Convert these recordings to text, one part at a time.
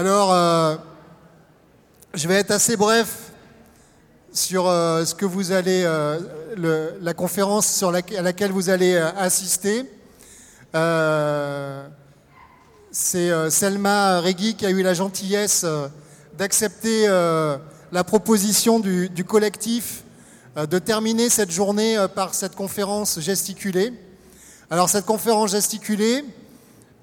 Alors, euh, je vais être assez bref sur euh, ce que vous allez, euh, la conférence à laquelle vous allez assister. C'est Selma Regui qui a eu la gentillesse d'accepter la proposition du, collectif de terminer cette journée par cette conférence gesticulée. Alors cette conférence gesticulée,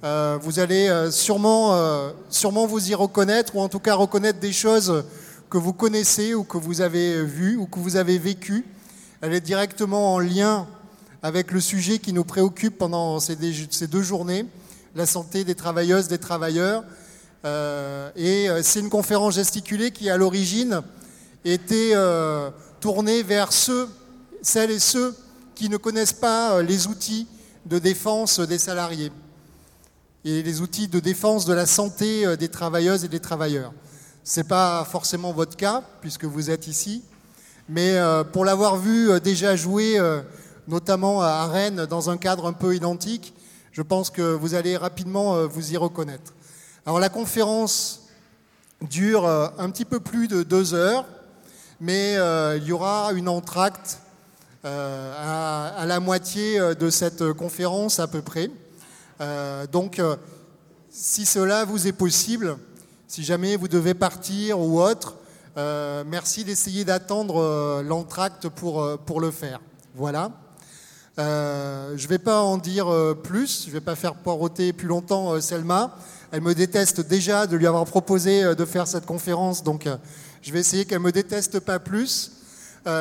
euh, vous allez euh, sûrement, euh, sûrement vous y reconnaître, ou en tout cas reconnaître des choses que vous connaissez, ou que vous avez vues, ou que vous avez vécues. Elle est directement en lien avec le sujet qui nous préoccupe pendant ces, deux journées, la santé des travailleuses, des travailleurs. Et c'est une conférence gesticulée qui, à l'origine, était tournée vers celles et ceux qui ne connaissent pas les outils de défense des salariés et les outils de défense de la santé euh, des travailleuses et des travailleurs. Ce n'est pas forcément votre cas, puisque vous êtes ici, mais euh, pour l'avoir vu euh, déjà jouer, notamment à Rennes, dans un cadre un peu identique, je pense que vous allez rapidement vous y reconnaître. Alors la conférence dure un petit peu plus de deux heures, mais il y aura une entracte à, la moitié de cette conférence à peu près. Euh, donc, euh, si cela vous est possible, si jamais vous devez partir ou autre, euh, merci d'essayer d'attendre l'entracte pour, pour le faire. Voilà. Je ne vais pas en dire plus, je ne vais pas faire poireauter plus longtemps Selma. Elle me déteste déjà de lui avoir proposé de faire cette conférence, donc je vais essayer qu'elle ne me déteste pas plus.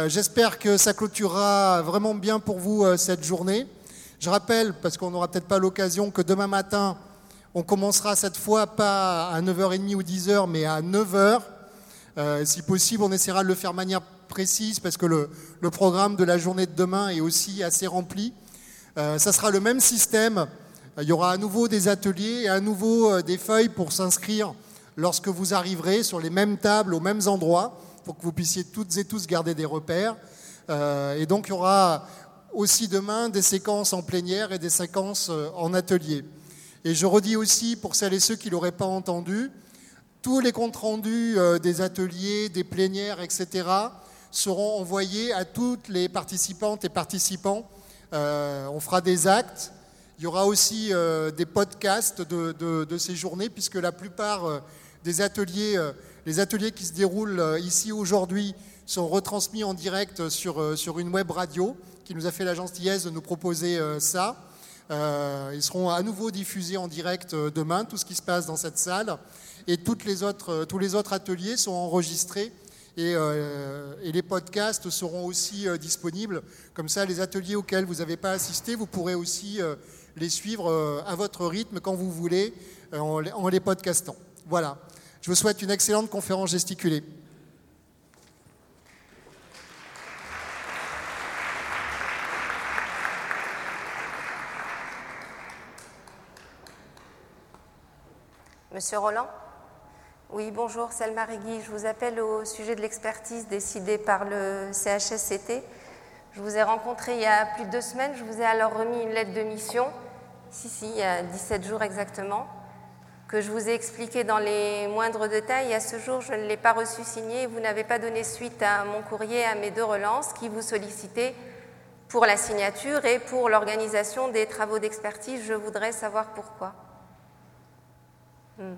J'espère que ça clôturera vraiment bien pour vous cette journée. Je rappelle, parce qu'on n'aura peut-être pas l'occasion, que demain matin, on commencera cette fois pas à 9h30 ou 10h, mais à 9h. Euh, si possible, on essaiera de le faire de manière précise, parce que le, programme de la journée de demain est aussi assez rempli. Euh, ça sera le même système. Il y aura à nouveau des ateliers et à nouveau euh, des feuilles pour s'inscrire lorsque vous arriverez sur les mêmes tables, aux mêmes endroits, pour que vous puissiez toutes et tous garder des repères. Euh, et donc, il y aura aussi demain des séquences en plénière et des séquences euh, en atelier. Et je redis aussi, pour celles et ceux qui ne l'auraient pas entendu, tous les comptes rendus euh, des ateliers, des plénières, etc., seront envoyés à toutes les participantes et participants. Euh, on fera des actes. Il y aura aussi des podcasts de, ces journées, puisque la plupart des ateliers, les ateliers qui se déroulent ici aujourd'hui, sont retransmis en direct sur, sur une web radio qui nous a fait la gentillesse de nous proposer euh, ça. Euh, ils seront à nouveau diffusés en direct euh, demain, tout ce qui se passe dans cette salle. Et les autres, tous les autres ateliers sont enregistrés et, les podcasts seront aussi disponibles. Comme ça, les ateliers auxquels vous n'avez pas assisté, vous pourrez aussi les suivre à votre rythme quand vous voulez en, en les podcastant. Voilà. Je vous souhaite une excellente conférence gesticulée. Monsieur Roland Oui, bonjour, Selma Rigui. Je vous appelle au sujet de l'expertise décidée par le CHSCT. Je vous ai rencontré il y a plus de deux semaines. Je vous ai alors remis une lettre de mission, si, si, il y a 17 jours exactement, que je vous ai expliqué dans les moindres détails. À ce jour, je ne l'ai pas reçu signé et vous n'avez pas donné suite à mon courrier, à mes deux relances qui vous sollicitaient pour la signature et pour l'organisation des travaux d'expertise. Je voudrais savoir pourquoi. Hmm.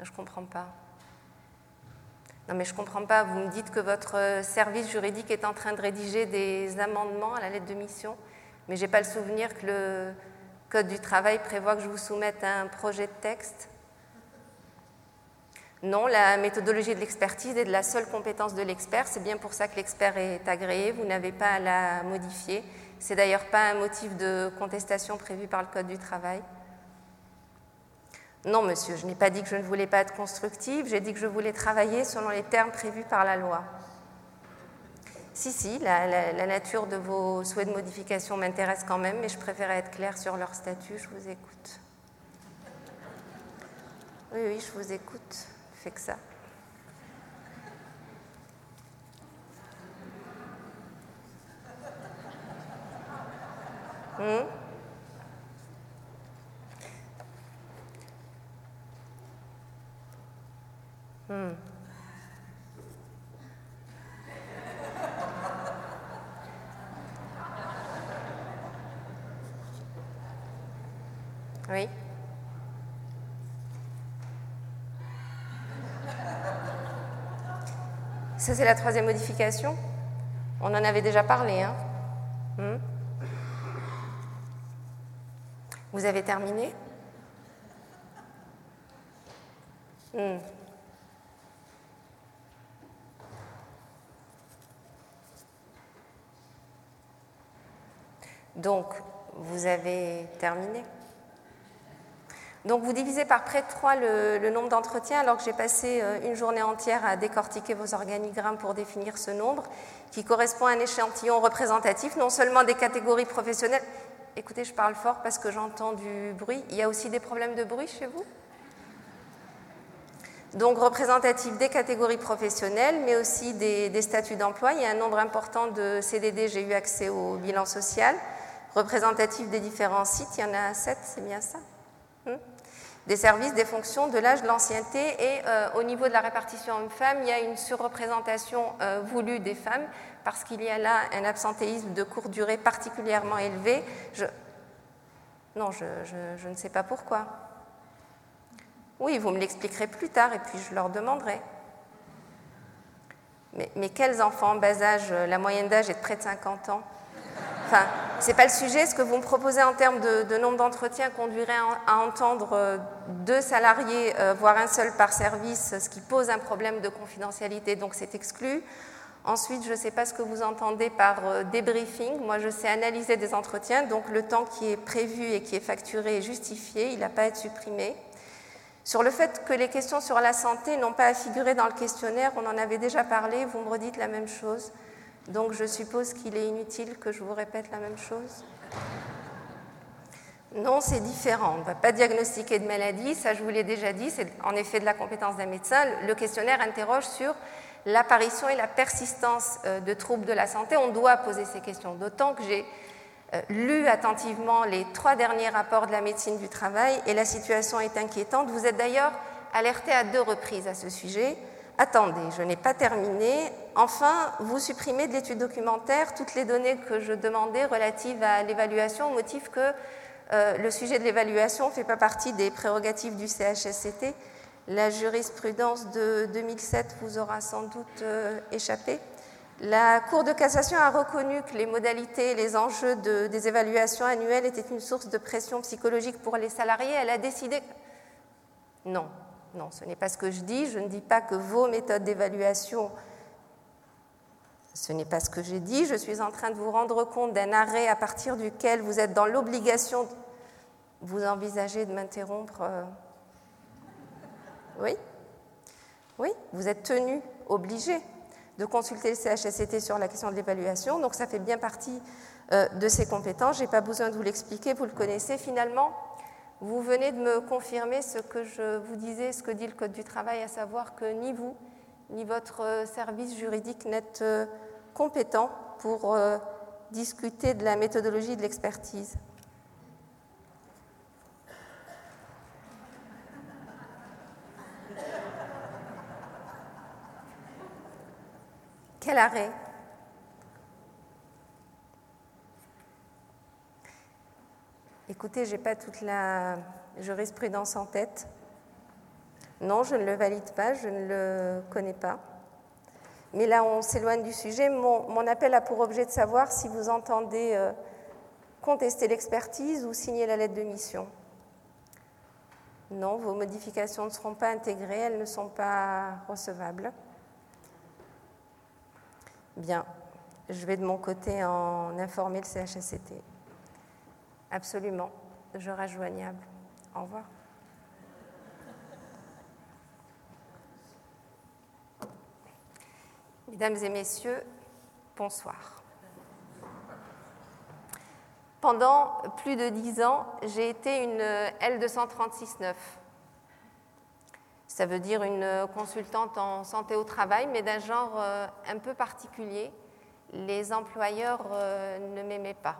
Je ne comprends pas. Non, mais je ne comprends pas. Vous me dites que votre euh, service juridique est en train de rédiger des amendements à la lettre de mission, mais je n'ai pas le souvenir que le Code du travail prévoit que je vous soumette un projet de texte. Non, la méthodologie de l'expertise est de la seule compétence de l'expert. C'est bien pour ça que l'expert est agréé. Vous n'avez pas à la modifier. C'est d'ailleurs pas un motif de contestation prévu par le Code du travail. Non, monsieur, je n'ai pas dit que je ne voulais pas être constructive, j'ai dit que je voulais travailler selon les termes prévus par la loi. Si, si, la, nature de vos souhaits de modification m'intéresse quand même, mais je préférais être claire sur leur statut, je vous écoute. Oui, oui, je vous écoute, fais que ça. Hmm Hmm. Oui. Ça, c'est la troisième modification. On en avait déjà parlé. Hein hmm. Vous avez terminé? Hmm. Donc, vous avez terminé donc vous divisez par près de 3 le, nombre d'entretiens alors que j'ai passé euh, une journée entière à décortiquer vos organigrammes pour définir ce nombre qui correspond à un échantillon représentatif non seulement des catégories professionnelles. Écoutez, je parle fort parce que j'entends du bruit. Il y a aussi des problèmes de bruit chez vous? Donc représentatif des catégories professionnelles, mais aussi des, des statuts d'emploi. Il y a un nombre important de CDD, j'ai eu accès au bilan social. Représentatif des différents sites, il y en a 7, c'est bien ça hmm des services, des fonctions, de l'âge, de l'ancienneté. Et euh, au niveau de la répartition homme-femme, il y a une surreprésentation euh, voulue des femmes parce qu'il y a là un absentéisme de courte durée particulièrement élevé. Je... Non, je, je, ne sais pas pourquoi. Oui, vous me l'expliquerez plus tard et puis je leur demanderai. Mais, mais quels enfants en bas âge? La moyenne d'âge est de près de 50 ans. Enfin, ce n'est pas le sujet. Ce que vous me proposez en termes de, nombre d'entretiens conduirait à, entendre euh, deux salariés, euh, voire un seul par service, ce qui pose un problème de confidentialité, donc c'est exclu. Ensuite, je ne sais pas ce que vous entendez par euh, débriefing. Moi, je sais analyser des entretiens, donc le temps qui est prévu et qui est facturé est justifié, il n'a pas à être supprimé. Sur le fait que les questions sur la santé n'ont pas à figurer dans le questionnaire, on en avait déjà parlé, vous me redites la même chose. Donc je suppose qu'il est inutile que je vous répète la même chose Non, c'est différent. On ne va pas diagnostiquer de maladie, ça je vous l'ai déjà dit, c'est en effet de la compétence d'un médecin. Le questionnaire interroge sur l'apparition et la persistance euh, de troubles de la santé. On doit poser ces questions, d'autant que j'ai euh, lu attentivement les trois derniers rapports de la médecine du travail et la situation est inquiétante. Vous êtes d'ailleurs alerté à deux reprises à ce sujet. Attendez, je n'ai pas terminé. Enfin, vous supprimez de l'étude documentaire toutes les données que je demandais relatives à l'évaluation, au motif que euh, le sujet de l'évaluation ne fait pas partie des prérogatives du CHSCT. La jurisprudence de 2007 vous aura sans doute euh, échappé. La Cour de cassation a reconnu que les modalités et les enjeux des évaluations annuelles étaient une source de pression psychologique pour les salariés. Elle a décidé. Non, non, ce n'est pas ce que je dis. Je ne dis pas que vos méthodes d'évaluation, ce n'est pas ce que j'ai dit. Je suis en train de vous rendre compte d'un arrêt à partir duquel vous êtes dans l'obligation. Vous envisagez de m'interrompre euh, Oui Oui, vous êtes tenu, obligé de consulter le CHSCT sur la question de l'évaluation. Donc ça fait bien partie euh, de ses compétences. Je n'ai pas besoin de vous l'expliquer, vous le connaissez finalement. Vous venez de me confirmer ce que je vous disais, ce que dit le Code du travail, à savoir que ni vous, ni votre service juridique n'êtes euh, compétent pour euh, discuter de la méthodologie de l'expertise. Quel arrêt Écoutez, je n'ai pas toute la jurisprudence en tête. Non, je ne le valide pas, je ne le connais pas. Mais là, on s'éloigne du sujet. Mon, appel a pour objet de savoir si vous entendez euh, contester l'expertise ou signer la lettre de mission. Non, vos modifications ne seront pas intégrées, elles ne sont pas recevables. Bien, je vais de mon côté en informer le CHSCT. Absolument, je reste joignable. Au revoir. Mesdames et messieurs, bonsoir. Pendant plus de dix ans, j'ai été une L236-9. Ça veut dire une consultante en santé au travail, mais d'un genre euh, un peu particulier. Les employeurs euh, ne m'aimaient pas.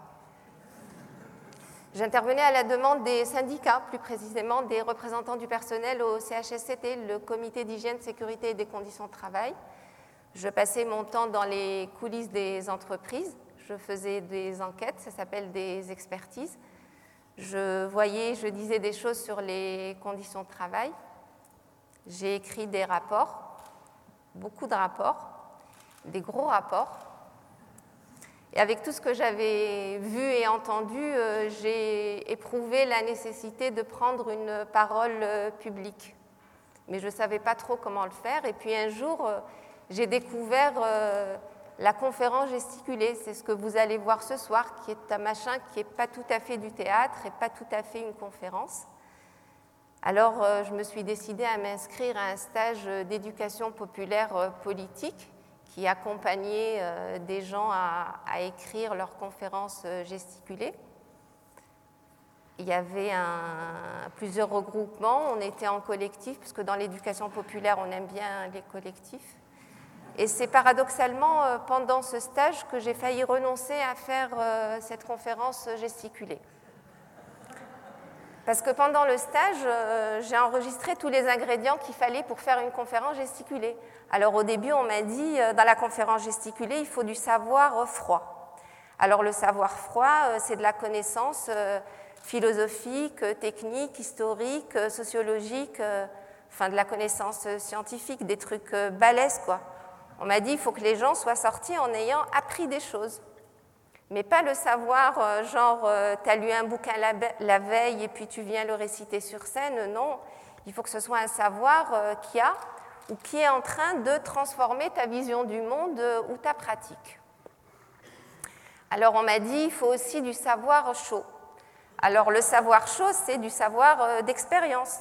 J'intervenais à la demande des syndicats, plus précisément des représentants du personnel au CHSCT, le comité d'hygiène, sécurité et des conditions de travail. Je passais mon temps dans les coulisses des entreprises, je faisais des enquêtes, ça s'appelle des expertises. Je voyais, je disais des choses sur les conditions de travail. J'ai écrit des rapports, beaucoup de rapports, des gros rapports. Et avec tout ce que j'avais vu et entendu, euh, j'ai éprouvé la nécessité de prendre une parole euh, publique. Mais je ne savais pas trop comment le faire. Et puis un jour, euh, j'ai découvert la conférence gesticulée. C'est ce que vous allez voir ce soir, qui est un machin qui n'est pas tout à fait du théâtre et pas tout à fait une conférence. Alors je me suis décidée à m'inscrire à un stage d'éducation populaire politique qui accompagnait euh, des gens à, écrire leurs conférences euh, gesticulées. Il y avait plusieurs regroupements, on était en collectif, puisque dans l'éducation populaire, on aime bien les collectifs. Et c'est paradoxalement euh, pendant ce stage que j'ai failli renoncer à faire cette conférence gesticulée. Parce que pendant le stage, j'ai enregistré tous les ingrédients qu'il fallait pour faire une conférence gesticulée. Alors au début, on m'a dit, euh, dans la conférence gesticulée, il faut du savoir euh, froid. Alors le savoir froid, c'est de la connaissance philosophique, technique, historique, sociologique, enfin de la connaissance scientifique, des trucs balèzes, quoi. On m'a dit, il faut que les gens soient sortis en ayant appris des choses mais pas le savoir euh, genre euh, tu as lu un bouquin la, veille et puis tu viens le réciter sur scène, non. Il faut que ce soit un savoir euh, qui a ou qui est en train de transformer ta vision du monde ou ta pratique. Alors on m'a dit il faut aussi du savoir chaud. Alors le savoir chaud, c'est du savoir d'expérience,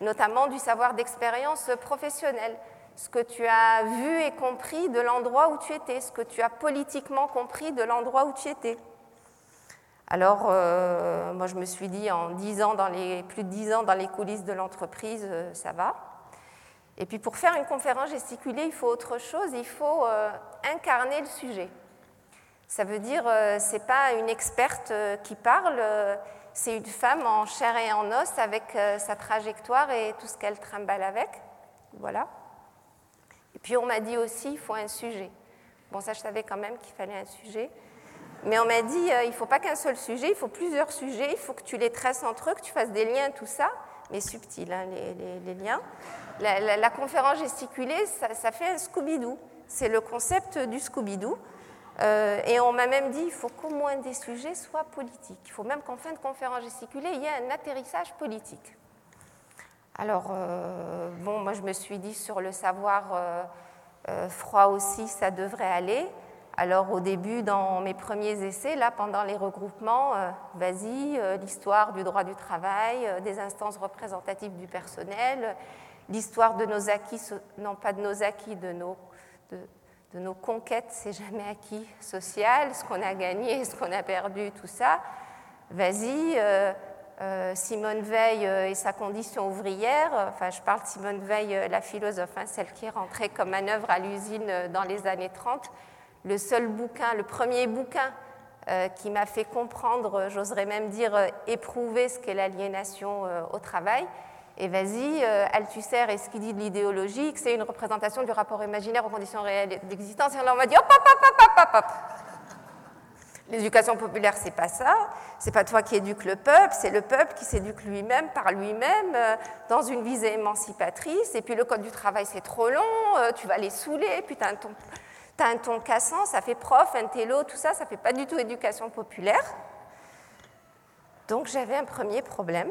notamment du savoir d'expérience professionnelle ce que tu as vu et compris de l'endroit où tu étais, ce que tu as politiquement compris de l'endroit où tu étais. Alors, euh, moi, je me suis dit, en ans, dans les, plus de dix ans dans les coulisses de l'entreprise, euh, ça va. Et puis, pour faire une conférence gesticulée, il faut autre chose, il faut euh, incarner le sujet. Ça veut dire, ce n'est pas une experte qui parle, c'est une femme en chair et en os avec sa trajectoire et tout ce qu'elle trimballe avec. Voilà. Et puis on m'a dit aussi, il faut un sujet. Bon, ça, je savais quand même qu'il fallait un sujet. Mais on m'a dit, euh, il ne faut pas qu'un seul sujet, il faut plusieurs sujets, il faut que tu les tresses entre eux, que tu fasses des liens, tout ça, mais subtil, hein, les, liens. La, conférence gesticulée, ça, fait un Scooby-Doo. C'est le concept du Scooby-Doo. Euh, et on m'a même dit, il faut qu'au moins des sujets soient politiques. Il faut même qu'en fin de conférence gesticulée, il y ait un atterrissage politique. Alors, euh, bon, moi je me suis dit sur le savoir euh, froid aussi, ça devrait aller. Alors au début, dans mes premiers essais, là, pendant les regroupements, vas-y, l'histoire du droit du travail, des instances représentatives du personnel, l'histoire de nos acquis, non pas de nos acquis, de nos, conquêtes, c'est jamais acquis social, ce qu'on a gagné, ce qu'on a perdu, tout ça. Vas-y, euh, Simone Veil euh, et sa condition ouvrière, enfin je parle de Simone Veil, euh, la philosophe, hein, celle qui est rentrée comme manœuvre à l'usine dans les années 30, le seul bouquin, le premier bouquin qui m'a fait comprendre, j'oserais même dire éprouver ce qu'est l'aliénation au travail. Et vas-y, Althusser et ce qu'il dit de l'idéologie, c'est une représentation du rapport imaginaire aux conditions réelles d'existence. Et on m'a dit hop, hop, hop, hop, hop, hop. L'éducation populaire, c'est pas ça. C'est pas toi qui éduques le peuple, c'est le peuple qui s'éduque lui-même par lui-même euh, dans une visée émancipatrice. Et puis le code du travail, c'est trop long, euh, tu vas les saouler, puis tu as, un ton cassant, ça fait prof, un télo, tout ça, ça fait pas du tout éducation populaire. Donc j'avais un premier problème,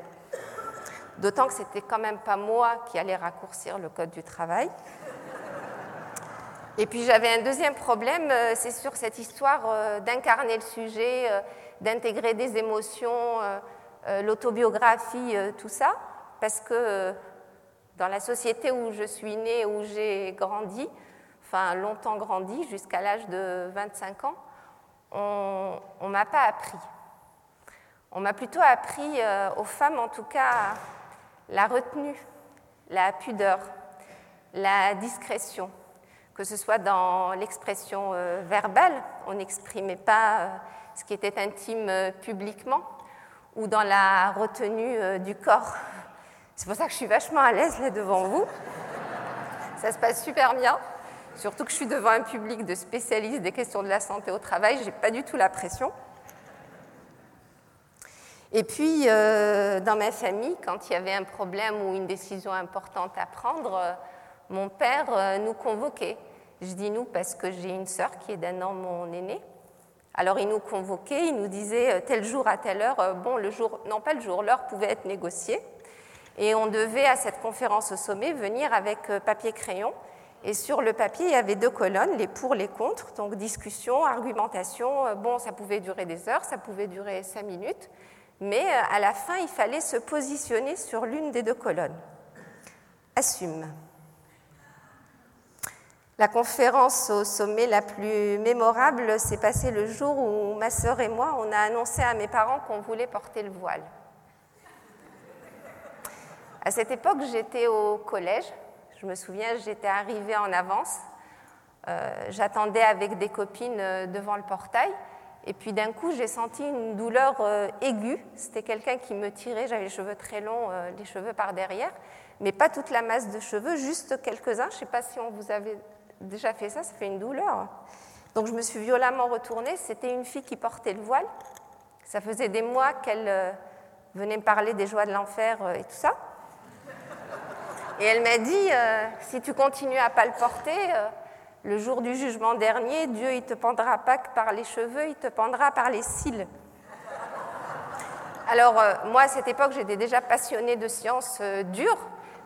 d'autant que c'était quand même pas moi qui allais raccourcir le code du travail. Et puis j'avais un deuxième problème, euh, c'est sur cette histoire euh, d'incarner le sujet, euh, d'intégrer des émotions, l'autobiographie, tout ça, parce que dans la société où je suis née, où j'ai grandi, enfin longtemps grandi, jusqu'à l'âge de 25 ans, on ne m'a pas appris. On m'a plutôt appris, aux femmes en tout cas, la retenue, la pudeur, la discrétion que ce soit dans l'expression euh, verbale, on n'exprimait pas euh, ce qui était intime euh, publiquement, ou dans la retenue du corps. C'est pour ça que je suis vachement à l'aise là devant vous. Ça se passe super bien. Surtout que je suis devant un public de spécialistes des questions de la santé au travail, je n'ai pas du tout la pression. Et puis, euh, dans ma famille, quand il y avait un problème ou une décision importante à prendre, euh, mon père euh, nous convoquait. Je dis nous parce que j'ai une sœur qui est d'un an mon aîné. Alors il nous convoquait, il nous disait tel jour à telle heure, bon le jour, non pas le jour, l'heure pouvait être négociée. Et on devait à cette conférence au sommet venir avec papier-crayon. Et sur le papier, il y avait deux colonnes, les pour, les contre, donc discussion, argumentation. Bon, ça pouvait durer des heures, ça pouvait durer cinq minutes mais euh, à la fin, il fallait se positionner sur l'une des deux colonnes. Assume. La conférence au sommet la plus mémorable s'est passée le jour où ma sœur et moi, on a annoncé à mes parents qu'on voulait porter le voile. À cette époque, j'étais au collège. Je me souviens, j'étais arrivée en avance. Euh, j'attendais avec des copines euh, devant le portail. Et puis d'un coup, j'ai senti une douleur euh, aiguë. C'était quelqu'un qui me tirait, j'avais les cheveux très longs, euh, les cheveux par derrière, mais pas toute la masse de cheveux, juste quelques-uns. Je ne sais pas si on vous avait déjà fait ça, ça fait une douleur. Donc je me suis violemment retournée. C'était une fille qui portait le voile. Ça faisait des mois qu'elle euh, venait me parler des joies de l'enfer et tout ça. Et elle m'a dit, si tu continues à pas le porter, le jour du jugement dernier, Dieu, il te pendra pas que par les cheveux, il te pendra par les cils. Alors, euh, moi, à cette époque, j'étais déjà passionnée de sciences euh, dures.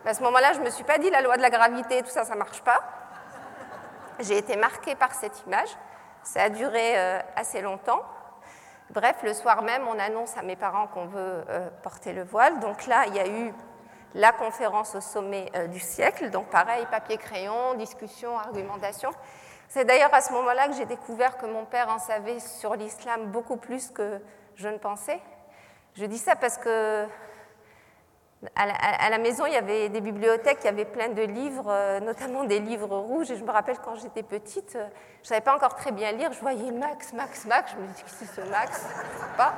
à ce moment-là, je ne me suis pas dit la loi de la gravité, tout ça, ça ne marche pas. J'ai été marquée par cette image. Ça a duré euh, assez longtemps. Bref, le soir même, on annonce à mes parents qu'on veut porter le voile. Donc là, il y a eu la conférence au sommet euh, du siècle. Donc pareil, papier-crayon, discussion, argumentation. C'est d'ailleurs à ce moment-là que j'ai découvert que mon père en savait sur l'islam beaucoup plus que je ne pensais. Je dis ça parce que à la, maison, il y avait des bibliothèques, il y avait plein de livres, euh, notamment des livres rouges. Et je me rappelle quand j'étais petite, euh, je ne savais pas encore très bien lire. Je voyais Max, Max, Max. Je me dis, que c'est ce Max? Pas.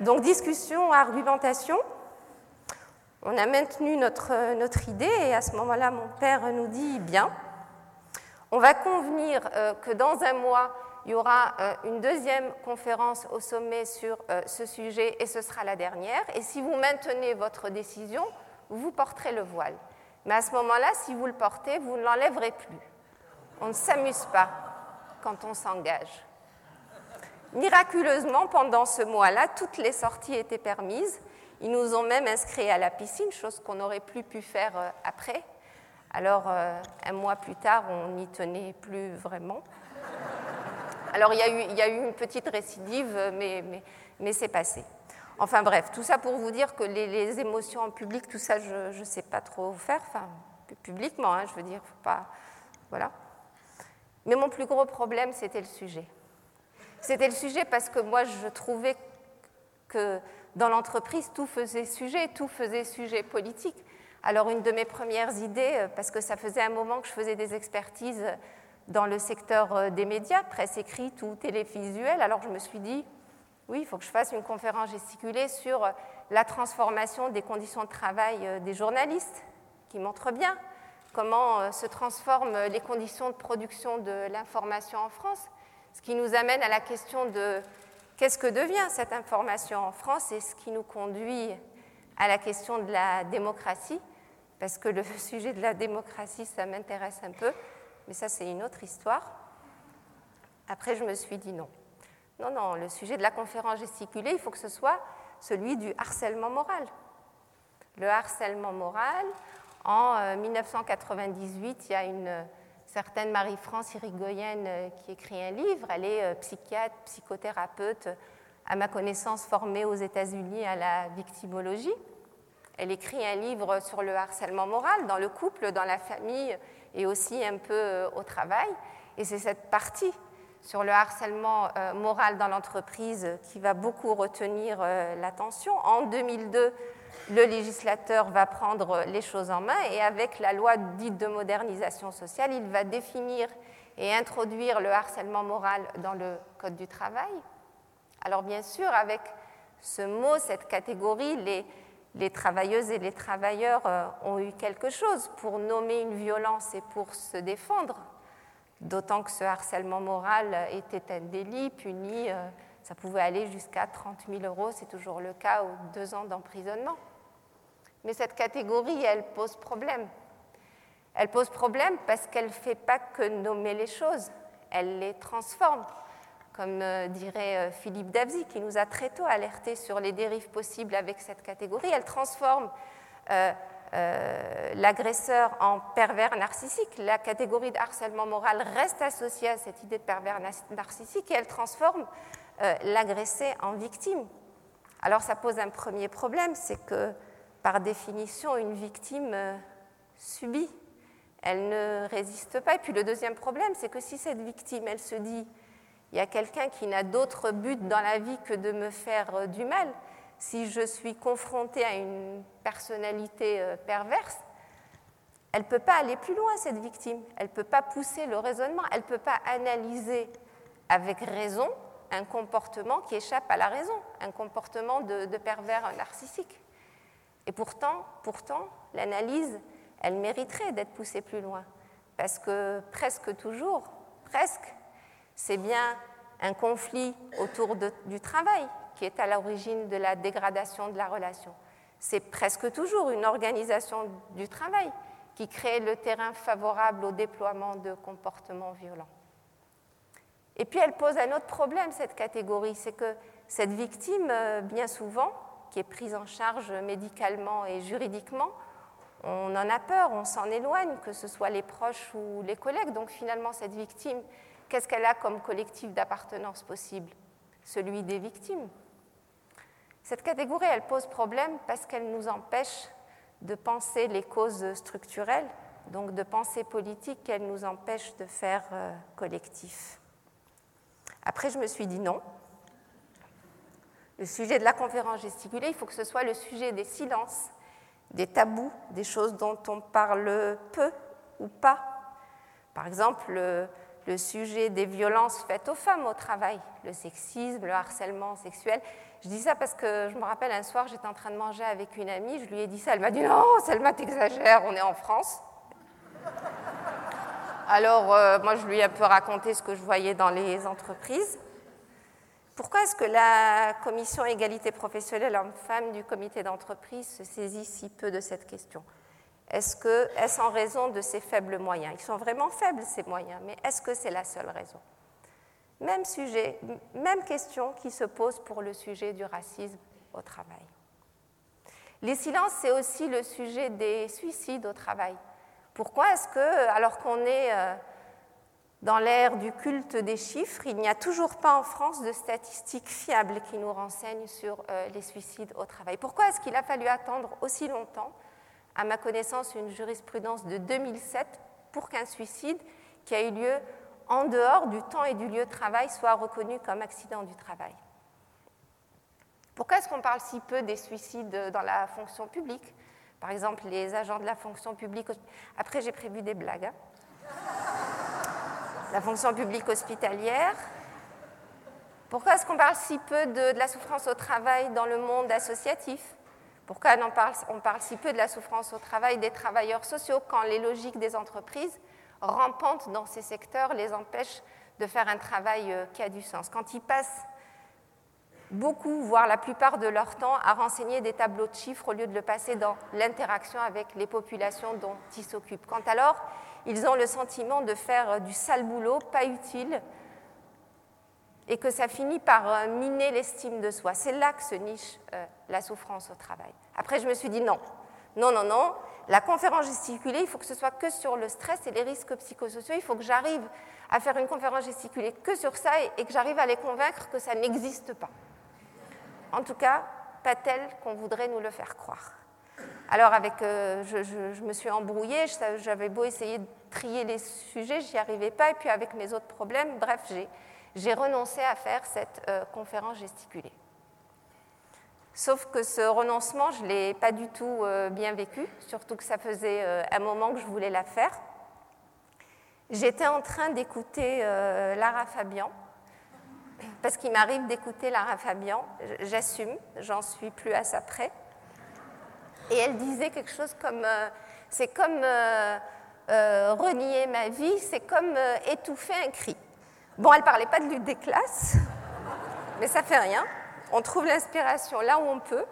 Donc discussion, argumentation. On a maintenu notre, notre idée et à ce moment-là, mon père nous dit, bien, on va convenir euh, que dans un mois, il y aura euh, une deuxième conférence au sommet sur euh, ce sujet et ce sera la dernière. Et si vous maintenez votre décision, vous porterez le voile. Mais à ce moment-là, si vous le portez, vous ne l'enlèverez plus. On ne s'amuse pas quand on s'engage. Miraculeusement, pendant ce mois-là, toutes les sorties étaient permises. Ils nous ont même inscrits à la piscine, chose qu'on n'aurait plus pu faire euh, après. Alors, euh, un mois plus tard, on n'y tenait plus vraiment. Alors, il y, a eu, une petite récidive, mais, mais, c'est passé. Enfin bref, tout ça pour vous dire que les, émotions en public, tout ça, je ne sais pas trop faire, publiquement, hein, je veux dire, faut pas. Voilà. Mais mon plus gros problème, c'était le sujet. C'était le sujet parce que moi, je trouvais que dans l'entreprise, tout faisait sujet, tout faisait sujet politique. Alors, une de mes premières idées, euh, parce que ça faisait un moment que je faisais des expertises dans le secteur euh, des médias, presse écrite ou télévisuelle, alors je me suis dit, oui, il faut que je fasse une conférence gesticulée sur la transformation des conditions de travail euh, des journalistes, qui montre bien comment se transforment les conditions de production de l'information en France. Ce qui nous amène à la question de qu'est-ce que devient cette information en France et ce qui nous conduit à la question de la démocratie, parce que le sujet de la démocratie, ça m'intéresse un peu, mais ça c'est une autre histoire. Après, je me suis dit non. Non, non, le sujet de la conférence gesticulée, il faut que ce soit celui du harcèlement moral. Le harcèlement moral, en 1998, euh, il y a une certaine Marie-France Irigoyen euh, qui écrit un livre. Elle est euh, psychiatre, psychothérapeute, à ma connaissance formée aux États-Unis à la victimologie. Elle écrit un livre sur le harcèlement moral dans le couple, dans la famille et aussi un peu euh, au travail. Et c'est cette partie sur le harcèlement moral dans l'entreprise qui va beaucoup retenir l'attention. En 2002, le législateur va prendre les choses en main et avec la loi dite de modernisation sociale, il va définir et introduire le harcèlement moral dans le Code du travail. Alors bien sûr, avec ce mot, cette catégorie, les, travailleuses et les travailleurs euh, ont eu quelque chose pour nommer une violence et pour se défendre, d'autant que ce harcèlement moral était un délit puni, euh, ça pouvait aller jusqu'à 30 000 euros, c'est toujours le cas, ou deux ans d'emprisonnement. Mais cette catégorie, elle pose problème. Elle pose problème parce qu'elle ne fait pas que nommer les choses, elle les transforme. Comme euh, dirait euh, Philippe Davzy, qui nous a très tôt alerté sur les dérives possibles avec cette catégorie, elle transforme euh, l'agresseur en pervers narcissique. La catégorie de harcèlement moral reste associée à cette idée de pervers narcissique et elle transforme l'agressé en victime. Alors ça pose un premier problème, c'est que par définition, une victime subit elle ne résiste pas. Et puis le deuxième problème, c'est que si cette victime, elle se dit, il y a quelqu'un qui n'a d'autre but dans la vie que de me faire euh, du mal, si je suis confrontée à une personnalité euh, perverse, elle ne peut pas aller plus loin, cette victime. Elle ne peut pas pousser le raisonnement. Elle ne peut pas analyser avec raison un comportement qui échappe à la raison, un comportement de, pervers narcissique. Et pourtant, pourtant l'analyse, elle mériterait d'être poussée plus loin. Parce que presque toujours, presque, c'est bien un conflit autour du travail qui est à l'origine de la dégradation de la relation. C'est presque toujours une organisation du travail qui crée le terrain favorable au déploiement de comportements violents. Et puis elle pose un autre problème, cette catégorie, c'est que cette victime, euh, bien souvent, qui est prise en charge médicalement et juridiquement, on en a peur, on s'en éloigne, que ce soit les proches ou les collègues. Donc finalement, cette victime, qu'est-ce qu'elle a comme collectif d'appartenance possible? Celui des victimes. Cette catégorie, elle pose problème parce qu'elle nous empêche de penser les causes structurelles, donc de penser politique qu'elle nous empêche de faire euh, collectif. Après, je me suis dit non. Le sujet de la conférence gesticulée, il faut que ce soit le sujet des silences des tabous, des choses dont on parle peu ou pas. Par exemple, le, sujet des violences faites aux femmes au travail, le sexisme, le harcèlement sexuel. Je dis ça parce que je me rappelle un soir, j'étais en train de manger avec une amie, je lui ai dit ça, elle m'a dit non, Selma, t'exagères, on est en France. Alors, euh, moi, je lui ai un peu raconté ce que je voyais dans les entreprises. Pourquoi est-ce que la commission égalité professionnelle homme-femme du comité d'entreprise se saisit si peu de cette question? Est-ce que est-ce en raison de ses faibles moyens? Ils sont vraiment faibles ces moyens, mais est-ce que c'est la seule raison? Même sujet, même question qui se pose pour le sujet du racisme au travail. Les silences, c'est aussi le sujet des suicides au travail. Pourquoi est-ce que, alors qu'on est euh, dans l'ère du culte des chiffres, il n'y a toujours pas en France de statistiques fiables qui nous renseignent sur euh, les suicides au travail? Pourquoi est-ce qu'il a fallu attendre aussi longtemps, à ma connaissance, une jurisprudence de 2007 pour qu'un suicide qui a eu lieu en dehors du temps et du lieu de travail soit reconnu comme accident du travail. Pourquoi est-ce qu'on parle si peu des suicides dans la fonction publique? Par exemple, les agents de la fonction publique. Après, j'ai prévu des blagues. Hein la fonction publique hospitalière. Pourquoi est-ce qu'on parle si peu de, la souffrance au travail dans le monde associatif? Pourquoi on parle, on parle si peu de la souffrance au travail des travailleurs sociaux quand les logiques des entreprises rampantes dans ces secteurs les empêchent de faire un travail euh, qui a du sens? Quand ils passent beaucoup, voire la plupart de leur temps, à renseigner des tableaux de chiffres au lieu de le passer dans l'interaction avec les populations dont ils s'occupent. Quand alors ils ont le sentiment de faire du sale boulot, pas utile, et que ça finit par euh, miner l'estime de soi. C'est là que se niche euh, la souffrance au travail. Après, je me suis dit non, non, non, non. La conférence gesticulée, il faut que ce soit que sur le stress et les risques psychosociaux. Il faut que j'arrive à faire une conférence gesticulée que sur ça et que j'arrive à les convaincre que ça n'existe pas. En tout cas, pas tel qu'on voudrait nous le faire croire. Alors, avec, euh, je, me suis embrouillée, j'avais beau essayer de trier les sujets, j'y arrivais pas, et puis avec mes autres problèmes, bref, j'ai renoncé à faire cette euh, conférence gesticulée. Sauf que ce renoncement, je ne l'ai pas du tout euh, bien vécu, surtout que ça faisait un moment que je voulais la faire. J'étais en train d'écouter Lara Fabian, parce qu'il m'arrive d'écouter Lara Fabian, j'assume, j'en suis plus à ça près. Et elle disait quelque chose comme euh, c'est comme euh, renier ma vie, c'est comme étouffer un cri. Bon, elle parlait pas de lutte des classes, mais ça fait rien. On trouve l'inspiration là où on peut.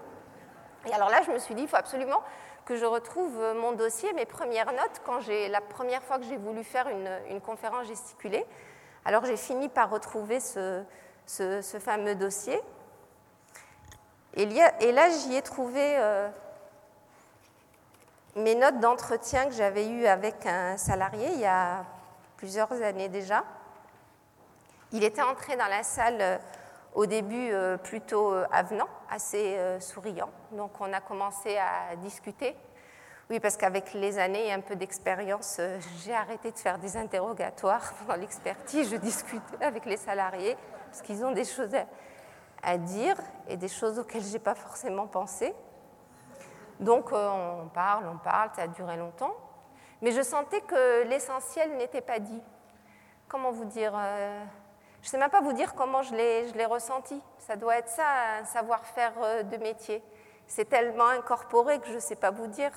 Et alors là, je me suis dit, il faut absolument que je retrouve mon dossier, mes premières notes, quand j'ai la première fois que j'ai voulu faire une, conférence gesticulée. Alors j'ai fini par retrouver ce, fameux dossier. Et, là, j'y ai trouvé euh, mes notes d'entretien que j'avais eues avec un salarié il y a plusieurs années déjà. Il était entré dans la salle euh, au début euh, plutôt avenant, assez souriant. Donc on a commencé à discuter. Oui, parce qu'avec les années et un peu d'expérience, j'ai arrêté de faire des interrogatoires pendant l'expertise. Je discute avec les salariés parce qu'ils ont des choses à dire et des choses auxquelles je n'ai pas forcément pensé. Donc on parle, on parle, ça a duré longtemps. Mais je sentais que l'essentiel n'était pas dit. Comment vous dire je ne sais même pas vous dire comment je l'ai ressenti. Ça doit être ça, un savoir-faire euh, de métier. C'est tellement incorporé que je ne sais pas vous dire.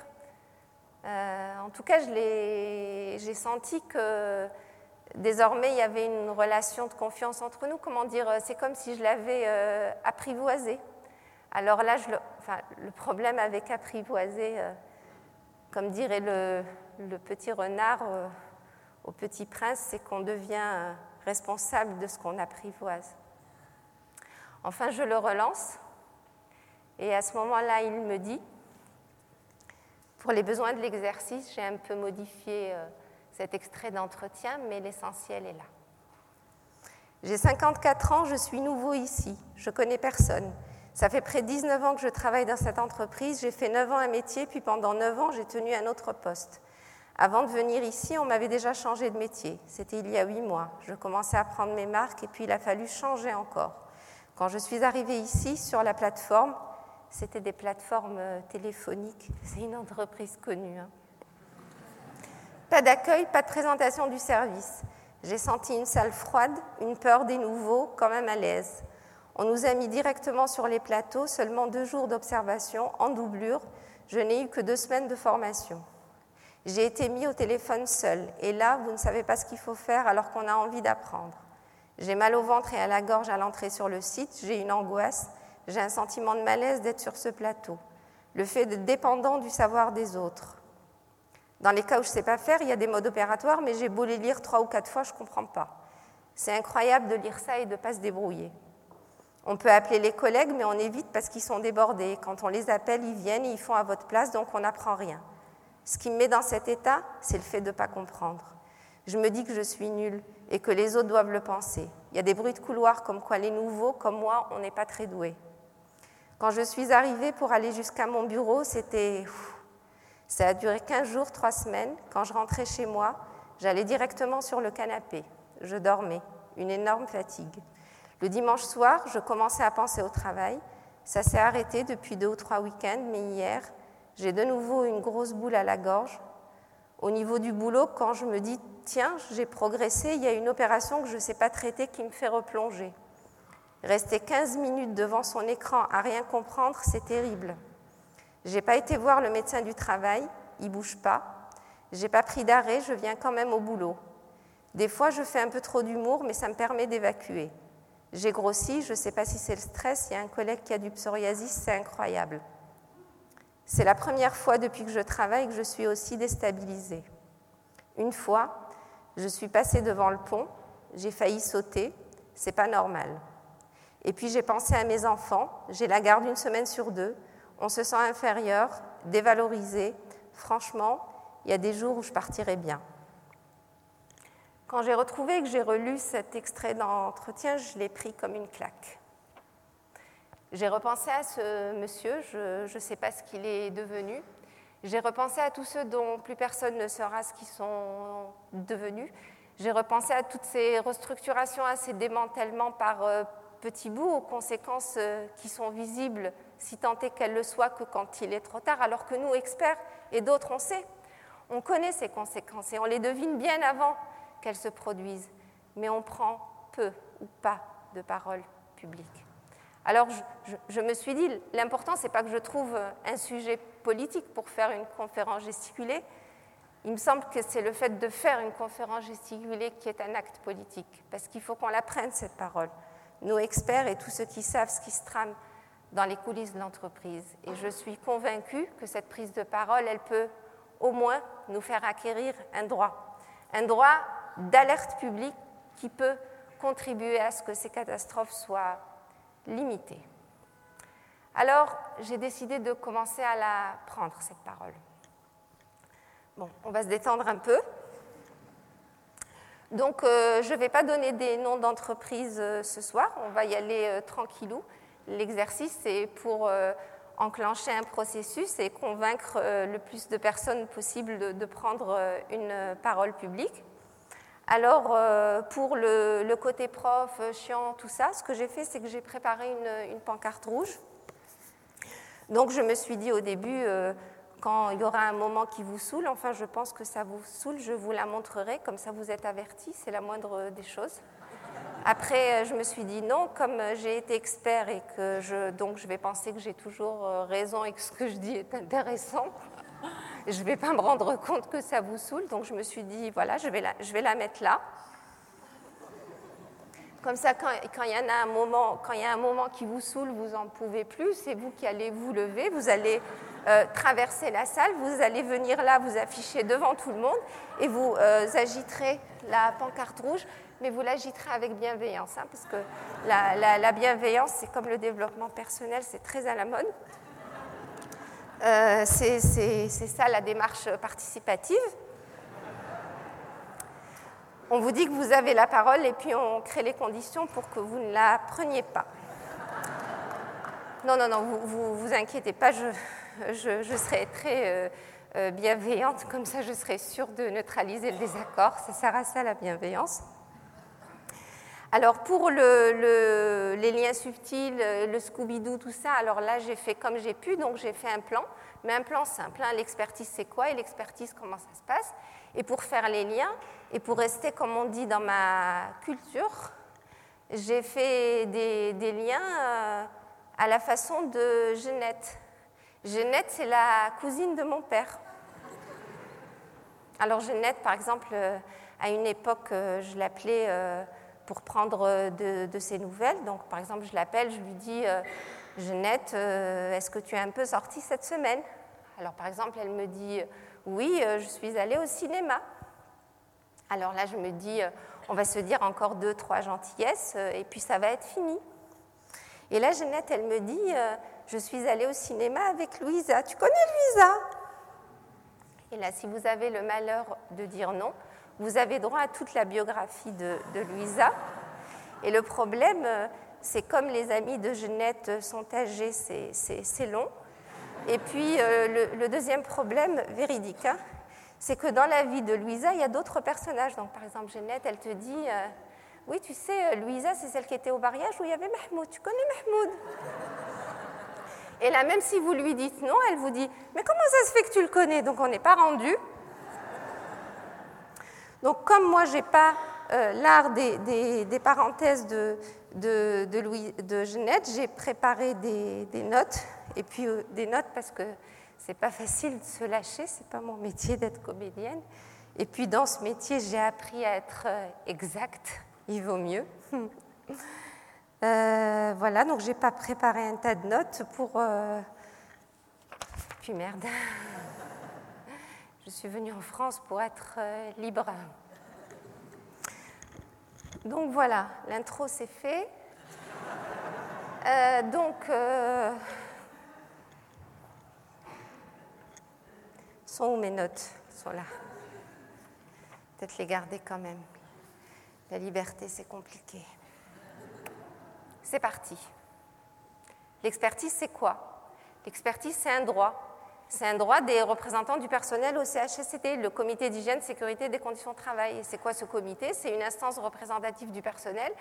Euh, en tout cas, j'ai senti que désormais, il y avait une relation de confiance entre nous. Comment dire C'est comme si je l'avais euh, apprivoisé. Alors là, le, problème avec apprivoiser, comme dirait le petit renard au petit prince, c'est qu'on devient responsable de ce qu'on apprivoise. Enfin, je le relance et à ce moment-là, il me dit, pour les besoins de l'exercice, j'ai un peu modifié euh, cet extrait d'entretien, mais l'essentiel est là. J'ai 54 ans, je suis nouveau ici, je connais personne. Ça fait près de 19 ans que je travaille dans cette entreprise, j'ai fait 9 ans un métier, puis pendant 9 ans, j'ai tenu un autre poste. Avant de venir ici, on m'avait déjà changé de métier. C'était il y a huit mois. Je commençais à prendre mes marques et puis il a fallu changer encore. Quand je suis arrivée ici sur la plateforme, c'était des plateformes euh, téléphoniques. C'est une entreprise connue. Hein. Pas d'accueil, pas de présentation du service. J'ai senti une salle froide, une peur des nouveaux, quand même à l'aise. On nous a mis directement sur les plateaux, seulement deux jours d'observation, en doublure. Je n'ai eu que deux semaines de formation. J'ai été mis au téléphone seul, et là, vous ne savez pas ce qu'il faut faire alors qu'on a envie d'apprendre. J'ai mal au ventre et à la gorge à l'entrée sur le site, j'ai une angoisse, j'ai un sentiment de malaise d'être sur ce plateau, le fait d'être dépendant du savoir des autres. Dans les cas où je ne sais pas faire, il y a des modes opératoires, mais j'ai beau les lire trois ou quatre fois, je ne comprends pas. C'est incroyable de lire ça et de ne pas se débrouiller. On peut appeler les collègues, mais on évite parce qu'ils sont débordés. Quand on les appelle, ils viennent, ils font à votre place, donc on n'apprend rien. Ce qui me met dans cet état, c'est le fait de ne pas comprendre. Je me dis que je suis nulle et que les autres doivent le penser. Il y a des bruits de couloir comme quoi les nouveaux, comme moi, on n'est pas très doués. Quand je suis arrivée pour aller jusqu'à mon bureau, c'était... Ça a duré 15 jours, 3 semaines. Quand je rentrais chez moi, j'allais directement sur le canapé. Je dormais, une énorme fatigue. Le dimanche soir, je commençais à penser au travail. Ça s'est arrêté depuis deux ou trois week-ends, mais hier, j'ai de nouveau une grosse boule à la gorge. Au niveau du boulot, quand je me dis, tiens, j'ai progressé, il y a une opération que je ne sais pas traiter qui me fait replonger. Rester 15 minutes devant son écran à rien comprendre, c'est terrible. J'ai pas été voir le médecin du travail, il bouge pas. J'ai pas pris d'arrêt, je viens quand même au boulot. Des fois, je fais un peu trop d'humour, mais ça me permet d'évacuer. J'ai grossi, je ne sais pas si c'est le stress, il y a un collègue qui a du psoriasis, c'est incroyable. C'est la première fois depuis que je travaille que je suis aussi déstabilisée. Une fois, je suis passée devant le pont, j'ai failli sauter, c'est pas normal. Et puis j'ai pensé à mes enfants, j'ai la garde une semaine sur deux, on se sent inférieur, dévalorisé. Franchement, il y a des jours où je partirai bien. Quand j'ai retrouvé que j'ai relu cet extrait d'entretien, je l'ai pris comme une claque. J'ai repensé à ce monsieur, je ne sais pas ce qu'il est devenu. J'ai repensé à tous ceux dont plus personne ne saura ce qu'ils sont devenus. J'ai repensé à toutes ces restructurations, à ces démantèlements par euh, petits bouts, aux conséquences euh, qui sont visibles, si tant est qu'elles le soient, que quand il est trop tard, alors que nous, experts et d'autres, on sait. On connaît ces conséquences et on les devine bien avant qu'elles se produisent, mais on prend peu ou pas de parole publique. Alors je, me suis dit, l'important, ce n'est pas que je trouve un sujet politique pour faire une conférence gesticulée. Il me semble que c'est le fait de faire une conférence gesticulée qui est un acte politique, parce qu'il faut qu'on la prenne, cette parole. Nos experts et tous ceux qui savent ce qui se trame dans les coulisses de l'entreprise. Et je suis convaincue que cette prise de parole, elle peut au moins nous faire acquérir un droit, un droit d'alerte publique qui peut contribuer à ce que ces catastrophes soient limitées. Alors, j'ai décidé de commencer à la prendre, cette parole. Bon, on va se détendre un peu. Donc, euh, je ne vais pas donner des noms d'entreprises euh, ce soir, on va y aller euh, tranquillou. L'exercice, c'est pour enclencher un processus et convaincre le plus de personnes possible de prendre une parole publique. Alors, pour le, côté prof, chiant, tout ça, ce que j'ai fait, c'est que j'ai préparé une, pancarte rouge. Donc, je me suis dit au début, quand il y aura un moment qui vous saoule, enfin, je pense que ça vous saoule, je vous la montrerai, comme ça vous êtes avertis, c'est la moindre des choses. Après, je me suis dit non, comme j'ai été expert et que je, donc je vais penser que j'ai toujours raison et que ce que je dis est intéressant, je ne vais pas me rendre compte que ça vous saoule, donc je me suis dit, voilà, je vais la, mettre là. Comme ça, quand, il y en a un moment, quand il y a un moment qui vous saoule, vous n'en pouvez plus, c'est vous qui allez vous lever, vous allez euh, traverser la salle, vous allez venir là, vous afficher devant tout le monde et vous euh, agiterez la pancarte rouge, mais vous l'agiterez avec bienveillance, hein, parce que la, la bienveillance, c'est comme le développement personnel, c'est très à la mode. Euh, c'est ça la démarche participative. On vous dit que vous avez la parole et puis on crée les conditions pour que vous ne la preniez pas. Non, non, non, vous vous, inquiétez pas, je, je, serai très euh, euh, bienveillante, comme ça je serai sûre de neutraliser le désaccord. Ça sert à ça la bienveillance. Alors pour les liens subtils, le Scooby-Doo, tout ça, alors là j'ai fait comme j'ai pu, donc j'ai fait un plan, mais un plan simple. Hein. L'expertise c'est quoi? Et l'expertise comment ça se passe? Et pour faire les liens, et pour rester comme on dit dans ma culture, j'ai fait des, liens euh, à la façon de Jeannette. Jeannette, c'est la cousine de mon père. Alors Jeannette, par exemple, euh, à une époque, euh, je l'appelais pour prendre euh, de, ses nouvelles. Donc, par exemple, je l'appelle, je lui dis euh, Jeannette, euh, est-ce que tu es un peu sortie cette semaine? Alors, par exemple, elle me dit Oui, je suis allée au cinéma. Alors là, je me dis On va se dire encore deux, trois gentillesses, et puis ça va être fini. Et là, Jeannette, elle me dit Je suis allée au cinéma avec Louisa. Tu connais Louisa? Et là, si vous avez le malheur de dire non, vous avez droit à toute la biographie de, Louisa. Et le problème, euh, c'est comme les amis de Jeannette sont âgés, c'est long. Et puis euh, le, deuxième problème, véridique, hein, c'est que dans la vie de Louisa, il y a d'autres personnages. Donc par exemple, Jeannette, elle te dit, euh, oui, tu sais, Louisa, c'est celle qui était au mariage où il y avait Mahmoud. Tu connais Mahmoud? Et là, même si vous lui dites non, elle vous dit, mais comment ça se fait que tu le connais? Donc on n'est pas rendu. Donc comme moi, je n'ai pas euh, l'art des, parenthèses de, de, de Jeannette, j'ai préparé des, notes, et puis euh, des notes parce que c'est pas facile de se lâcher, c'est pas mon métier d'être comédienne. Et puis dans ce métier, j'ai appris à être euh, exact, il vaut mieux. voilà, donc j'ai pas préparé un tas de notes pour. Puis merde. Je suis venue en France pour être euh, libre. Donc voilà, l'intro c'est fait. Euh, donc, euh, sont où mes notes? Sont là. Peut-être les garder quand même. La liberté, c'est compliqué. C'est parti. L'expertise, c'est quoi? L'expertise, c'est un droit. C'est un droit des représentants du personnel au CHSCT, le comité d'hygiène, sécurité des conditions de travail. c'est quoi ce comité? C'est une instance représentative du personnel,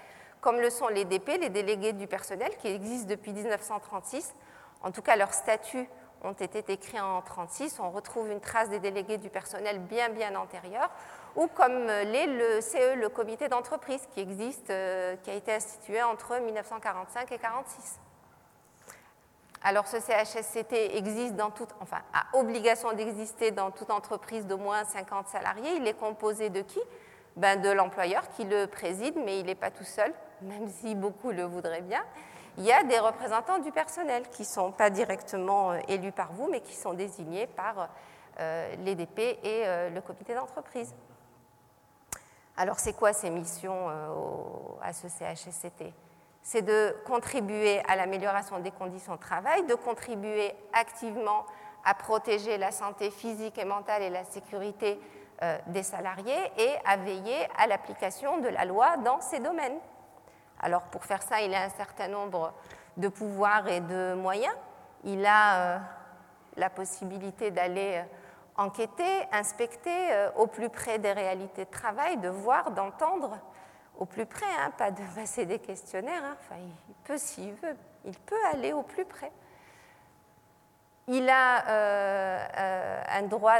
comme le sont les DP, les délégués du personnel, qui existent depuis 1936. En tout cas, leur statut, ont été écrits en 1936. On retrouve une trace des délégués du personnel bien, bien antérieure, ou comme l'est le CE, le comité d'entreprise, qui existe, euh, qui a été institué entre 1945 et 1946. Alors ce CHSCT existe dans enfin, a obligation d'exister dans toute entreprise d'au moins 50 salariés. Il est composé de qui? Ben, De l'employeur qui le préside, mais il n'est pas tout seul, même si beaucoup le voudraient bien. Il y a des représentants du personnel qui ne sont pas directement euh, élus par vous, mais qui sont désignés par euh, l'EDP et le comité d'entreprise. Alors c'est quoi ces missions à ce CHSCT c'est de contribuer à l'amélioration des conditions de travail, de contribuer activement à protéger la santé physique et mentale et la sécurité euh, des salariés et à veiller à l'application de la loi dans ces domaines. Alors pour faire ça, il a un certain nombre de pouvoirs et de moyens. Il a euh, la possibilité d'aller euh, enquêter, inspecter au plus près des réalités de travail, de voir, d'entendre au plus près, hein, pas de passer des questionnaires. Hein. Enfin, il peut, s'il veut, il peut aller au plus près. Il a euh, euh, un droit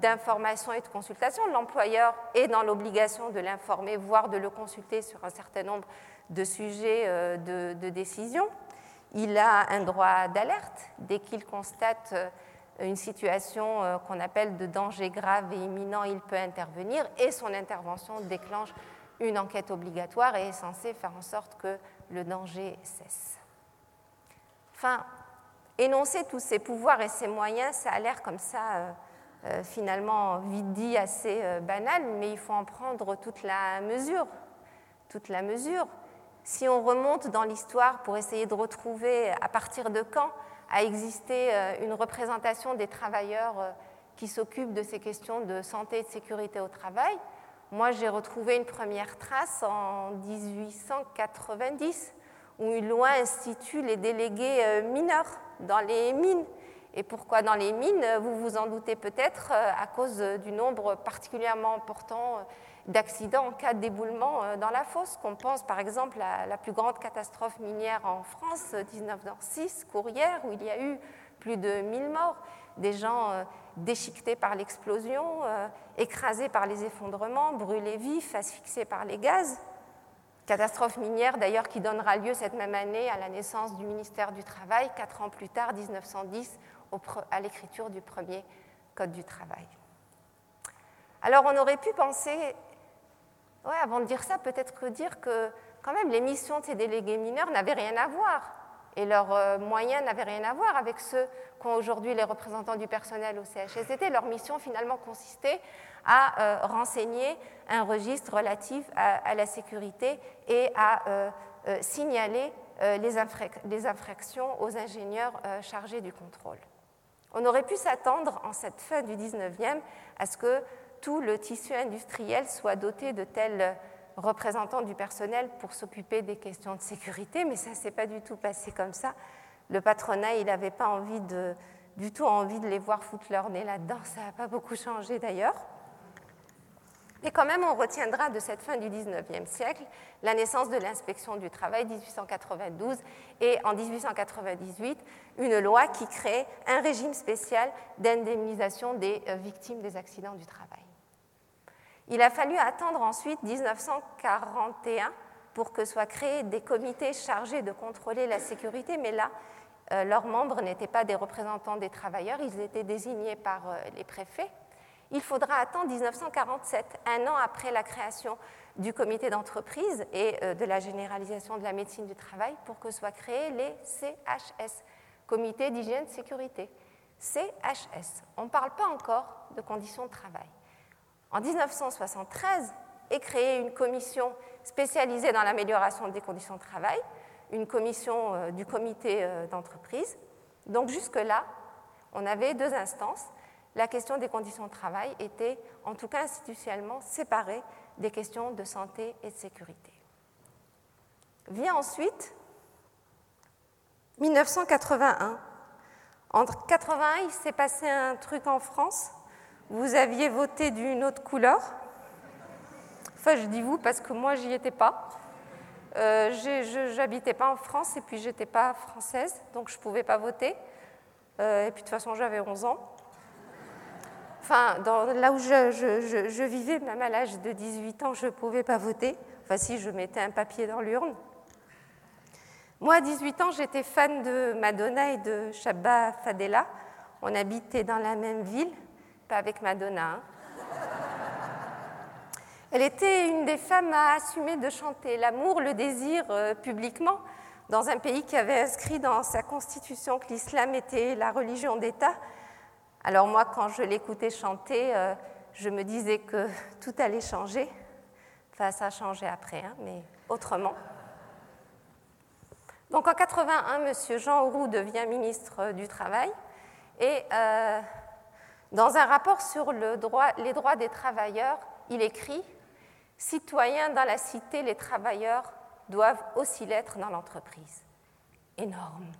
d'information et de consultation. L'employeur est dans l'obligation de l'informer, voire de le consulter sur un certain nombre de sujets euh, de, décision. Il a un droit d'alerte dès qu'il constate une situation qu'on appelle de danger grave et imminent, il peut intervenir et son intervention déclenche une enquête obligatoire et est censée faire en sorte que le danger cesse. Enfin, énoncer tous ces pouvoirs et ces moyens, ça a l'air comme ça euh, euh, finalement vite dit assez euh, banal, mais il faut en prendre toute la mesure. Toute la mesure. Si on remonte dans l'histoire pour essayer de retrouver à partir de quand a existé une représentation des travailleurs qui s'occupent de ces questions de santé et de sécurité au travail, moi, j'ai retrouvé une première trace en 1890 où une loi institue les délégués euh, mineurs dans les mines. Et pourquoi dans les mines? Vous vous en doutez peut-être euh, à cause du nombre particulièrement important euh, d'accidents en cas d'éboulement dans la fosse. Qu'on pense par exemple à la plus grande catastrophe minière en France, 1906, Courrières, où il y a eu plus de 1000 morts, des gens déchiquetés par l'explosion, euh, écrasés par les effondrements, brûlés vifs, asphyxiés par les gaz. Catastrophe minière d'ailleurs qui donnera lieu cette même année à la naissance du ministère du Travail, quatre ans plus tard, 1910, à l'écriture du premier Code du travail. Alors on aurait pu penser, avant de dire ça, peut-être que dire que quand même les missions de ces délégués mineurs n'avaient rien à voir et leurs euh, moyens n'avaient rien à voir avec ceux qu'ont aujourd'hui les représentants du personnel au CHSCT. Leur mission finalement consistait à euh, renseigner un registre relatif à, la sécurité et à euh, signaler les, les, infractions aux ingénieurs chargés du contrôle. On aurait pu s'attendre en cette fin du 19e à ce que tout le tissu industriel soit doté de tels représentants du personnel pour s'occuper des questions de sécurité, mais ça ne s'est pas du tout passé comme ça. Le patronat, il n'avait pas du tout envie de les voir foutre leur nez là-dedans. Ça n'a pas beaucoup changé d'ailleurs. Mais quand même, on retiendra de cette fin du 19e siècle la naissance de l'inspection du travail 1892 et en 1898 une loi qui crée un régime spécial d'indemnisation des euh, victimes des accidents du travail. Il a fallu attendre ensuite 1941 pour que soient créés des comités chargés de contrôler la sécurité, mais là, euh, leurs membres n'étaient pas des représentants des travailleurs, ils étaient désignés par euh, les préfets. Il faudra attendre 1947, un an après la création du comité d'entreprise et euh, de la généralisation de la médecine du travail, pour que soient créés les CHS, Comité d'hygiène sécurité. CHS. On ne parle pas encore de conditions de travail. En 1973 est créée une commission spécialisée dans l'amélioration des conditions de travail, une commission euh, du comité euh, d'entreprise. Donc jusque-là, on avait deux instances. La question des conditions de travail était, en tout cas institutionnellement, séparée des questions de santé et de sécurité. Vient ensuite 1981. Entre 1981, il s'est passé un truc en France vous aviez voté d'une autre couleur. Enfin, je dis vous parce que moi, j'y étais pas. Euh, je n'habitais pas en France et puis j'étais pas française, donc je ne pouvais pas voter. et puis de toute façon, j'avais 11 ans. Enfin, dans, là où je, je, vivais, même à l'âge de 18 ans, je ne pouvais pas voter. Enfin, si, je mettais un papier dans l'urne. Moi, à 18 ans, j'étais fan de Madonna et de Shabba Fadela. On habitait dans la même ville, pas avec Madonna. Elle était une des femmes à assumer de chanter l'amour, le désir euh, publiquement, dans un pays qui avait inscrit dans sa constitution que l'islam était la religion d'État. Alors moi, quand je l'écoutais chanter, euh, je me disais que tout allait changer. Enfin, ça a changé après, hein, mais autrement. Donc en 81, M. Jean Auroux devient ministre du Travail et euh, dans un rapport sur les droits des travailleurs, il écrit Citoyens dans la cité, les travailleurs doivent aussi l'être dans l'entreprise. Énorme,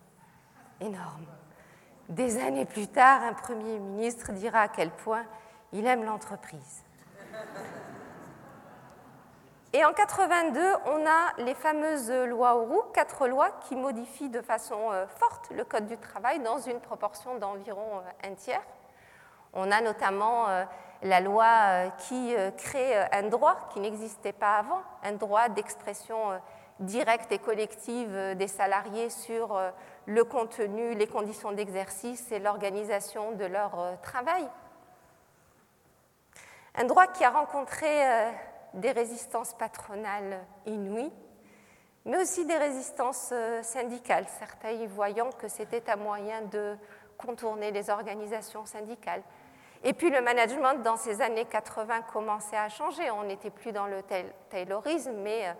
énorme. Des années plus tard, un Premier ministre dira à quel point il aime l'entreprise. Et en 82, on a les fameuses lois Auroux, quatre lois qui modifient de façon euh, forte le Code du travail dans une proportion d'environ euh, un tiers. On a notamment euh, la loi qui crée un droit qui n'existait pas avant, un droit d'expression directe et collective des salariés sur le contenu, les conditions d'exercice et l'organisation de leur travail. Un droit qui a rencontré des résistances patronales inouïes, mais aussi des résistances euh, syndicales, certains y voyant que c'était un moyen de contourner les organisations syndicales. Et puis le management dans ces années 80 commençait à changer. On n'était plus dans le taylorisme, mais euh,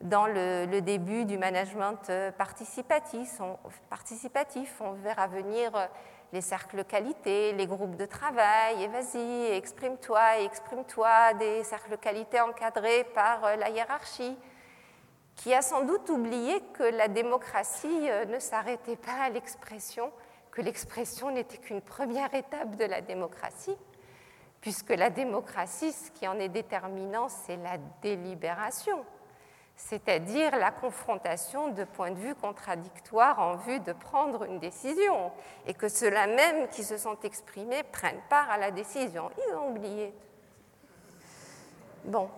dans le, début du management euh, participatif. On, participatif. on verra venir les cercles qualité, les groupes de travail, et vas-y, exprime-toi, exprime-toi, des cercles qualité encadrés par euh, la hiérarchie, qui a sans doute oublié que la démocratie euh, ne s'arrêtait pas à l'expression, que l'expression n'était qu'une première étape de la démocratie, puisque la démocratie, ce qui en est déterminant, c'est la délibération c'est-à-dire la confrontation de points de vue contradictoires en vue de prendre une décision, et que ceux-là même qui se sont exprimés prennent part à la décision. Ils ont oublié. Bon.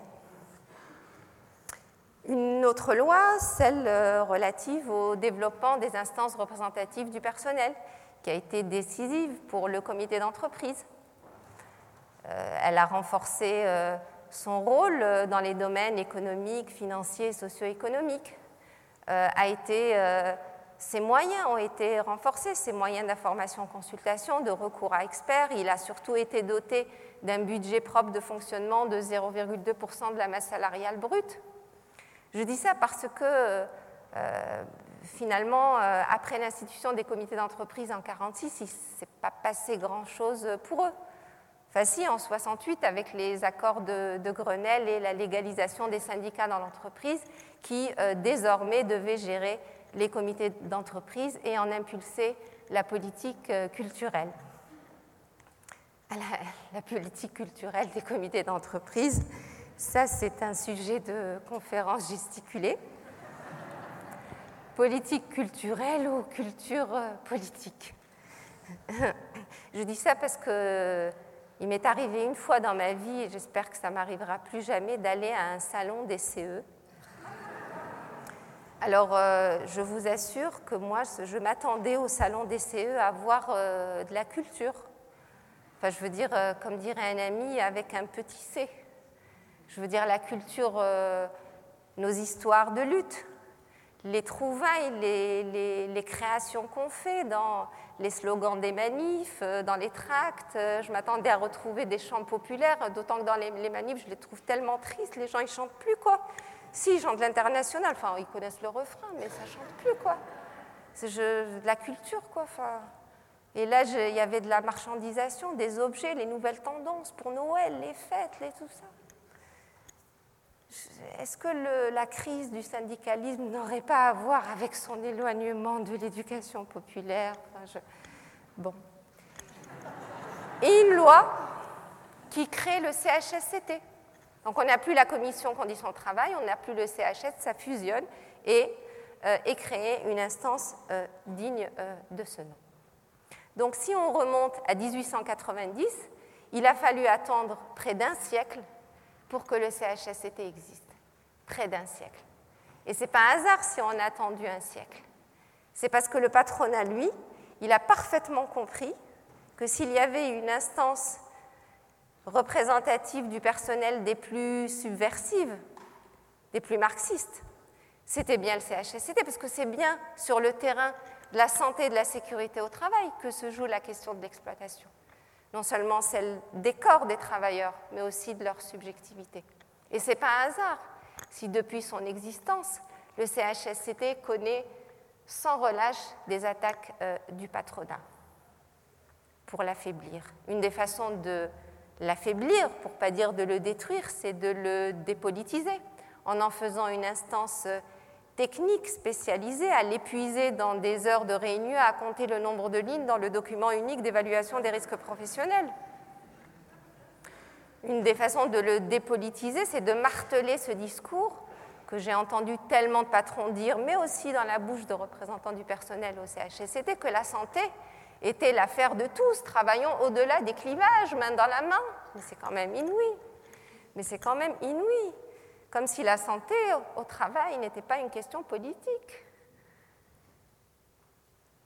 Une autre loi, celle euh, relative au développement des instances représentatives du personnel, qui a été décisive pour le comité d'entreprise. Euh, elle a renforcé euh, son rôle euh, dans les domaines économiques, financiers, socio-économiques a ses moyens ont été renforcés, ses moyens d'information, consultation, de recours à experts. Il a surtout été doté d'un budget propre de fonctionnement de 0,2% de la masse salariale brute. Je dis ça parce que finalement, après l'institution des comités d'entreprise en 1946, il ne s'est pas passé grand-chose pour eux. Enfin, si, en 68, avec les accords de, Grenelle et la légalisation des syndicats dans l'entreprise, qui euh, désormais devaient gérer les comités d'entreprise et en impulser la politique euh, culturelle. La, la, politique culturelle des comités d'entreprise, ça c'est un sujet de conférence gesticulée. Politique culturelle ou culture euh, politique Je dis ça parce que il m'est arrivé une fois dans ma vie, et j'espère que ça m'arrivera plus jamais, d'aller à un salon des CE. Alors, euh, je vous assure que moi, je m'attendais au salon des CE à voir euh, de la culture. Enfin, je veux dire, comme dirait un ami, avec un petit C. Je veux dire la culture, nos histoires de lutte, les trouvailles, les, les créations qu'on fait dans les slogans des manifs, euh, dans les tracts. Euh, je m'attendais à retrouver des chants populaires, d'autant que dans les, manifs, je les trouve tellement tristes. Les gens, ils chantent plus, quoi. Si, ils chantent l'international. Enfin, ils connaissent le refrain, mais ça chante plus, quoi. C'est de la culture, quoi. Et là, il y avait de la marchandisation, des objets, les nouvelles tendances pour Noël, les fêtes, les tout ça. Est-ce que la crise du syndicalisme n'aurait pas à voir avec son éloignement de l'éducation populaire? Bon. Et une loi qui crée le CHSCT. Donc on n'a plus la commission conditions de travail, on n'a plus le CHS, ça fusionne et euh, est une instance euh, digne euh, de ce nom. Donc si on remonte à 1890, il a fallu attendre près d'un siècle pour que le CHSCT existe. Près d'un siècle. Et ce n'est pas un hasard si on a attendu un siècle. C'est parce que le patronat, lui, il a parfaitement compris que s'il y avait une instance représentative du personnel des plus subversives, des plus marxistes, c'était bien le CHSCT, parce que c'est bien sur le terrain de la santé et de la sécurité au travail que se joue la question de l'exploitation. Non seulement celle des corps des travailleurs, mais aussi de leur subjectivité. Et ce n'est pas un hasard si depuis son existence, le CHSCT connaît sans relâche des attaques euh, du patronat pour l'affaiblir. Une des façons de l'affaiblir, pour ne pas dire de le détruire, c'est de le dépolitiser en en faisant une instance euh, technique spécialisée, à l'épuiser dans des heures de réunion, à compter le nombre de lignes dans le document unique d'évaluation des risques professionnels. Une des façons de le dépolitiser, c'est de marteler ce discours que j'ai entendu tellement de patrons dire, mais aussi dans la bouche de représentants du personnel au CHSCT, que la santé était l'affaire de tous, travaillons au-delà des clivages, main dans la main. Mais c'est quand même inouï. Mais c'est quand même inouï. Comme si la santé au travail n'était pas une question politique.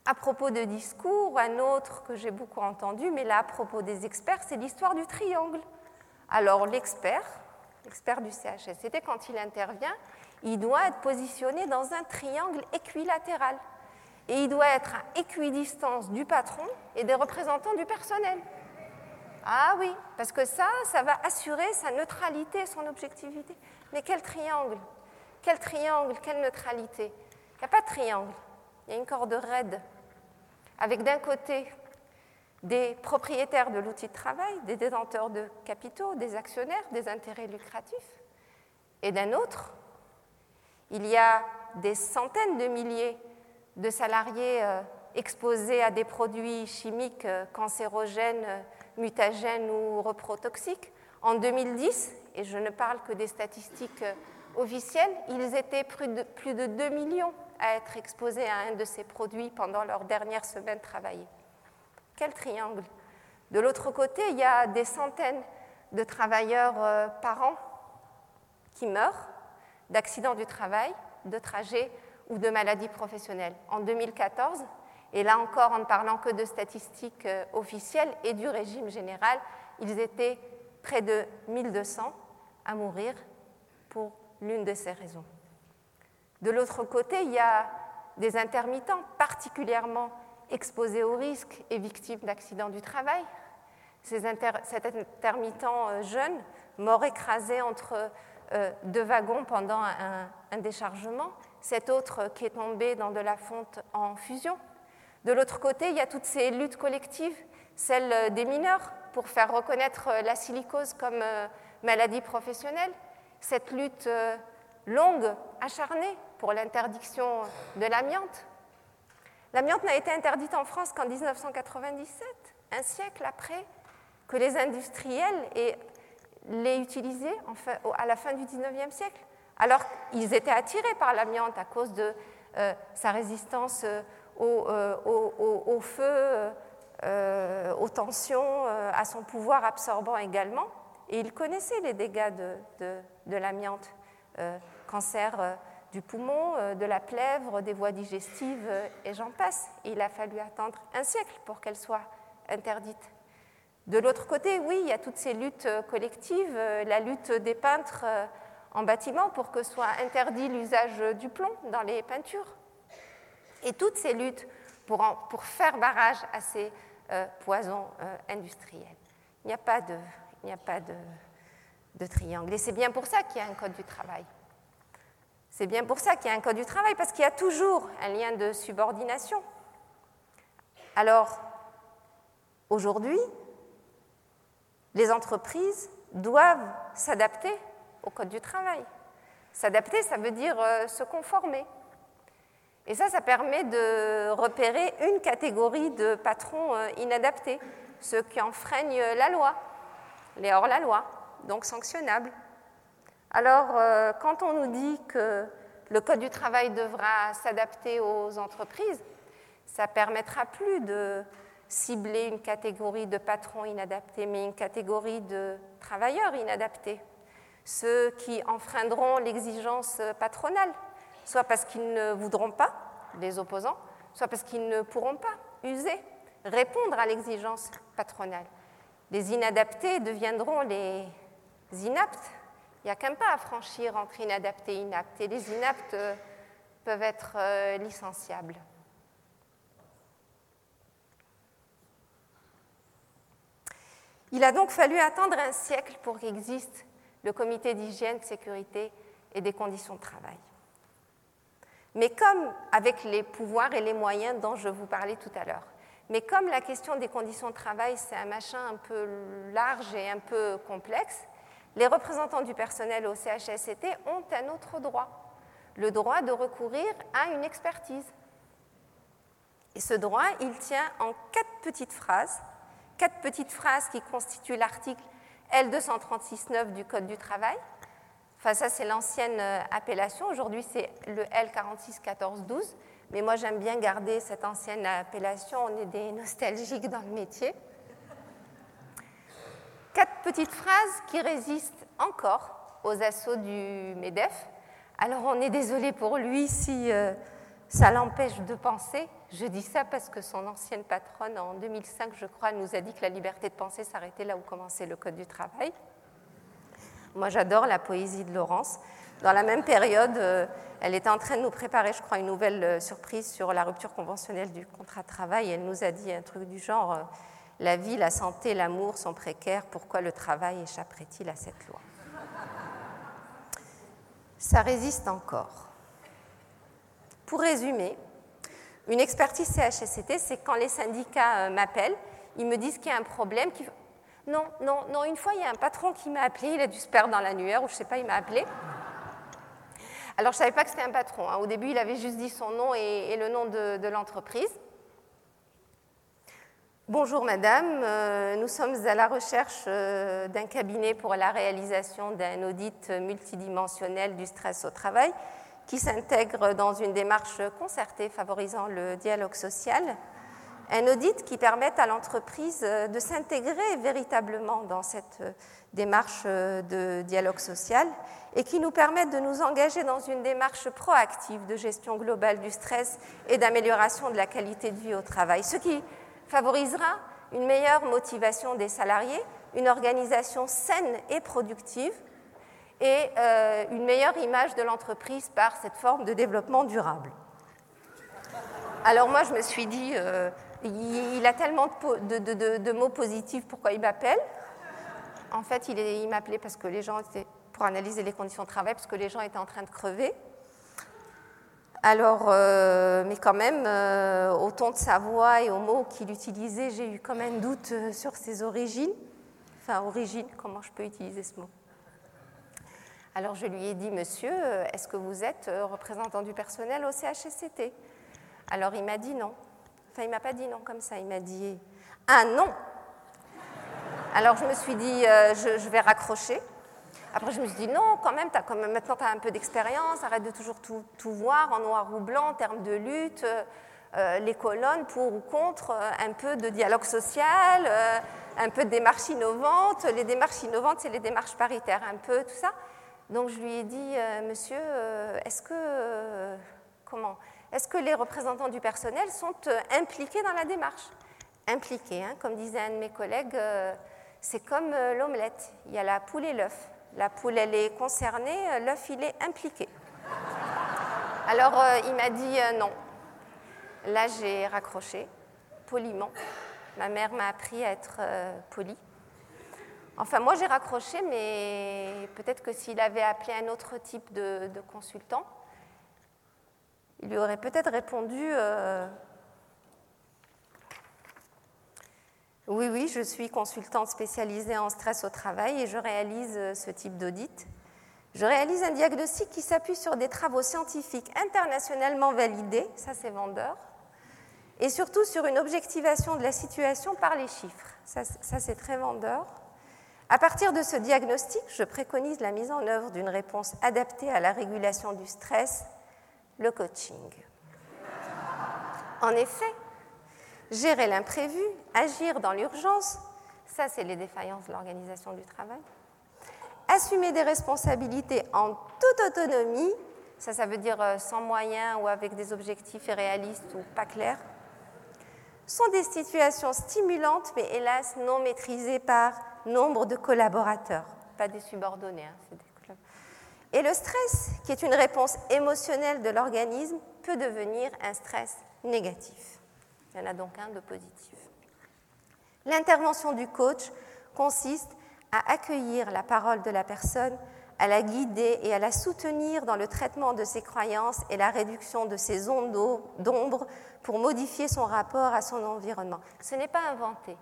À propos de discours, un autre que j'ai beaucoup entendu, mais là à propos des experts, c'est l'histoire du triangle. Alors l'expert, l'expert du CHSCT, quand il intervient, il doit être positionné dans un triangle équilatéral et il doit être à équidistance du patron et des représentants du personnel. Ah oui, parce que ça, ça va assurer sa neutralité, son objectivité. Mais quel triangle Quel triangle Quelle neutralité. Il n'y a pas de triangle, il y a une corde raide, avec d'un côté des propriétaires de l'outil de travail, des détenteurs de capitaux, des actionnaires, des intérêts lucratifs, et d'un autre, il y a des centaines de milliers de salariés euh, exposés à des produits chimiques euh, cancérogènes, mutagènes ou reprotoxiques. En 2010, et je ne parle que des statistiques officielles, ils étaient plus de, plus de 2 millions à être exposés à un de ces produits pendant leur dernière semaine travaillée. Quel triangle De l'autre côté, il y a des centaines de travailleurs par an qui meurent d'accidents du travail, de trajets ou de maladies professionnelles. En 2014, et là encore en ne parlant que de statistiques euh, officielles et du régime général, ils étaient près de 1200 à mourir pour l'une de ces raisons. De l'autre côté, il y a des intermittents particulièrement exposés au risque et victimes d'accidents du travail. Ces inter cet intermittent euh, jeune, mort écrasé entre euh, deux wagons pendant un déchargement, cet autre qui est tombé dans de la fonte en fusion. De l'autre côté, il y a toutes ces luttes collectives, celle des mineurs pour faire reconnaître la silicose comme euh, maladie professionnelle, cette lutte euh, longue, acharnée pour l'interdiction de l'amiante. L'amiante n'a été interdite en France qu'en 1997, un siècle après que les industriels l'aient utilisée à la fin du 19e siècle alors ils étaient attirés par l'amiante à cause de euh, sa résistance euh, au, feu, aux tensions, à son pouvoir absorbant également. Et ils connaissaient les dégâts de, de l'amiante, cancer du poumon, de la plèvre, des voies digestives, et j'en passe. il a fallu attendre un siècle pour qu'elle soit interdite. De l'autre côté, oui, il y a toutes ces luttes collectives, la lutte des peintres en bâtiment pour que soit interdit l'usage du plomb dans les peintures. Et toutes ces luttes pour, pour faire barrage à ces euh, poisons euh, industriels. Il n'y a pas, de, il a pas de, triangle. Et c'est bien pour ça qu'il y a un code du travail. C'est bien pour ça qu'il y a un code du travail, parce qu'il y a toujours un lien de subordination. Alors, aujourd'hui, les entreprises doivent s'adapter au Code du travail. S'adapter, ça veut dire euh, se conformer. Et ça, ça permet de repérer une catégorie de patrons euh, inadaptés, ceux qui enfreignent la loi, les hors-la-loi, donc sanctionnables. Alors, euh, quand on nous dit que le Code du travail devra s'adapter aux entreprises, ça permettra plus de cibler une catégorie de patrons inadaptés, mais une catégorie de travailleurs inadaptés, ceux qui enfreindront l'exigence patronale, soit parce qu'ils ne voudront pas, les opposants, soit parce qu'ils ne pourront pas user, répondre à l'exigence patronale. Les inadaptés deviendront les inaptes. Il n'y a qu'un pas à franchir entre inadaptés et inaptes, et les inaptes euh, peuvent être euh, licenciables. Il a donc fallu attendre un siècle pour qu'existe le comité d'hygiène, de sécurité et des conditions de travail. Mais comme avec les pouvoirs et les moyens dont je vous parlais tout à l'heure, mais comme la question des conditions de travail, c'est un machin un peu large et un peu complexe, les représentants du personnel au CHSCT ont un autre droit, le droit de recourir à une expertise. Et ce droit, il tient en quatre petites phrases quatre petites phrases qui constituent l'article L236.9 du Code du travail. Enfin, ça, c'est l'ancienne euh, appellation. Aujourd'hui, c'est le L461412. Mais moi, j'aime bien garder cette ancienne appellation. On est des nostalgiques dans le métier. Quatre petites phrases qui résistent encore aux assauts du MEDEF. Alors, on est désolé pour lui si euh, ça l'empêche de penser. Je dis ça parce que son ancienne patronne, en 2005, je crois, nous a dit que la liberté de penser s'arrêtait là où commençait le Code du travail. Moi, j'adore la poésie de Laurence. Dans la même période, euh, elle était en train de nous préparer, je crois, une nouvelle euh, surprise sur la rupture conventionnelle du contrat de travail. elle nous a dit un truc du genre euh, La vie, la santé, l'amour sont précaires, pourquoi le travail échapperait-il à cette loi? Ça résiste encore. Pour résumer, une expertise CHSCT, c'est quand les syndicats m'appellent, ils me disent qu'il y a un problème. Non, non, non, une fois, il y a un patron qui m'a appelé, il a dû se perdre dans l'annuaire, ou je ne sais pas, il m'a appelé. Alors, je ne savais pas que c'était un patron. Hein. Au début, il avait juste dit son nom et, le nom de, l'entreprise. Bonjour madame, euh, nous sommes à la recherche euh, d'un cabinet pour la réalisation d'un audit multidimensionnel du stress au travail qui s'intègre dans une démarche concertée favorisant le dialogue social, un audit qui permette à l'entreprise de s'intégrer véritablement dans cette démarche de dialogue social et qui nous permette de nous engager dans une démarche proactive de gestion globale du stress et d'amélioration de la qualité de vie au travail, ce qui favorisera une meilleure motivation des salariés, une organisation saine et productive, et euh, une meilleure image de l'entreprise par cette forme de développement durable. Alors moi, je me suis dit, euh, il, a tellement de, mots positifs, pourquoi il m'appelle? En fait, il m'appelait parce que les gens étaient, pour analyser les conditions de travail, parce que les gens étaient en train de crever. Alors, euh, mais quand même, au ton de sa voix et aux mots qu'il utilisait, j'ai eu quand même doute sur ses origines. Enfin, origine, comment je peux utiliser ce mot? Alors je lui ai dit, monsieur, est-ce que vous êtes euh, représentant du personnel au CHSCT Alors il m'a dit non. Enfin, il m'a pas dit non comme ça, il m'a dit ah non. Alors je me suis dit, euh, je, vais raccrocher. Après, je me suis dit, non, quand même, maintenant, tu as un peu d'expérience, arrête de toujours tout, voir en noir ou blanc en termes de lutte, euh, les colonnes pour ou contre, un peu de dialogue social, un peu de démarche innovante. Les démarches innovantes, c'est les démarches paritaires, un peu, tout ça. Donc je lui ai dit, euh, monsieur, euh, est-ce que, euh, comment, est-ce que les représentants du personnel sont impliqués dans la démarche? Impliqués, hein, comme disait un de mes collègues, c'est comme l'omelette, il y a la poule et l'œuf. La poule, elle est concernée, l'œuf, il est impliqué. Alors il m'a dit non. Là, j'ai raccroché, poliment. Ma mère m'a appris à être polie. Enfin, moi j'ai raccroché, mais peut-être que s'il avait appelé un autre type de, consultant, il lui aurait peut-être répondu euh, Oui, oui, je suis consultante spécialisée en stress au travail et je réalise euh, ce type d'audit. Je réalise un diagnostic qui s'appuie sur des travaux scientifiques internationalement validés, ça c'est vendeur, et surtout sur une objectivation de la situation par les chiffres, ça c'est très vendeur. À partir de ce diagnostic, je préconise la mise en œuvre d'une réponse adaptée à la régulation du stress, le coaching. En effet, gérer l'imprévu, agir dans l'urgence, ça c'est les défaillances de l'organisation du travail, assumer des responsabilités en toute autonomie, ça ça veut dire euh, sans moyens ou avec des objectifs irréalistes ou pas clairs, sont des situations stimulantes mais hélas non maîtrisées par nombre de collaborateurs, pas des subordonnés. Hein, et le stress, qui est une réponse émotionnelle de l'organisme, peut devenir un stress négatif. Il y en a donc un de positif. L'intervention du coach consiste à accueillir la parole de la personne, à la guider et à la soutenir dans le traitement de ses croyances et la réduction de ses ondes d'ombre pour modifier son rapport à son environnement. Ce n'est pas inventé.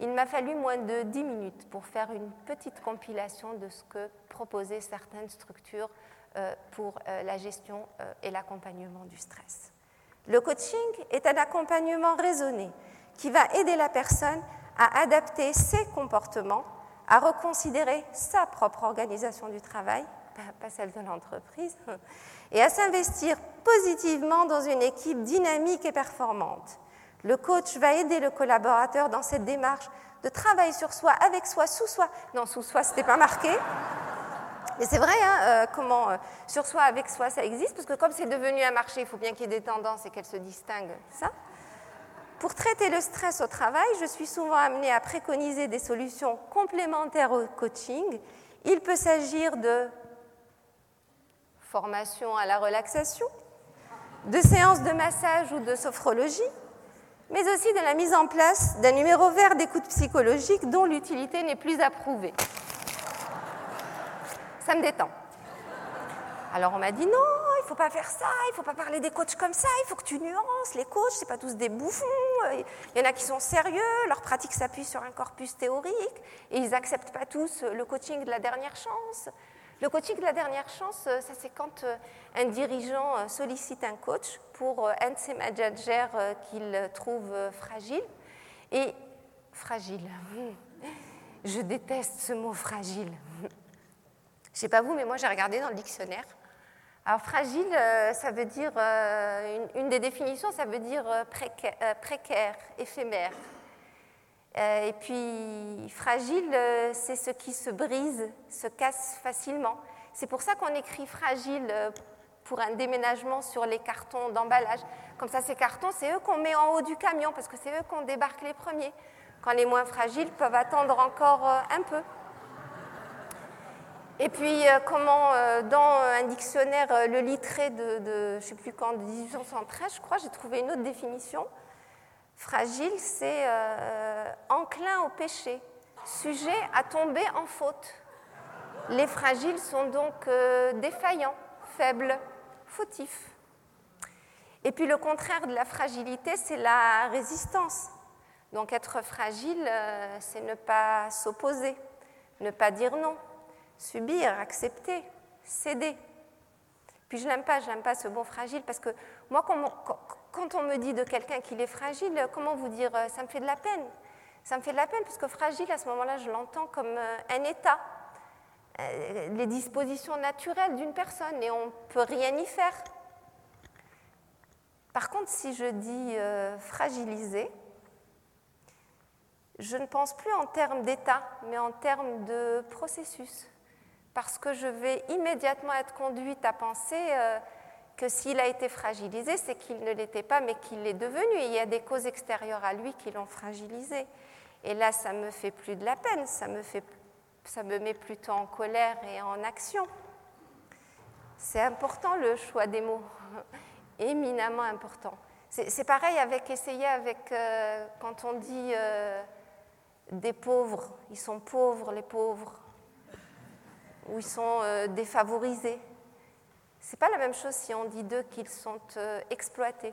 Il m'a fallu moins de 10 minutes pour faire une petite compilation de ce que proposaient certaines structures euh, pour euh, la gestion euh, et l'accompagnement du stress. Le coaching est un accompagnement raisonné qui va aider la personne à adapter ses comportements, à reconsidérer sa propre organisation du travail, pas celle de l'entreprise, et à s'investir positivement dans une équipe dynamique et performante. Le coach va aider le collaborateur dans cette démarche de travail sur soi, avec soi, sous soi. Non, sous soi, ce n'était pas marqué. Mais c'est vrai, hein, euh, comment euh, sur soi, avec soi, ça existe, parce que comme c'est devenu un marché, il faut bien qu'il y ait des tendances et qu'elles se distinguent. Pour traiter le stress au travail, je suis souvent amenée à préconiser des solutions complémentaires au coaching. Il peut s'agir de formation à la relaxation, de séances de massage ou de sophrologie, mais aussi de la mise en place d'un numéro vert d'écoute psychologique dont l'utilité n'est plus approuvée. Ça me détend. Alors on m'a dit non, il ne faut pas faire ça, il ne faut pas parler des coachs comme ça, il faut que tu nuances. Les coachs, ce pas tous des bouffons. Il y en a qui sont sérieux, leur pratique s'appuie sur un corpus théorique et ils n'acceptent pas tous le coaching de la dernière chance. Le coaching de la dernière chance, euh, ça c'est quand euh, un dirigeant euh, sollicite un coach pour un de ses managers qu'il trouve fragile. Et fragile, je déteste ce mot fragile. Je ne sais pas vous, mais moi j'ai regardé dans le dictionnaire. Alors fragile, ça veut dire, une, des définitions, ça veut dire précaire éphémère, euh, et puis, fragile, euh, c'est ce qui se brise, se casse facilement. C'est pour ça qu'on écrit fragile euh, pour un déménagement sur les cartons d'emballage. Comme ça, ces cartons, c'est eux qu'on met en haut du camion parce que c'est eux qu'on débarque les premiers. Quand les moins fragiles peuvent attendre encore un peu. Et puis, comment, dans un dictionnaire, le littré de, je ne sais plus quand, de 1813, je crois, j'ai trouvé une autre définition. Fragile, c'est euh, enclin au péché, sujet à tomber en faute. Les fragiles sont donc euh, défaillants, faibles, fautifs. Et puis le contraire de la fragilité, c'est la résistance. Donc être fragile, euh, c'est ne pas s'opposer, ne pas dire non, subir, accepter, céder. Puis je n'aime pas, je n'aime pas ce bon fragile parce que moi, quand, on me dit de quelqu'un qu'il est fragile, comment vous dire euh, Ça me fait de la peine. Ça me fait de la peine puisque fragile, à ce moment-là, je l'entends comme euh, un état, euh, les dispositions naturelles d'une personne et on ne peut rien y faire. Par contre, si je dis fragilisé, je ne pense plus en termes d'état, mais en termes de processus. Parce que je vais immédiatement être conduite à penser que s'il a été fragilisé, c'est qu'il ne l'était pas, mais qu'il l'est devenu. il y a des causes extérieures à lui qui l'ont fragilisé. Et là, ça me fait plus de la peine, ça me, fait, ça me met plutôt en colère et en action. C'est important le choix des mots, éminemment important. C'est pareil avec essayer avec euh, quand on dit euh, des pauvres, ils sont pauvres les pauvres, ou ils sont euh, défavorisés. Ce n'est pas la même chose si on dit d'eux qu'ils sont euh, exploités.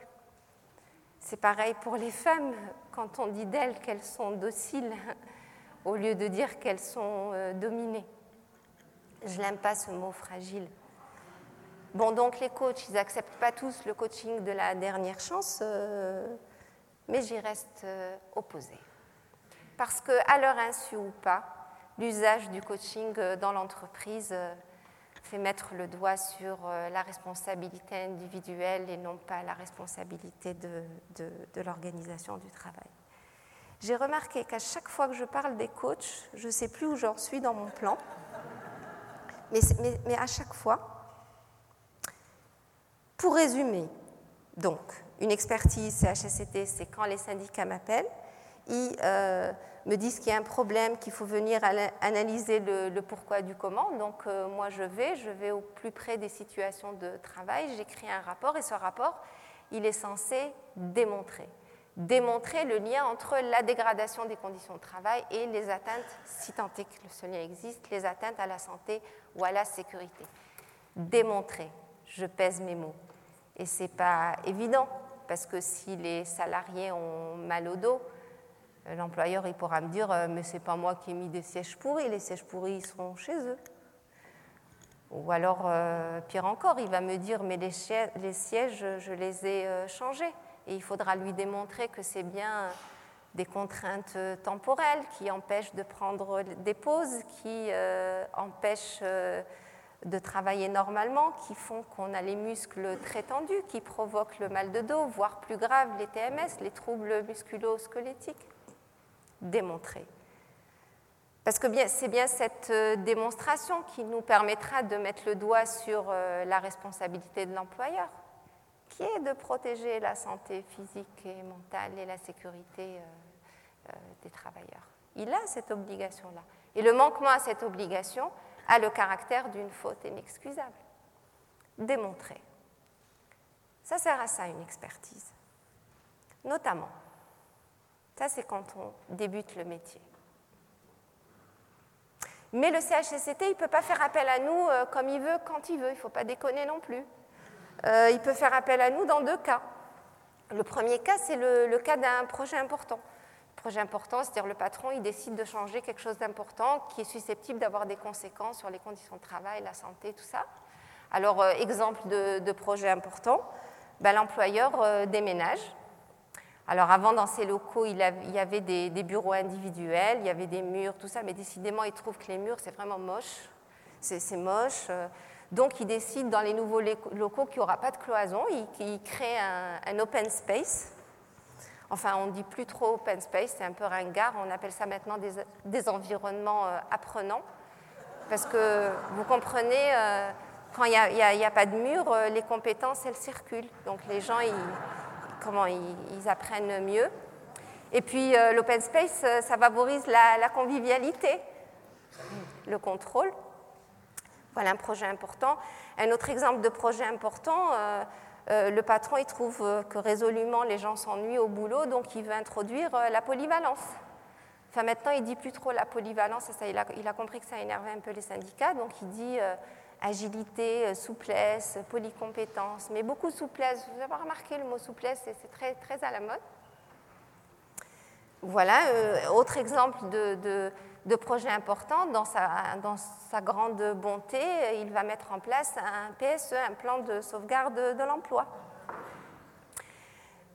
C'est pareil pour les femmes quand on dit d'elles qu'elles sont dociles au lieu de dire qu'elles sont euh, dominées. Je n'aime pas ce mot fragile. Bon, donc les coachs, ils n'acceptent pas tous le coaching de la dernière chance, mais j'y reste opposée. Parce que, à leur insu ou pas, l'usage du coaching dans l'entreprise fait mettre le doigt sur euh, la responsabilité individuelle et non pas la responsabilité de, l'organisation du travail. J'ai remarqué qu'à chaque fois que je parle des coachs, je ne sais plus où j'en suis dans mon plan, mais, à chaque fois, pour résumer, donc, une expertise CHSCT, c'est quand les syndicats m'appellent, euh, me disent qu'il y a un problème, qu'il faut venir analyser le, pourquoi du comment. Donc euh, moi je vais, je vais au plus près des situations de travail, j'écris un rapport et ce rapport, il est censé démontrer. Démontrer le lien entre la dégradation des conditions de travail et les atteintes, si tant est que ce lien existe, les atteintes à la santé ou à la sécurité. Démontrer, je pèse mes mots. Et ce n'est pas évident, parce que si les salariés ont mal au dos, l'employeur il pourra me dire euh, mais c'est pas moi qui ai mis des sièges pourris, les sièges pourris ils seront chez eux. Ou alors euh, pire encore, il va me dire mais les sièges, je les ai euh, changés et il faudra lui démontrer que c'est bien des contraintes temporelles qui empêchent de prendre des pauses, qui empêchent de travailler normalement, qui font qu'on a les muscles très tendus, qui provoquent le mal de dos, voire plus grave les TMS, les troubles musculo-squelettiques démontrer. Parce que c'est bien cette euh, démonstration qui nous permettra de mettre le doigt sur euh, la responsabilité de l'employeur, qui est de protéger la santé physique et mentale et la sécurité euh, des travailleurs. Il a cette obligation-là. Et le manquement à cette obligation a le caractère d'une faute inexcusable. Démontrer. Ça sert à ça une expertise. Notamment ça, c'est quand on débute le métier. Mais le CHSCT, il ne peut pas faire appel à nous euh, comme il veut, quand il veut. Il ne faut pas déconner non plus. Euh, il peut faire appel à nous dans deux cas. Le premier cas, c'est le, cas d'un projet important. Projet important, c'est-à-dire le patron, il décide de changer quelque chose d'important qui est susceptible d'avoir des conséquences sur les conditions de travail, la santé, tout ça. Alors, euh, exemple de, projet important, ben, l'employeur déménage alors avant, dans ces locaux, il y avait des, bureaux individuels, il y avait des murs, tout ça, mais décidément, il trouve que les murs, c'est vraiment moche. C'est moche. Donc, il décide dans les nouveaux locaux qu'il n'y aura pas de cloison. Il, crée un, open space. Enfin, on ne dit plus trop open space, c'est un peu ringard. On appelle ça maintenant des, environnements euh, apprenants. Parce que vous comprenez, euh, quand il n'y a, pas de mur, euh, les compétences, elles circulent. Donc, les gens, ils comment ils, apprennent mieux. Et puis euh, l'open space, euh, ça favorise la, convivialité, le contrôle. Voilà un projet important. Un autre exemple de projet important, euh, le patron il trouve que résolument les gens s'ennuient au boulot, donc il veut introduire la polyvalence. Enfin maintenant il dit plus trop la polyvalence, ça, il, a, il, a, compris que ça énervait un peu les syndicats, donc il dit agilité, euh, souplesse, polycompétence, mais beaucoup souplesse. Vous avez remarqué le mot souplesse, c'est très, très à la mode. Voilà, euh, autre exemple de, projet important, dans sa, grande bonté, il va mettre en place un PSE, un plan de sauvegarde de l'emploi.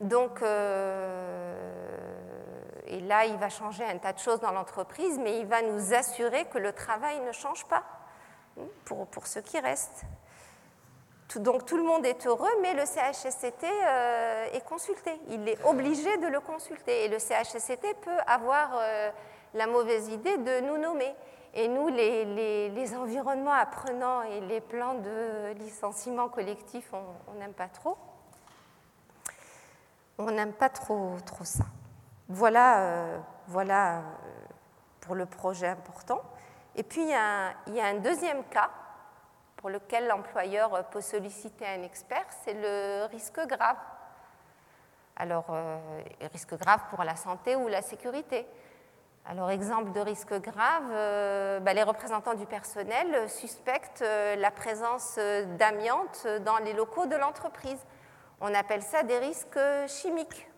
Donc, euh, et là, il va changer un tas de choses dans l'entreprise, mais il va nous assurer que le travail ne change pas pour, ceux qui restent. donc tout le monde est heureux, mais le CHSCT euh, est consulté. Il est obligé de le consulter. Et le CHSCT peut avoir euh, la mauvaise idée de nous nommer. Et nous, les, les, environnements apprenants et les plans de licenciement collectif, on n'aime pas trop. On n'aime pas trop, trop ça. Voilà, euh, voilà pour le projet important. Et puis, il y, a un, deuxième cas pour lequel l'employeur peut solliciter un expert, c'est le risque grave. Alors, euh, risque grave pour la santé ou la sécurité. Alors, exemple de risque grave, euh, bah, les représentants du personnel suspectent euh, la présence d'amiante dans les locaux de l'entreprise. On appelle ça des risques chimiques.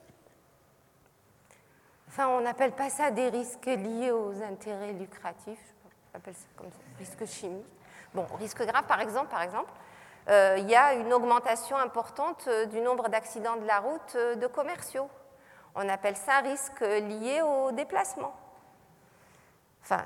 Enfin, on n'appelle pas ça des risques liés aux intérêts lucratifs appelle ça comme ça, risque chimique. Bon, risque grave, par exemple, par exemple euh, il y a une augmentation importante euh, du nombre d'accidents de la route euh, de commerciaux. On appelle ça risque lié au déplacement. Enfin,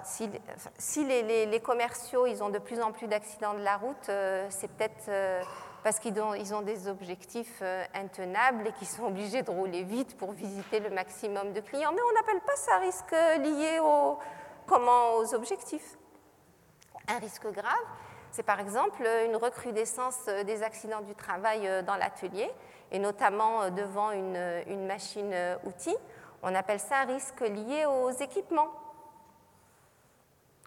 si, les, commerciaux ils ont de plus en plus d'accidents de la route, euh, c'est peut-être euh, parce qu'ils ont, des objectifs euh, intenables et qu'ils sont obligés de rouler vite pour visiter le maximum de clients. Mais on n'appelle pas ça risque lié au, comment, aux objectifs. Un risque grave, c'est par exemple une recrudescence des accidents du travail dans l'atelier, et notamment devant une, une machine-outil. On appelle ça un risque lié aux équipements.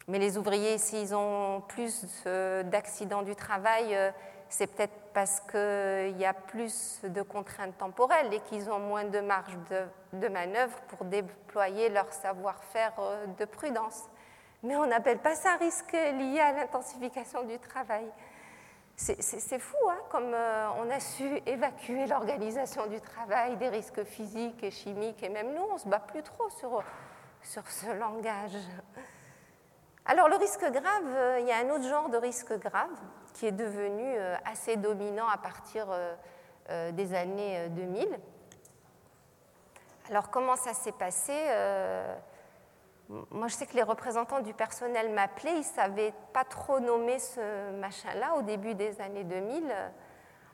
Mais les ouvriers, s'ils ont plus euh, d'accidents du travail, euh, c'est peut-être parce qu'il y a plus de contraintes temporelles et qu'ils ont moins de marge de, manœuvre pour déployer leur savoir-faire euh, de prudence. Mais on n'appelle pas ça risque lié à l'intensification du travail. C'est fou, hein, comme on a su évacuer l'organisation du travail des risques physiques et chimiques, et même nous, on ne se bat plus trop sur, sur ce langage. Alors le risque grave, euh, il y a un autre genre de risque grave qui est devenu euh, assez dominant à partir euh, des années 2000. Alors comment ça s'est passé Moi je sais que les représentants du personnel m'appelaient, ils ne savaient pas trop nommer ce machin-là au début des années 2000.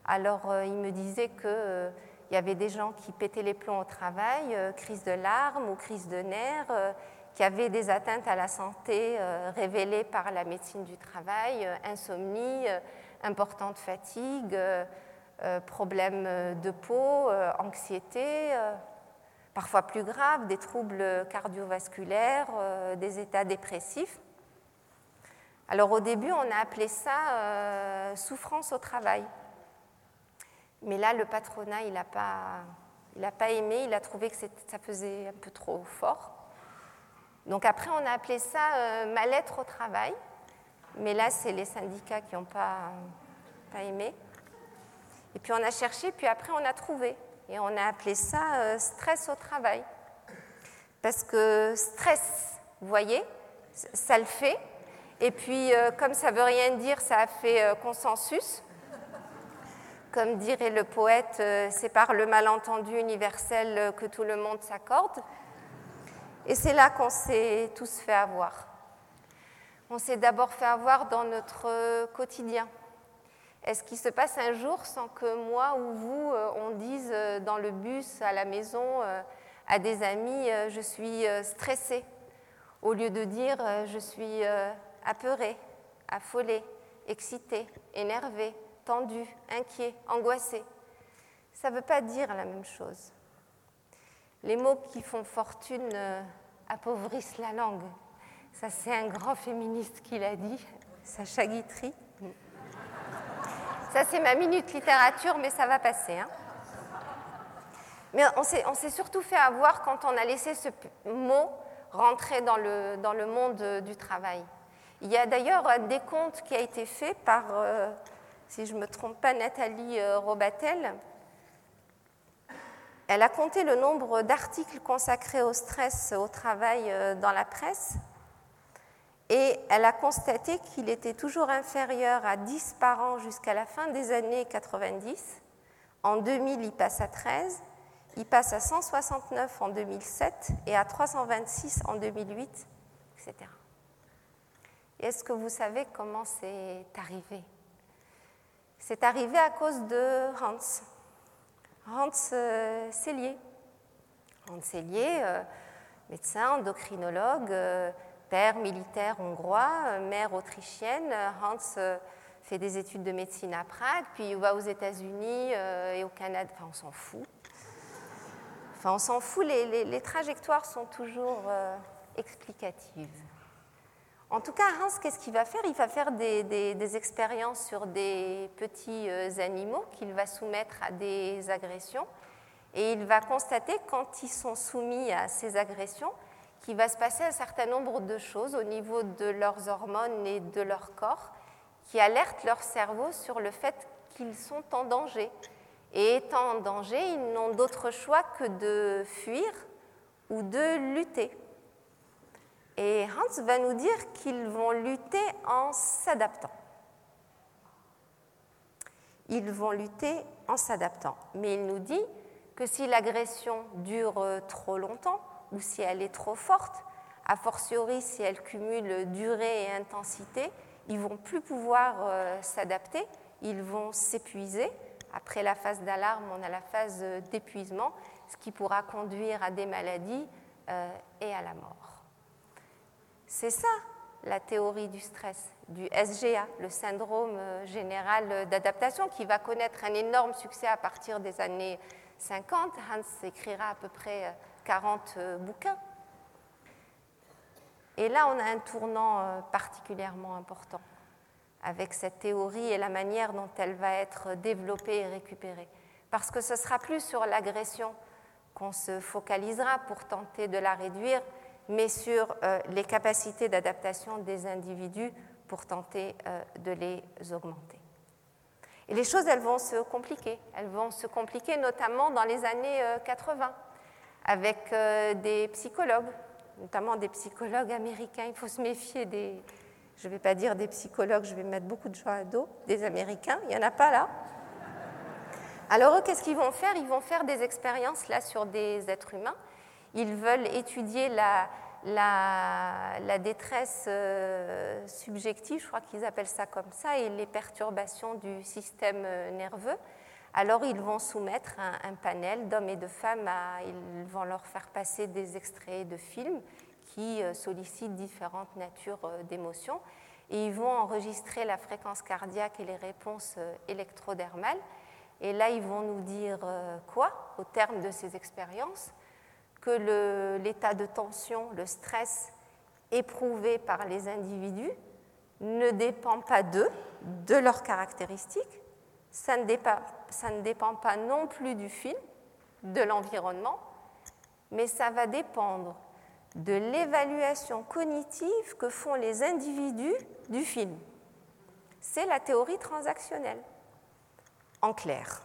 Alors ils me disaient qu'il y avait des gens qui pétaient les plombs au travail, crise de larmes ou crise de nerfs qui avaient des atteintes à la santé euh, révélées par la médecine du travail, euh, insomnie, euh, importante fatigue, problèmes de peau, anxiété, parfois plus graves, des troubles cardiovasculaires, des états dépressifs. Alors au début, on a appelé ça souffrance au travail. Mais là, le patronat, il n'a pas, pas aimé, il a trouvé que ça faisait un peu trop fort. Donc après, on a appelé ça euh, mal-être au travail, mais là, c'est les syndicats qui n'ont pas, aimé. Et puis on a cherché, puis après, on a trouvé. Et on a appelé ça euh, stress au travail. Parce que stress, vous voyez, ça le fait. Et puis, euh, comme ça ne veut rien dire, ça a fait consensus. Comme dirait le poète, c'est par le malentendu universel que tout le monde s'accorde. Et c'est là qu'on s'est tous fait avoir. On s'est d'abord fait avoir dans notre quotidien. Est-ce qu'il se passe un jour sans que moi ou vous, euh, on dise euh, dans le bus, à la maison, euh, à des amis, je suis stressé, au lieu de dire je suis apeuré, affolé, excité, énervé, tendu, inquiet, angoissé Ça ne veut pas dire la même chose. Les mots qui font fortune euh, appauvrissent la langue. Ça, c'est un grand féministe qui l'a dit, Sacha Guitry. Ça, c'est ma minute littérature, mais ça va passer. Hein. Mais on s'est surtout fait avoir quand on a laissé ce mot rentrer dans le, dans le monde du travail. Il y a d'ailleurs un décompte qui a été fait par, euh, si je ne me trompe pas, Nathalie euh, Robatel, elle a compté le nombre d'articles consacrés au stress au travail euh, dans la presse et elle a constaté qu'il était toujours inférieur à 10 par an jusqu'à la fin des années 90. En 2000, il passe à 13, il passe à 169 en 2007 et à 326 en 2008, etc. Est-ce que vous savez comment c'est arrivé? C'est arrivé à cause de Hans. Hans euh, Sellier. Hans Sellier, euh, médecin, endocrinologue, euh, père militaire hongrois, mère autrichienne. Hans fait des études de médecine à Prague, puis il va aux États-Unis et au Canada. Enfin, on s'en fout. Enfin, on s'en fout, les, trajectoires sont toujours explicatives. En tout cas, Hans, qu'est-ce qu'il va faire? Il va faire des, expériences sur des petits euh, animaux qu'il va soumettre à des agressions. Et il va constater, quand ils sont soumis à ces agressions, qu'il va se passer un certain nombre de choses au niveau de leurs hormones et de leur corps qui alertent leur cerveau sur le fait qu'ils sont en danger. Et étant en danger, ils n'ont d'autre choix que de fuir ou de lutter. Et Hans va nous dire qu'ils vont lutter en s'adaptant. Ils vont lutter en s'adaptant. Mais il nous dit que si l'agression dure trop longtemps ou si elle est trop forte, a fortiori si elles cumulent durée et intensité, ils vont plus pouvoir s'adapter, ils vont s'épuiser. Après la phase d'alarme, on a la phase d'épuisement, ce qui pourra conduire à des maladies et à la mort. C'est ça la théorie du stress, du SGA, le syndrome euh, général d'adaptation, qui va connaître un énorme succès à partir des années 50. Hans écrira à peu près 40 euh, euh, bouquins. Et là, on a un tournant particulièrement important avec cette théorie et la manière dont elle va être développée et récupérée. Parce que ce sera plus sur l'agression qu'on se focalisera pour tenter de la réduire, mais sur euh, les capacités d'adaptation des individus pour tenter euh, de les augmenter. Et les choses, elles vont se compliquer. Elles vont se compliquer notamment dans les années 80 euh, avec des psychologues, notamment des psychologues américains. Il faut se méfier des, je ne vais pas dire des psychologues, je vais mettre beaucoup de gens à dos, des Américains. Il n'y en a pas là. Alors eux, qu'est-ce qu'ils vont faire? Ils vont faire des expériences là sur des êtres humains ils veulent étudier la, détresse euh, subjective, je crois qu'ils appellent ça comme ça, et les perturbations du système euh, nerveux. Alors ils vont soumettre un, panel d'hommes et de femmes, ils vont leur faire passer des extraits de films qui euh, sollicitent différentes natures d'émotions, et ils vont enregistrer la fréquence cardiaque et les réponses électrodermales. Et là, ils vont nous dire quoi au terme de ces expériences? Que l'état de tension, le stress éprouvé par les individus ne dépend pas d'eux, de leurs caractéristiques, ça ne, dépend, ça ne dépend pas non plus du film, de l'environnement, mais ça va dépendre de l'évaluation cognitive que font les individus du film. C'est la théorie transactionnelle, en clair.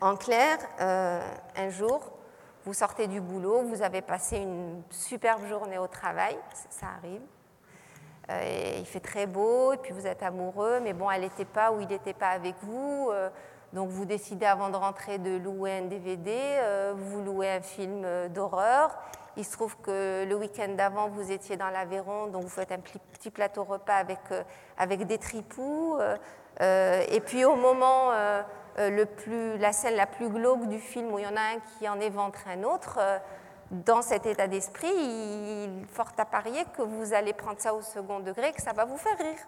En clair, euh, un jour, vous sortez du boulot, vous avez passé une superbe journée au travail, ça arrive. Euh, il fait très beau, et puis vous êtes amoureux, mais bon, elle n'était pas ou il n'était pas avec vous. Euh, donc vous décidez avant de rentrer de louer un DVD, euh, vous louez un film d'horreur. Il se trouve que le week-end d'avant, vous étiez dans l'Aveyron, donc vous faites un petit plateau repas avec, avec des tripous. et puis au moment plus, la scène la plus glauque du film où il y en a un qui en éventre un autre, euh, dans cet état d'esprit, il est fort à parier que vous allez prendre ça au second degré, que ça va vous faire rire.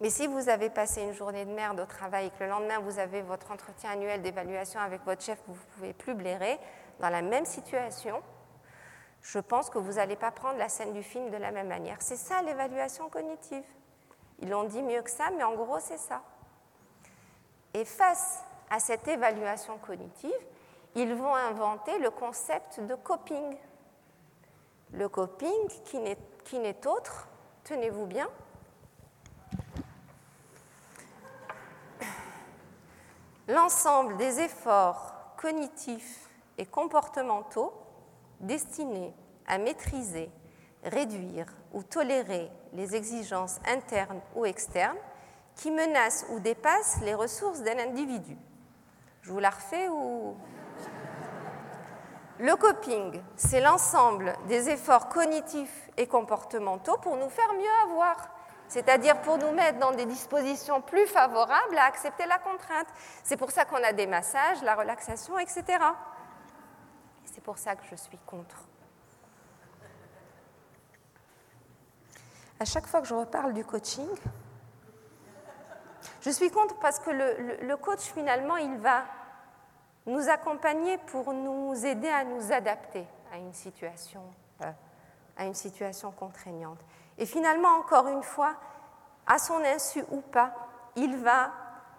Mais si vous avez passé une journée de merde au travail et que le lendemain vous avez votre entretien annuel d'évaluation avec votre chef, vous ne pouvez plus blairer, dans la même situation, je pense que vous n'allez pas prendre la scène du film de la même manière. C'est ça l'évaluation cognitive. Ils l'ont dit mieux que ça, mais en gros c'est ça. Et face à cette évaluation cognitive, ils vont inventer le concept de coping. Le coping qui n'est autre, tenez-vous bien, l'ensemble des efforts cognitifs et comportementaux destinés à maîtriser, réduire ou tolérer les exigences internes ou externes qui menace ou dépasse les ressources d'un individu. Je vous la refais ou... Le coping, c'est l'ensemble des efforts cognitifs et comportementaux pour nous faire mieux avoir, c'est-à-dire pour nous mettre dans des dispositions plus favorables à accepter la contrainte. C'est pour ça qu'on a des massages, la relaxation, etc. C'est pour ça que je suis contre. À chaque fois que je reparle du coaching, je suis contre parce que le, coach, finalement, il va nous accompagner pour nous aider à nous adapter à une situation, euh, à une situation contraignante. Et finalement, encore une fois, à son insu ou pas, il va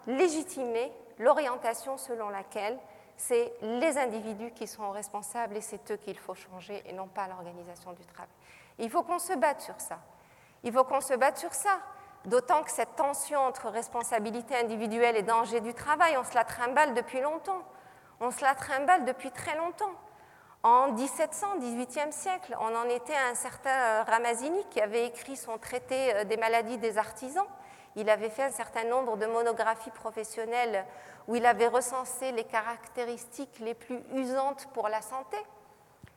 légitimer l'orientation selon laquelle c'est les individus qui sont responsables et c'est eux qu'il faut changer et non pas l'organisation du travail. il faut qu'on se batte sur ça. Il faut qu'on se batte sur ça. D'autant que cette tension entre responsabilité individuelle et danger du travail, on se la trimballe depuis longtemps. On se la trimballe depuis très longtemps. En 1700, 18e siècle, on en était à un certain euh, Ramazini qui avait écrit son traité euh, des maladies des artisans. Il avait fait un certain nombre de monographies professionnelles où il avait recensé les caractéristiques les plus usantes pour la santé.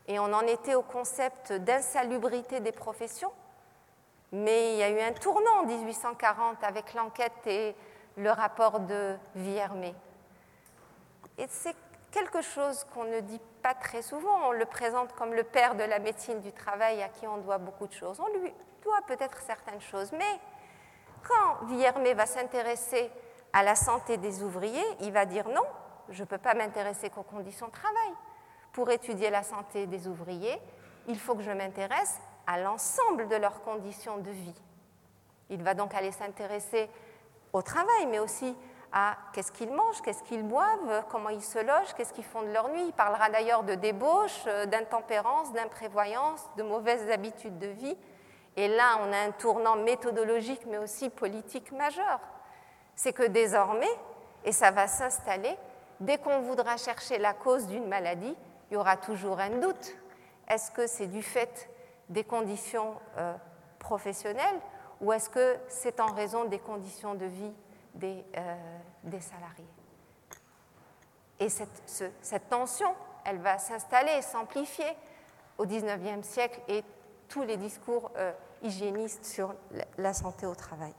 et on en était au concept d'insalubrité des professions. Mais il y a eu un tournant en 1840 avec l'enquête et le rapport de Villermé. Et c'est quelque chose qu'on ne dit pas très souvent. On le présente comme le père de la médecine du travail à qui on doit beaucoup de choses. On lui doit peut-être certaines choses. Mais quand Villermé va s'intéresser à la santé des ouvriers, il va dire non, je ne peux pas m'intéresser qu'aux conditions de travail. Pour étudier la santé des ouvriers, il faut que je m'intéresse à l'ensemble de leurs conditions de vie. Il va donc aller s'intéresser au travail, mais aussi à qu'est-ce qu'ils mangent, qu'est-ce qu'ils boivent, comment ils se logent, qu'est-ce qu'ils font de leur nuit. Il parlera d'ailleurs de débauche, euh, d'intempérance, d'imprévoyance, de mauvaises habitudes de vie. Et là, on a un tournant méthodologique, mais aussi politique majeur. C'est que désormais, et ça va s'installer, dès qu'on voudra chercher la cause d'une maladie, il y aura toujours un doute. Est-ce que c'est du fait des conditions euh, professionnelles ou est-ce que c'est en raison des conditions de vie des, euh, salariés? Et cette, tension, elle va s'installer s'amplifier au XIXe siècle et tous les discours euh, hygiénistes sur la santé au travail.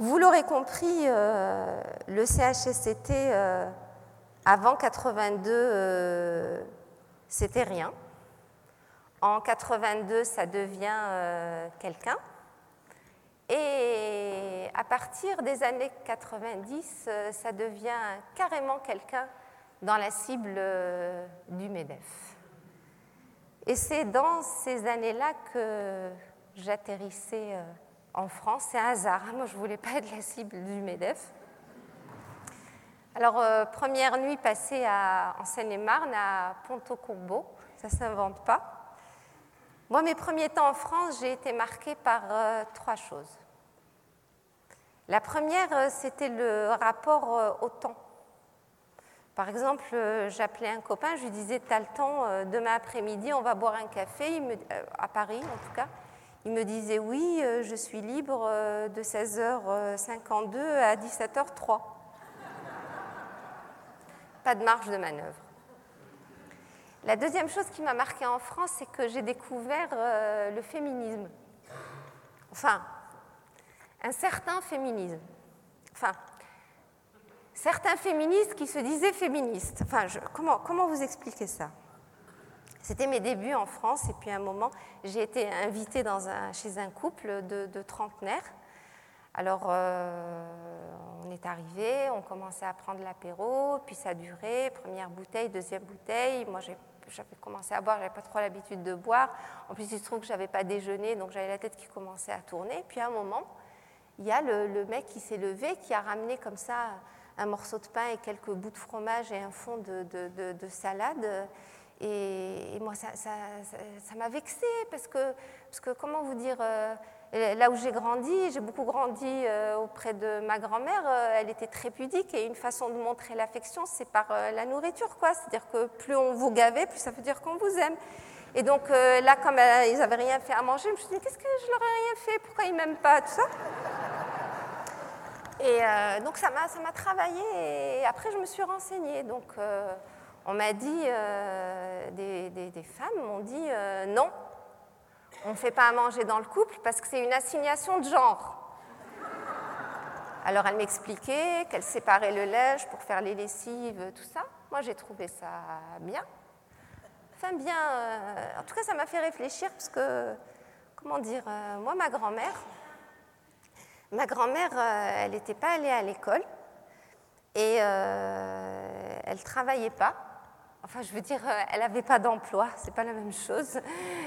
Vous l'aurez compris, le CHSCT avant 82, euh, c'était rien. En 82, ça devient quelqu'un. Et à partir des années 90, ça devient carrément quelqu'un dans la cible du MEDEF. Et c'est dans ces années-là que j'atterrissais en France. C'est un hasard. Hein. Moi, je ne voulais pas être la cible du MEDEF. Alors, euh, première nuit passée en Seine-et-Marne, à Ponto-Combo. Ça ne s'invente pas. Moi, mes premiers temps en France, j'ai été marquée par euh, trois choses. La première, euh, c'était le rapport au temps. Par exemple, j'appelais un copain, je lui disais, tu as le temps, demain après-midi, on va boire un café, à Paris en tout cas. Il me disait oui, je suis libre de 16h52 à 17h03. Pas de marge de manœuvre. La deuxième chose qui m'a marqué en France, c'est que j'ai découvert euh, le féminisme. Enfin, un certain féminisme. Enfin, certains féministes qui se disaient féministes. Enfin, comment, vous expliquer ça? C'était mes débuts en France et puis à un moment, j'ai été invitée chez un couple de, trentenaires. Alors, euh, on est arrivé, on commençait à prendre l'apéro, puis ça duré, première bouteille, deuxième bouteille. Moi, j'avais commencé à boire, j'avais pas trop l'habitude de boire. En plus, il se trouve que j'avais pas déjeuné, donc j'avais la tête qui commençait à tourner. Puis à un moment, il y a le, mec qui s'est levé, qui a ramené comme ça un morceau de pain et quelques bouts de fromage et un fond de, de salade. Et, moi, ça, m'a vexée parce que, parce que, comment vous dire, euh, là où j'ai grandi, j'ai beaucoup grandi euh, auprès de ma grand-mère, euh, elle était très pudique et une façon de montrer l'affection, c'est par la nourriture, quoi. C'est-à-dire que plus on vous gavait, plus ça veut dire qu'on vous aime. Et donc là, comme ils n'avaient rien fait à manger, je me suis dit, qu'est-ce que je leur ai rien fait? Pourquoi ils m'aiment pas? Tout ça. Et donc ça m'a travaillé et après je me suis renseignée. Donc on m'a dit, euh, des, femmes m'ont dit euh, non, on ne fait pas à manger dans le couple parce que c'est une assignation de genre. Alors elle m'expliquait qu'elle séparait le linge pour faire les lessives, tout ça. Moi j'ai trouvé ça bien. Enfin bien, euh, en tout cas ça m'a fait réfléchir parce que, comment dire, moi ma grand-mère, ma grand-mère, elle n'était pas allée à l'école et elle travaillait pas. Enfin, je veux dire, euh, elle n'avait pas d'emploi, c'est pas la même chose.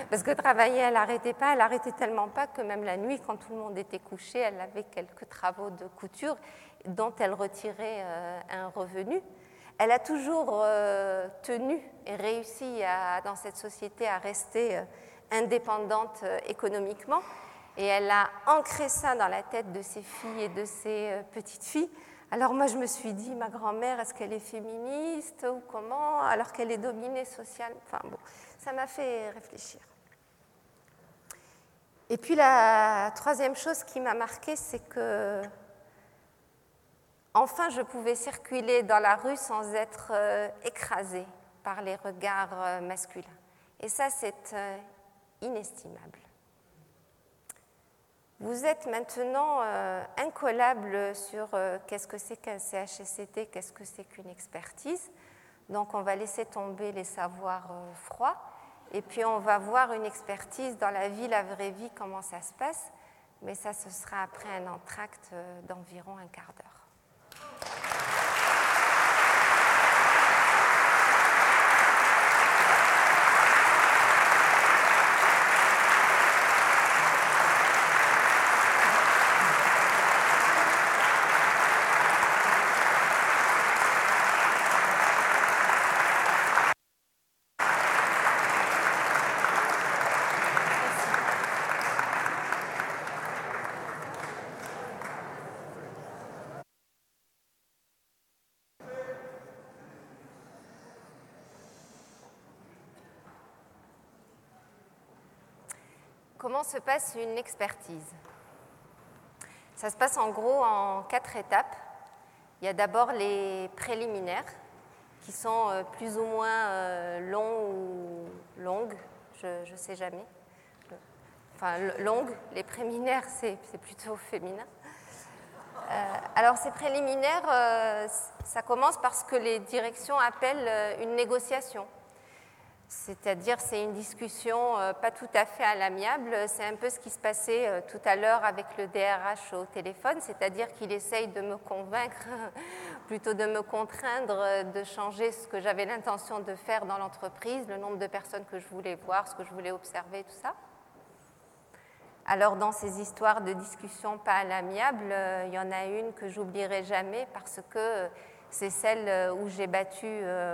Parce que travailler, elle n'arrêtait pas, elle arrêtait tellement pas que même la nuit, quand tout le monde était couché, elle avait quelques travaux de couture dont elle retirait euh, un revenu. Elle a toujours euh, tenu et réussi dans cette société à rester indépendante économiquement. Et elle a ancré ça dans la tête de ses filles et de ses petites filles alors moi je me suis dit, ma grand-mère, est-ce qu'elle est féministe ou comment Alors qu'elle est dominée socialement. Enfin bon, ça m'a fait réfléchir. Et puis la troisième chose qui m'a marquée, c'est que Enfin, je pouvais circuler dans la rue sans être euh, écrasée par les regards euh, masculins. Et ça, c'est euh, inestimable. Vous êtes maintenant incollable sur qu'est-ce que c'est qu'un CHSCT, qu'est-ce que c'est qu'une expertise. Donc on va laisser tomber les savoirs froids et puis on va voir une expertise dans la vie, la vraie vie, comment ça se passe. Mais ça, ce sera après un entracte d'environ un quart d'heure. Comment se passe une expertise Ça se passe en gros en quatre étapes. Il y a d'abord les préliminaires, qui sont euh, plus ou moins euh, longs ou longues, je ne sais jamais. Enfin, longues, les préliminaires, c'est plutôt féminin. Euh, alors ces préliminaires, ça commence parce que les directions appellent une négociation. C'est-à-dire, c'est une discussion euh, pas tout à fait à l'amiable. C'est un peu ce qui se passait euh, tout à l'heure avec le DRH au téléphone, c'est-à-dire qu'il essaye de me convaincre, plutôt de me contraindre euh, de changer ce que j'avais l'intention de faire dans l'entreprise, le nombre de personnes que je voulais voir, ce que je voulais observer, tout ça. Alors, dans ces histoires de discussion pas à l'amiable, il y en a une que j'oublierai jamais parce que c'est celle où j'ai battu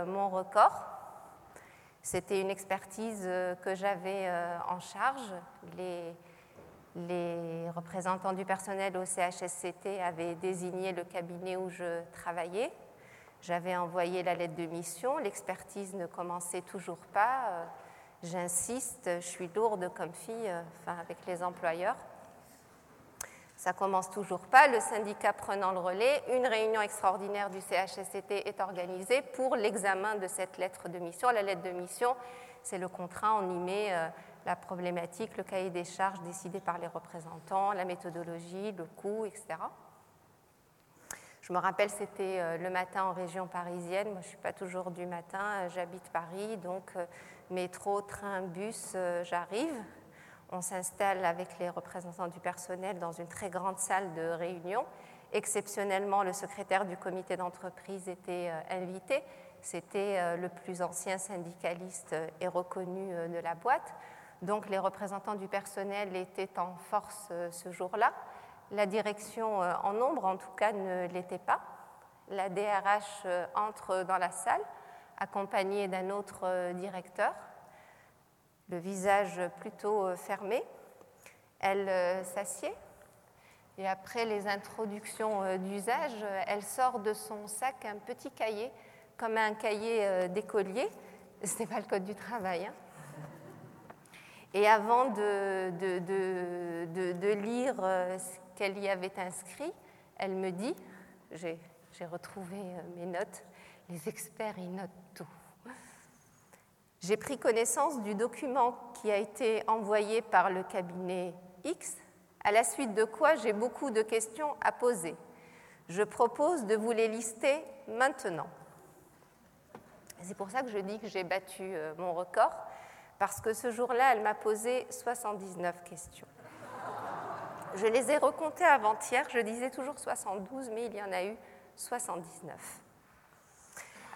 mon record c'était une expertise euh, que j'avais euh, en charge. Les, représentants du personnel au CHSCT avaient désigné le cabinet où je travaillais. J'avais envoyé la lettre de mission. L'expertise ne commençait toujours pas. Euh, j'insiste, je suis lourde comme fille, enfin avec les employeurs. Ça commence toujours pas. Le syndicat prenant le relais, une réunion extraordinaire du CHSCT est organisée pour l'examen de cette lettre de mission. La lettre de mission, c'est le contrat, on y met euh, la problématique, le cahier des charges décidé par les représentants, la méthodologie, le coût, etc. Je me rappelle, c'était euh, le matin en région parisienne. Moi, je ne suis pas toujours du matin. Euh, j'habite Paris, donc métro, train, bus, j'arrive. On s'installe avec les représentants du personnel dans une très grande salle de réunion. Exceptionnellement, le secrétaire du comité d'entreprise était euh, invité. C'était euh, le plus ancien syndicaliste euh, et reconnu de la boîte. Donc les représentants du personnel étaient en force ce jour-là. La direction en nombre, en tout cas, ne l'était pas. La DRH entre dans la salle, accompagnée d'un autre directeur le visage plutôt euh, fermé. Elle euh, s'assied et après les introductions euh, d'usage, elle sort de son sac un petit cahier, comme un cahier d'écolier. Ce n'est pas le code du travail. Hein. Et avant de, lire ce qu'elle y avait inscrit, elle me dit, j'ai retrouvé mes notes, les experts, ils notent tout. J'ai pris connaissance du document qui a été envoyé par le cabinet X, à la suite de quoi j'ai beaucoup de questions à poser. Je propose de vous les lister maintenant. C'est pour ça que je dis que j'ai battu euh, mon record, parce que ce jour-là, elle m'a posé 79 questions. Je les ai recomptées avant-hier, je disais toujours 72, mais il y en a eu 79.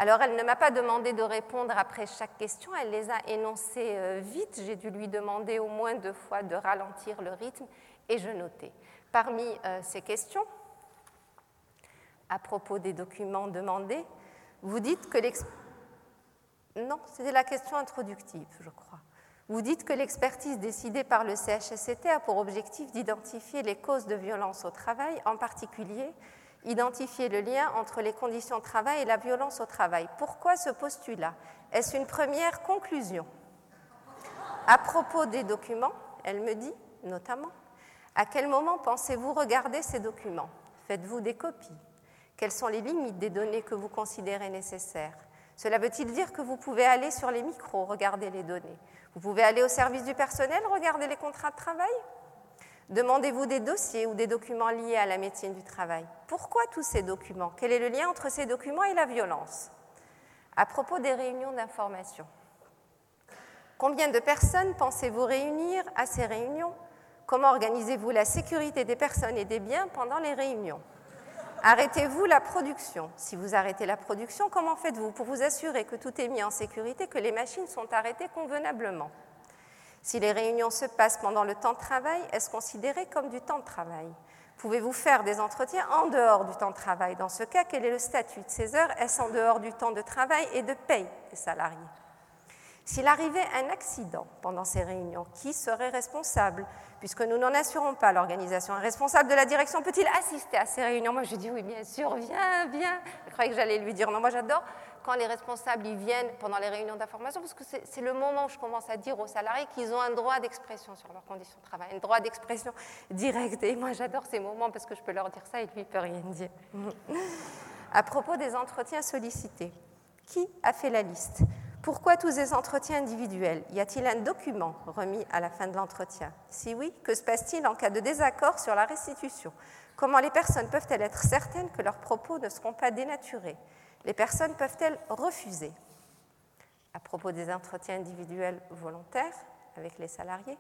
Alors elle ne m'a pas demandé de répondre après chaque question, elle les a énoncées euh, vite. J'ai dû lui demander au moins deux fois de ralentir le rythme et je notais. Parmi euh, ces questions, à propos des documents demandés, vous dites que Non, c'était la question introductive, je crois. Vous dites que l'expertise décidée par le CHSCT a pour objectif d'identifier les causes de violence au travail, en particulier identifier le lien entre les conditions de travail et la violence au travail. Pourquoi ce postulat? Est-ce une première conclusion? À propos des documents, elle me dit notamment, à quel moment pensez-vous regarder ces documents? Faites-vous des copies? Quelles sont les limites des données que vous considérez nécessaires? Cela veut-il dire que vous pouvez aller sur les micros, regarder les données? Vous pouvez aller au service du personnel, regarder les contrats de travail? Demandez-vous des dossiers ou des documents liés à la médecine du travail. Pourquoi tous ces documents? Quel est le lien entre ces documents et la violence? À propos des réunions d'information, combien de personnes pensez-vous réunir à ces réunions? Comment organisez-vous la sécurité des personnes et des biens pendant les réunions? Arrêtez-vous la production? Si vous arrêtez la production, comment faites-vous pour vous assurer que tout est mis en sécurité, que les machines sont arrêtées convenablement? Si les réunions se passent pendant le temps de travail, est-ce considéré comme du temps de travail? Pouvez-vous faire des entretiens en dehors du temps de travail? Dans ce cas, quel est le statut de ces heures? Est-ce en dehors du temps de travail et de paye des salariés? S'il arrivait un accident pendant ces réunions, qui serait responsable? Puisque nous n'en assurons pas l'organisation. Un responsable de la direction peut-il assister à ces réunions? Moi, je dis oui, bien sûr, viens, viens. Je croyais que j'allais lui dire non. Moi, j'adore quand les responsables ils viennent pendant les réunions d'information, parce que c'est le moment où je commence à dire aux salariés qu'ils ont un droit d'expression sur leurs conditions de travail, un droit d'expression direct. Et moi, j'adore ces moments parce que je peux leur dire ça et lui, il ne peut rien dire. à propos des entretiens sollicités, qui a fait la liste? Pourquoi tous ces entretiens individuels? Y a-t-il un document remis à la fin de l'entretien? Si oui, que se passe-t-il en cas de désaccord sur la restitution? Comment les personnes peuvent-elles être certaines que leurs propos ne seront pas dénaturés? Les personnes peuvent-elles refuser? À propos des entretiens individuels volontaires avec les salariés,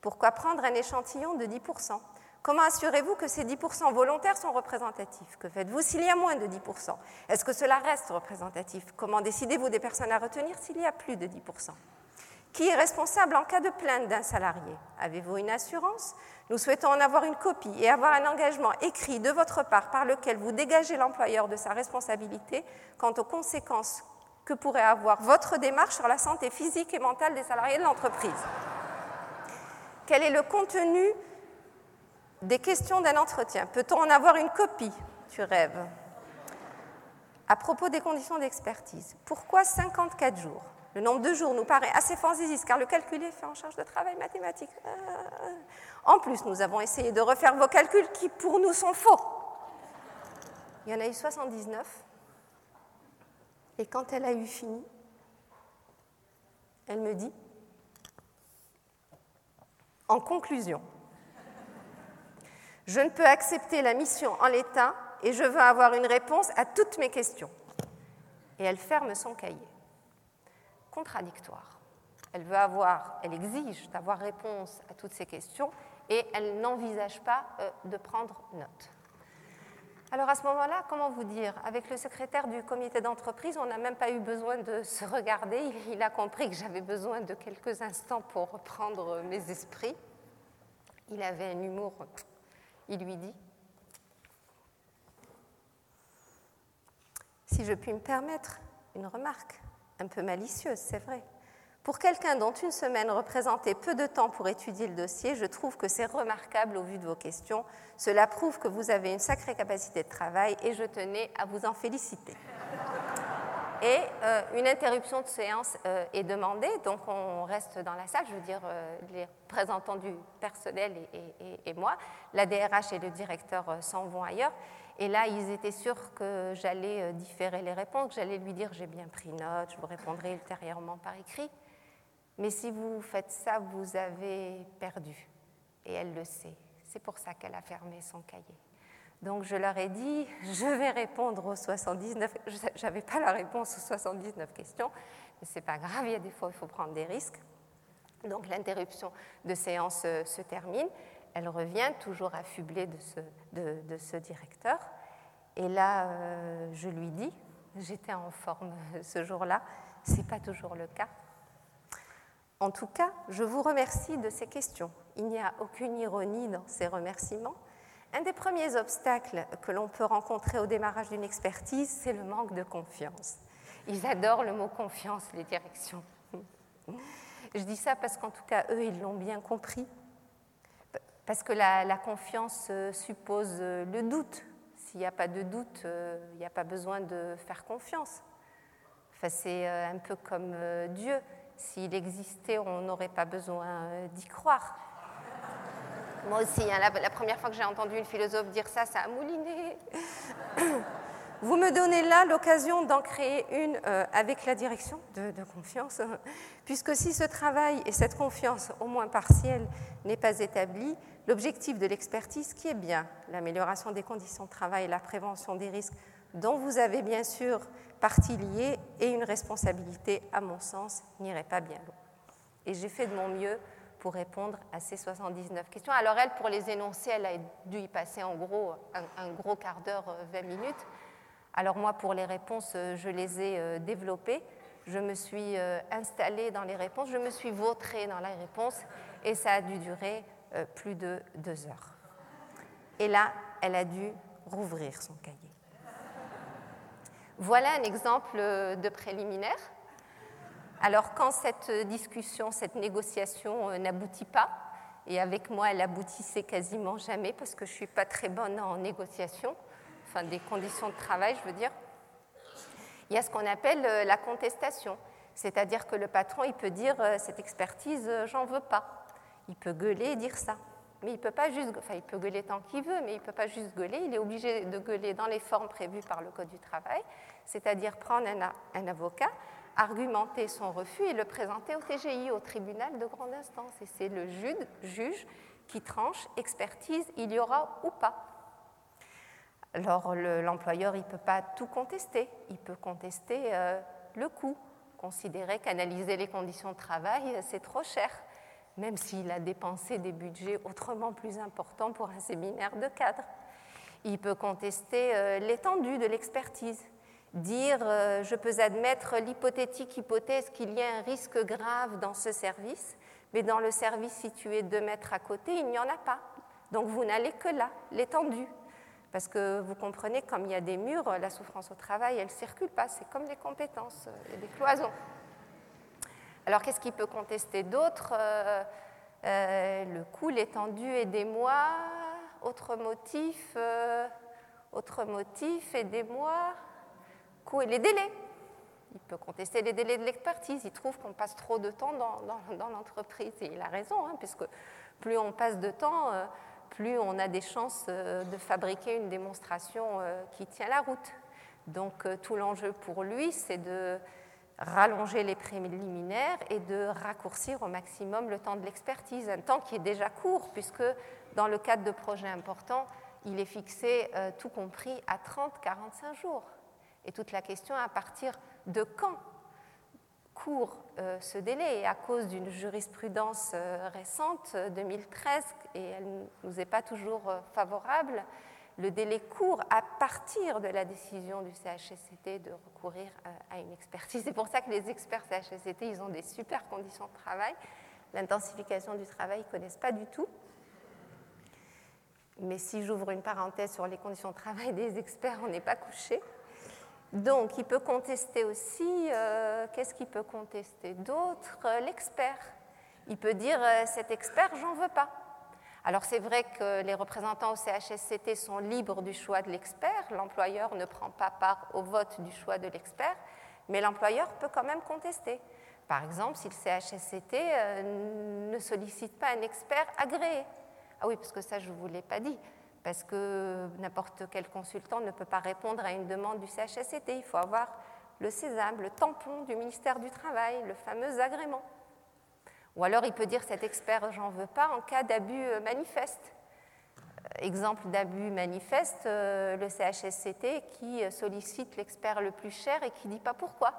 pourquoi prendre un échantillon de 10% Comment assurez-vous que ces 10% volontaires sont représentatifs? Que faites-vous s'il y a moins de 10% Est-ce que cela reste représentatif? Comment décidez-vous des personnes à retenir s'il y a plus de 10% Qui est responsable en cas de plainte d'un salarié? Avez-vous une assurance? Nous souhaitons en avoir une copie et avoir un engagement écrit de votre part par lequel vous dégagez l'employeur de sa responsabilité quant aux conséquences que pourrait avoir votre démarche sur la santé physique et mentale des salariés de l'entreprise. Quel est le contenu des questions d'un entretien? Peut-on en avoir une copie Tu rêves? À propos des conditions d'expertise, pourquoi 54 jours? Le nombre de jours nous paraît assez fantaisiste car le calcul est fait en charge de travail mathématique. Euh, en plus, nous avons essayé de refaire vos calculs qui pour nous sont faux. Il y en a eu 79. Et quand elle a eu fini, elle me dit, en conclusion, je ne peux accepter la mission en l'état et je veux avoir une réponse à toutes mes questions. Et elle ferme son cahier. Contradictoire. Elle veut avoir, elle exige d'avoir réponse à toutes ces questions et elle n'envisage pas euh, de prendre note. Alors à ce moment-là, comment vous dire? Avec le secrétaire du comité d'entreprise, on n'a même pas eu besoin de se regarder. Il a compris que j'avais besoin de quelques instants pour reprendre mes esprits. Il avait un humour il lui dit Si je puis me permettre une remarque, un peu malicieuse, c'est vrai. Pour quelqu'un dont une semaine représentait peu de temps pour étudier le dossier, je trouve que c'est remarquable au vu de vos questions. Cela prouve que vous avez une sacrée capacité de travail et je tenais à vous en féliciter. Et euh, une interruption de séance euh, est demandée, donc on reste dans la salle, je veux dire euh, les représentants du personnel et, moi. La DRH et le directeur s'en vont ailleurs. Et là, ils étaient sûrs que j'allais différer les réponses, que j'allais lui dire j'ai bien pris note, je vous répondrai ultérieurement par écrit. Mais si vous faites ça, vous avez perdu. Et elle le sait. C'est pour ça qu'elle a fermé son cahier. Donc je leur ai dit, je vais répondre aux 79. Je n'avais pas la réponse aux 79 questions, mais ce n'est pas grave, il y a des fois il faut prendre des risques. Donc l'interruption de séance euh, se termine. Elle revient, toujours affublée de ce, directeur. Et là, euh, je lui dis, j'étais en forme ce jour-là, ce n'est pas toujours le cas. En tout cas, je vous remercie de ces questions. Il n'y a aucune ironie dans ces remerciements. Un des premiers obstacles que l'on peut rencontrer au démarrage d'une expertise, c'est le manque de confiance. Ils adorent le mot confiance, les directions. Je dis ça parce qu'en tout cas, eux, ils l'ont bien compris. Parce que la, confiance euh, suppose euh, le doute. S'il n'y a pas de doute, euh, il n'y a pas besoin de faire confiance. C'est un peu comme Dieu. S'il existait, on n'aurait pas besoin d'y croire. Moi aussi, hein, la, première fois que j'ai entendu une philosophe dire ça, ça a mouliné. Vous me donnez là l'occasion d'en créer une euh, avec la direction de, confiance, puisque si ce travail et cette confiance, au moins partielle, n'est pas établi, l'objectif de l'expertise, qui est bien l'amélioration des conditions de travail et la prévention des risques, dont vous avez bien sûr partie liée et une responsabilité, à mon sens, n'irait pas bien loin. Et j'ai fait de mon mieux pour répondre à ces 79 questions. Alors elle, pour les énoncer, elle a dû y passer en gros un, gros quart d'heure, 20 euh, minutes. Alors moi, pour les réponses, euh, je les ai euh, développées. Je me suis installée dans les réponses, je me suis vautrée dans les réponses et ça a dû durer plus de deux heures. Et là, elle a dû rouvrir son cahier. Voilà un exemple de préliminaire. Alors quand cette discussion, cette négociation euh, n'aboutit pas, et avec moi elle aboutissait quasiment jamais parce que je ne suis pas très bonne en négociation, enfin des conditions de travail je veux dire, il y a ce qu'on appelle euh, la contestation. C'est-à-dire que le patron, il peut dire euh, cette expertise, j'en veux pas. Il peut gueuler et dire ça. Mais il peut pas juste, enfin il peut gueuler tant qu'il veut, mais il peut pas juste gueuler. Il est obligé de gueuler dans les formes prévues par le Code du travail, c'est-à-dire prendre un avocat, argumenter son refus et le présenter au TGI, au tribunal de grande instance. Et c'est le juge, qui tranche, expertise, il y aura ou pas. Alors l'employeur, il ne peut pas tout contester. Il peut contester euh, le coût, considérer qu'analyser les conditions de travail, c'est trop cher, même s'il a dépensé des budgets autrement plus importants pour un séminaire de cadre. Il peut contester euh, l'étendue de l'expertise dire euh, je peux admettre l'hypothétique hypothèse qu'il y a un risque grave dans ce service, mais dans le service situé deux mètres à côté, il n'y en a pas. Donc vous n'allez que là, l'étendue. Parce que vous comprenez, comme il y a des murs, la souffrance au travail, elle ne circule pas. C'est comme les compétences, il y a des cloisons. Alors qu'est-ce qu'il peut contester d'autre euh, euh, Le coût, l'étendue, aidez-moi. Autre motif, autre motif, aidez-moi et les délais. Il peut contester les délais de l'expertise. Il trouve qu'on passe trop de temps dans, l'entreprise. Et il a raison, hein, puisque plus on passe de temps, euh, plus on a des chances euh, de fabriquer une démonstration euh, qui tient la route. Donc tout l'enjeu pour lui, c'est de rallonger les préliminaires et de raccourcir au maximum le temps de l'expertise, un temps qui est déjà court, puisque dans le cadre de projets importants, il est fixé, tout compris, à 30-45 jours. Et toute la question à partir de quand court euh, ce délai et à cause d'une jurisprudence euh, récente, 2013, et elle ne nous est pas toujours euh, favorable, le délai court à partir de la décision du CHSCT de recourir à une expertise. C'est pour ça que les experts CHSCT, ils ont des super conditions de travail. L'intensification du travail, ils ne connaissent pas du tout. Mais si j'ouvre une parenthèse sur les conditions de travail des experts, on n'est pas couché. Donc, il peut contester aussi, euh, qu'est-ce qu'il peut contester d'autre? Euh, L'expert. Il peut dire, euh, cet expert, j'en veux pas. Alors, c'est vrai que les représentants au CHSCT sont libres du choix de l'expert. L'employeur ne prend pas part au vote du choix de l'expert, mais l'employeur peut quand même contester. Par exemple, si le CHSCT ne sollicite pas un expert agréé. Ah oui, parce que ça, je ne vous l'ai pas dit parce que n'importe quel consultant ne peut pas répondre à une demande du CHSCT. Il faut avoir le sésame, le tampon du ministère du Travail, le fameux agrément. Ou alors il peut dire cet expert j'en veux pas en cas d'abus euh, manifeste. Euh, exemple d'abus manifeste, euh, le CHSCT qui sollicite l'expert le plus cher et qui dit pas pourquoi.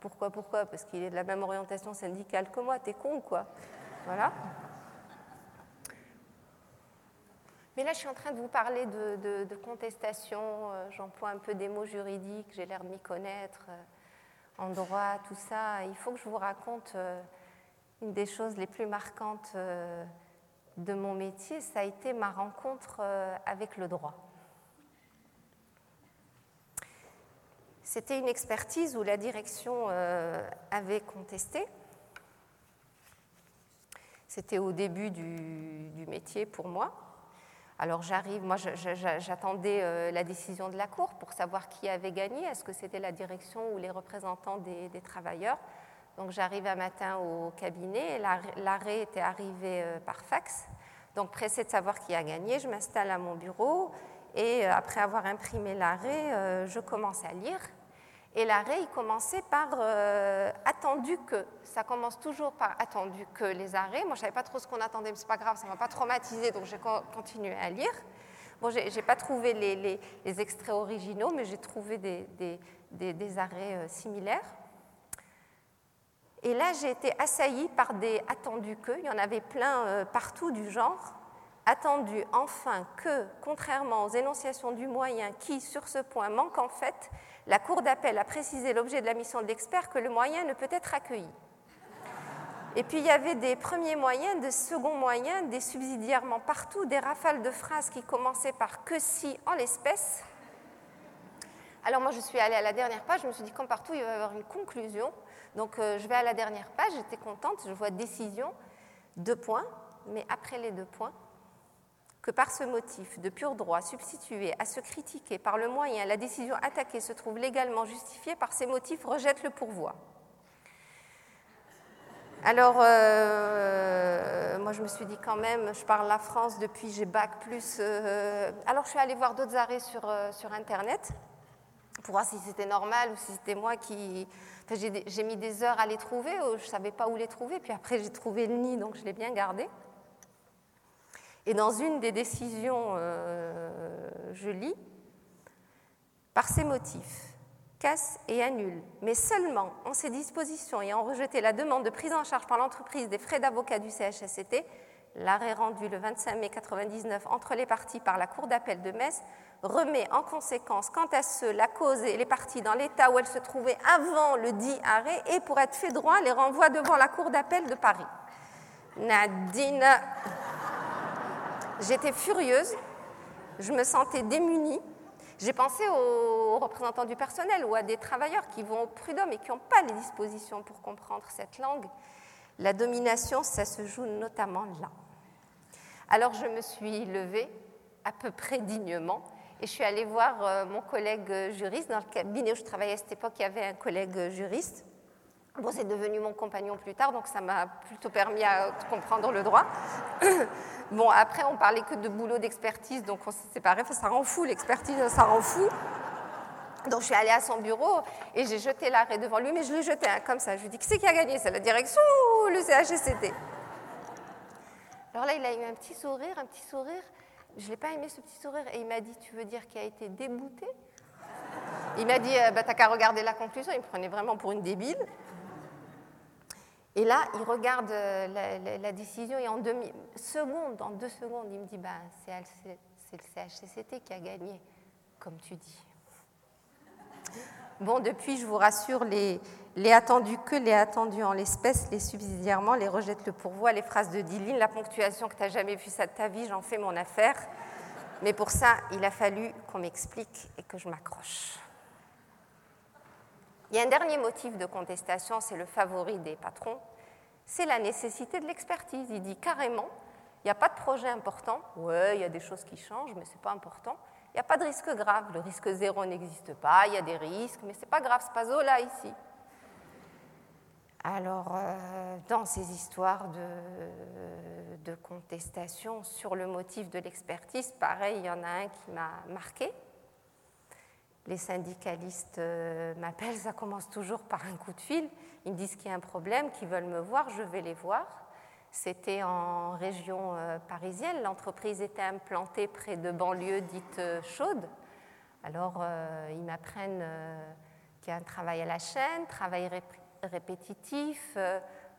pourquoi, pourquoi? Parce qu'il est de la même orientation syndicale que moi, t'es con quoi? Voilà. Mais là, je suis en train de vous parler de, contestation. Euh, j'emploie un peu des mots juridiques, j'ai l'air de m'y connaître euh, en droit, tout ça. Il faut que je vous raconte euh, une des choses les plus marquantes de mon métier. Ça a été ma rencontre avec le droit. C'était une expertise où la direction avait contesté. C'était au début du métier pour moi. Alors j'arrive, moi j'attendais euh, la décision de la Cour pour savoir qui avait gagné, est-ce que c'était la direction ou les représentants des, travailleurs? Donc j'arrive un matin au cabinet, l'arrêt était arrivé euh, par fax. Donc pressé de savoir qui a gagné, je m'installe à mon bureau Et euh, après avoir imprimé l'arrêt, je commence à lire. Et l'arrêt, il commençait par euh, attendu que. Ça commence toujours par attendu que les arrêts. Moi, je ne savais pas trop ce qu'on attendait, mais ce n'est pas grave, ça ne m'a pas traumatisé, donc j'ai continué à lire. Bon, je n'ai pas trouvé les, extraits originaux, mais j'ai trouvé des, arrêts similaires. Et là, j'ai été assaillie par des attendus que. Il y en avait plein partout du genre attendu enfin que, contrairement aux énonciations du moyen qui, sur ce point, manquent en fait, la Cour d'appel a précisé l'objet de la mission de l'expert que le moyen ne peut être accueilli. Et puis il y avait des premiers moyens, des seconds moyens, des subsidiairement partout, des rafales de phrases qui commençaient par que si en l'espèce. Alors moi je suis allée à la dernière page, je me suis dit comme partout il va y avoir une conclusion. Donc euh, je vais à la dernière page, j'étais contente, je vois décision, deux points, mais après les deux points, que par ce motif de pur droit substitué à ce critiqué par le moyen, la décision attaquée se trouve légalement justifiée par ces motifs, rejette le pourvoi. Alors, euh, moi je me suis dit quand même, je parle la France depuis j'ai bac plus. Euh, alors je suis allée voir d'autres arrêts sur, euh, sur Internet pour voir si c'était normal ou si c'était moi qui. Enfin, j'ai mis des heures à les trouver, je ne savais pas où les trouver, puis après j'ai trouvé le nid, donc je l'ai bien gardé. Et dans une des décisions, euh, je lis, par ces motifs, casse et annule, mais seulement en ces dispositions en rejeté la demande de prise en charge par l'entreprise des frais d'avocat du CHSCT, l'arrêt rendu le 25 mai 1999 entre les parties par la Cour d'appel de Metz remet en conséquence, quant à ceux, la cause et les parties dans l'état où elles se trouvaient avant le dit arrêt et pour être fait droit, les renvoie devant la Cour d'appel de Paris. Nadine. J'étais furieuse, je me sentais démunie. J'ai pensé aux représentants du personnel ou à des travailleurs qui vont au prud'homme et qui n'ont pas les dispositions pour comprendre cette langue. La domination, ça se joue notamment là. Alors je me suis levée à peu près dignement et je suis allée voir euh, mon collègue juriste. Dans le cabinet où je travaillais à cette époque, il y avait un collègue juriste. Bon, c'est devenu mon compagnon plus tard, donc ça m'a plutôt permis à comprendre le droit. Bon, après, on parlait que de boulot d'expertise, donc on s'est séparés. ça rend fou, l'expertise, ça rend fou. Donc je suis allée à son bureau et j'ai jeté l'arrêt devant lui, mais je l'ai jeté hein, comme ça. Je lui ai dit, qui c'est qui a gagné? C'est la direction ou le CHSCT Alors là, il a eu un petit sourire, un petit sourire. Je n'ai pas aimé ce petit sourire et il m'a dit, tu veux dire qu'il a été débouté? Il m'a dit, euh, bah, t'as qu'à regarder la conclusion. Il me prenait vraiment pour une débile. Et là, il regarde euh, la, décision et en deux secondes, en deux secondes, il me dit bah, c'est le CHCCT qui a gagné, comme tu dis. Bon, depuis, je vous rassure, les, attendus que les attendus en l'espèce, les subsidiairement, les rejettent le pourvoi, les phrases de Dylan, la ponctuation que tu n'as jamais vue ça de ta vie, j'en fais mon affaire. Mais pour ça, il a fallu qu'on m'explique et que je m'accroche. Il y a un dernier motif de contestation, c'est le favori des patrons, c'est la nécessité de l'expertise. Il dit carrément, il n'y a pas de projet important, ouais, il y a des choses qui changent, mais ce n'est pas important. Il n'y a pas de risque grave, le risque zéro n'existe pas, il y a des risques, mais ce n'est pas grave, ce pas là ici. Alors, euh, dans ces histoires de, de, contestation sur le motif de l'expertise, pareil, il y en a un qui m'a marqué les syndicalistes euh, m'appellent, ça commence toujours par un coup de fil. Ils me disent qu'il y a un problème, qu'ils veulent me voir, je vais les voir. C'était en région euh, parisienne, l'entreprise était implantée près de banlieues dites euh, chaudes. Alors ils m'apprennent qu'il y a un travail à la chaîne, travail répétitif,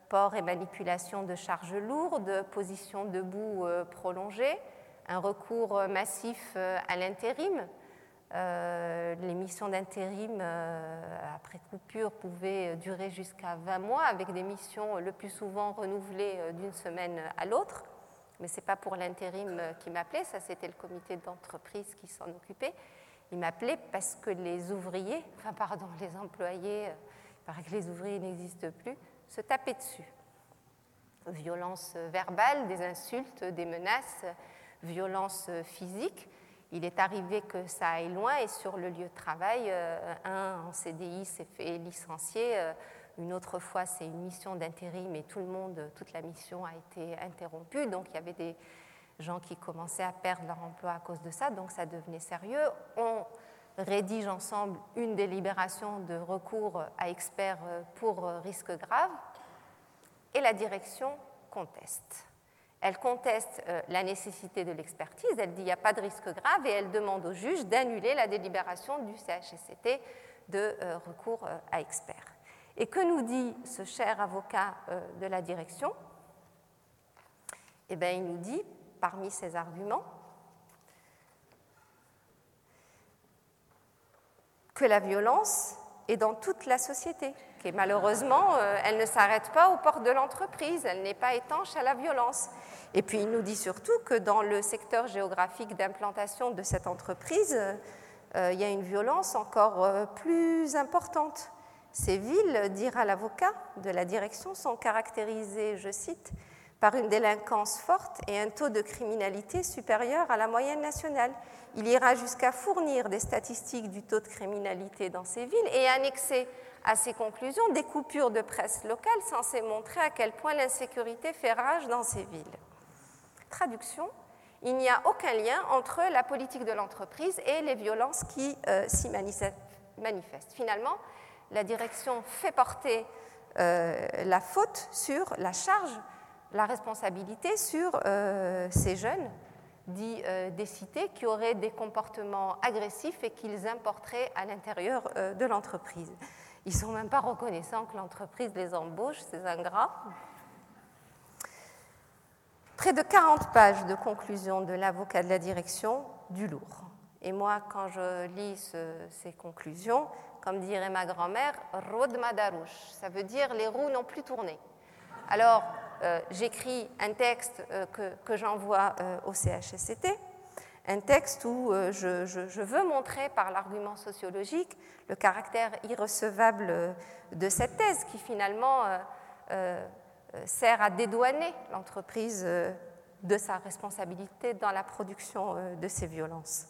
port et manipulation de charges lourdes, position debout prolongée, un recours massif à l'intérim euh, les missions d'intérim euh, après coupure pouvaient durer jusqu'à 20 mois, avec des missions le plus souvent renouvelées euh, d'une semaine à l'autre. Mais ce n'est pas pour l'intérim qui m'appelait, ça c'était le comité d'entreprise qui s'en occupait. Il m'appelait parce que les ouvriers, enfin pardon, les employés, il paraît que les ouvriers n'existent plus, se tapaient dessus. Violence verbale, des insultes, des menaces, violence physique. Il est arrivé que ça aille loin et sur le lieu de travail, euh, un en CDI s'est fait licencier, euh, une autre fois c'est une mission d'intérim et tout le monde, toute la mission a été interrompue. Donc il y avait des gens qui commençaient à perdre leur emploi à cause de ça, donc ça devenait sérieux. On rédige ensemble une délibération de recours à experts pour risque grave et la direction conteste. Elle conteste euh, la nécessité de l'expertise, elle dit qu'il n'y a pas de risque grave et elle demande au juge d'annuler la délibération du CHSCT de euh, recours euh, à experts. Et que nous dit ce cher avocat de la direction? Eh bien, il nous dit, parmi ses arguments, que la violence est dans toute la société, que malheureusement, elle ne s'arrête pas aux portes de l'entreprise, elle n'est pas étanche à la violence. Et puis il nous dit surtout que dans le secteur géographique d'implantation de cette entreprise, euh, il y a une violence encore euh, plus importante. Ces villes, dira l'avocat de la direction, sont caractérisées, je cite, par une délinquance forte et un taux de criminalité supérieur à la moyenne nationale. Il ira jusqu'à fournir des statistiques du taux de criminalité dans ces villes et annexer à ces conclusions des coupures de presse locale censées montrer à quel point l'insécurité fait rage dans ces villes traduction, il n'y a aucun lien entre la politique de l'entreprise et les violences qui euh, s'y manifestent. Finalement, la direction fait porter euh, la faute sur la charge, la responsabilité sur euh, ces jeunes dits des cités qui auraient des comportements agressifs et qu'ils importeraient à l'intérieur de l'entreprise. Ils ne sont même pas reconnaissants que l'entreprise les embauche, ces ingrats. Près de 40 pages de conclusion de l'avocat de la direction, du lourd. Et moi, quand je lis ces conclusions, comme dirait ma grand-mère, Rod Madarouche, ça veut dire les roues n'ont plus tourné. Alors, euh, j'écris un texte euh, que, j'envoie euh, au CHSCT, un texte où je, veux montrer par l'argument sociologique le caractère irrecevable de cette thèse qui finalement sert à dédouaner l'entreprise euh, de sa responsabilité dans la production euh, de ces violences.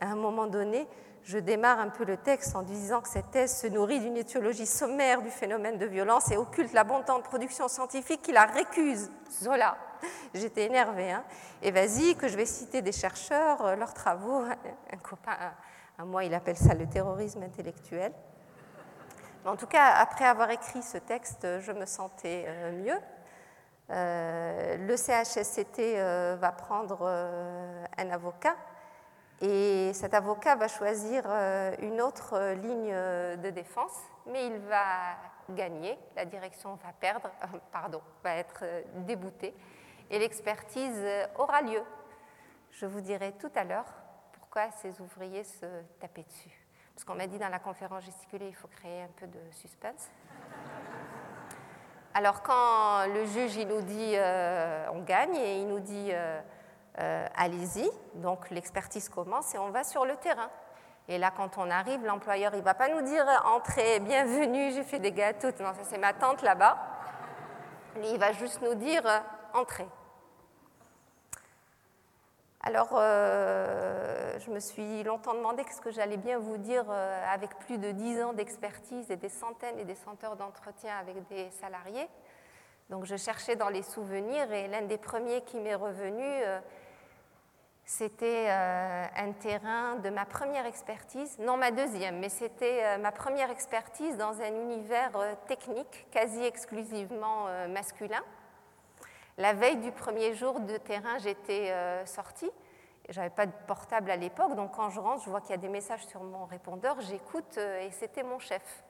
à un moment donné, je démarre un peu le texte en disant que cette thèse se nourrit d'une étiologie sommaire du phénomène de violence et occulte l'abondante production scientifique qui la récuse. Zola. J'étais énervée. Hein et vas-y, que je vais citer des chercheurs, leurs travaux. Un copain à moi, il appelle ça le terrorisme intellectuel. En tout cas, après avoir écrit ce texte, je me sentais euh, mieux. Euh, le CHSCT euh, va prendre un avocat et cet avocat va choisir une autre ligne de défense, mais il va gagner, la direction va perdre, pardon, va être déboutée et l'expertise aura lieu. Je vous dirai tout à l'heure pourquoi ces ouvriers se tapaient dessus. Parce qu'on m'a dit dans la conférence gesticulée, il faut créer un peu de suspense. Alors quand le juge il nous dit euh, on gagne et il nous dit euh, euh, allez-y, donc l'expertise commence et on va sur le terrain. Et là quand on arrive, l'employeur il va pas nous dire entrez, bienvenue, j'ai fait des gâteaux, non ça c'est ma tante là-bas. Il va juste nous dire entrez. Alors, euh, je me suis longtemps demandé ce que j'allais bien vous dire euh, avec plus de dix ans d'expertise et des centaines et des centaines d'entretiens avec des salariés. Donc, je cherchais dans les souvenirs et l'un des premiers qui m'est revenu, euh, c'était un terrain de ma première expertise, non ma deuxième, mais c'était ma première expertise dans un univers technique quasi exclusivement masculin. La veille du premier jour de terrain, j'étais euh, sortie. J'avais pas de portable à l'époque, donc quand je rentre, je vois qu'il y a des messages sur mon répondeur, j'écoute euh, et c'était mon chef.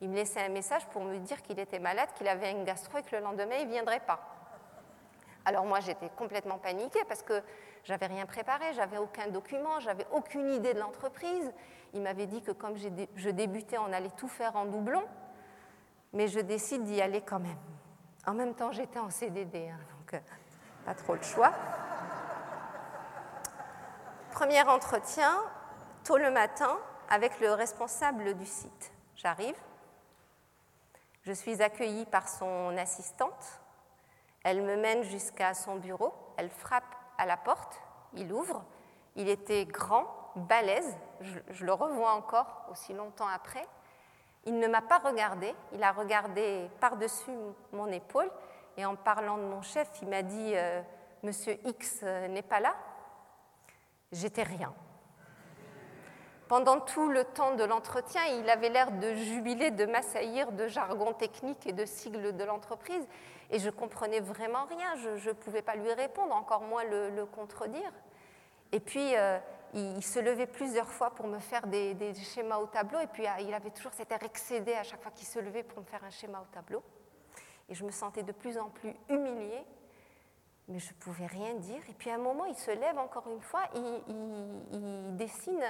Il me laissait un message pour me dire qu'il était malade, qu'il avait une gastro et que le lendemain il viendrait pas. Alors moi j'étais complètement paniquée parce que j'avais rien préparé, j'avais aucun document, j'avais aucune idée de l'entreprise. Il m'avait dit que comme je débutais, on allait tout faire en doublon, mais je décide d'y aller quand même. En même temps, j'étais en CDD, hein, donc euh, pas trop le choix. Premier entretien, tôt le matin, avec le responsable du site. J'arrive, je suis accueillie par son assistante. Elle me mène jusqu'à son bureau, elle frappe à la porte, il ouvre. Il était grand, balèze, je le revois encore aussi longtemps après. Il ne m'a pas regardé, il a regardé par-dessus mon épaule et en parlant de mon chef, il m'a dit euh, Monsieur X n'est pas là, j'étais rien. Pendant tout le temps de l'entretien, il avait l'air de jubiler, de m'assaillir de jargon technique et de sigles de l'entreprise, et je comprenais vraiment rien. Je ne pouvais pas lui répondre, encore moins le, contredire. Et puis, euh, il, se levait plusieurs fois pour me faire des, schémas au tableau, et puis euh, il avait toujours cet air excédé à chaque fois qu'il se levait pour me faire un schéma au tableau. Et je me sentais de plus en plus humiliée mais je ne pouvais rien dire. Et puis à un moment, il se lève encore une fois, il, dessine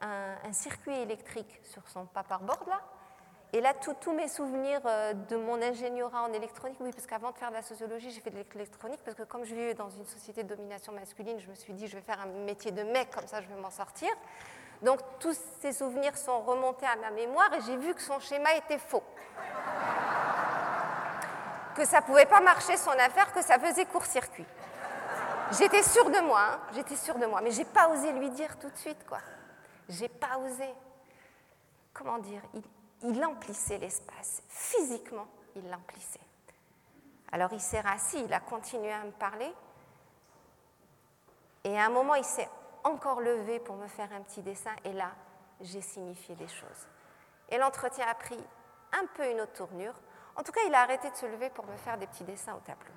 un, circuit électrique sur son paperboard là. Et là, tous mes souvenirs euh, de mon ingénierat en électronique, oui, parce qu'avant de faire de la sociologie, j'ai fait de l'électronique, parce que comme je vivais dans une société de domination masculine, je me suis dit, je vais faire un métier de mec, comme ça je vais m'en sortir. Donc tous ces souvenirs sont remontés à ma mémoire et j'ai vu que son schéma était faux que ça ne pouvait pas marcher son affaire, que ça faisait court-circuit. J'étais sûre de moi, hein, j'étais sûre de moi, mais j'ai pas osé lui dire tout de suite, quoi. J'ai pas osé. Comment dire il emplissait l'espace. Physiquement, il l'emplissait. Alors il s'est rassis, il a continué à me parler. Et à un moment, il s'est encore levé pour me faire un petit dessin. Et là, j'ai signifié des choses. Et l'entretien a pris un peu une autre tournure. En tout cas, il a arrêté de se lever pour me faire des petits dessins au tableau.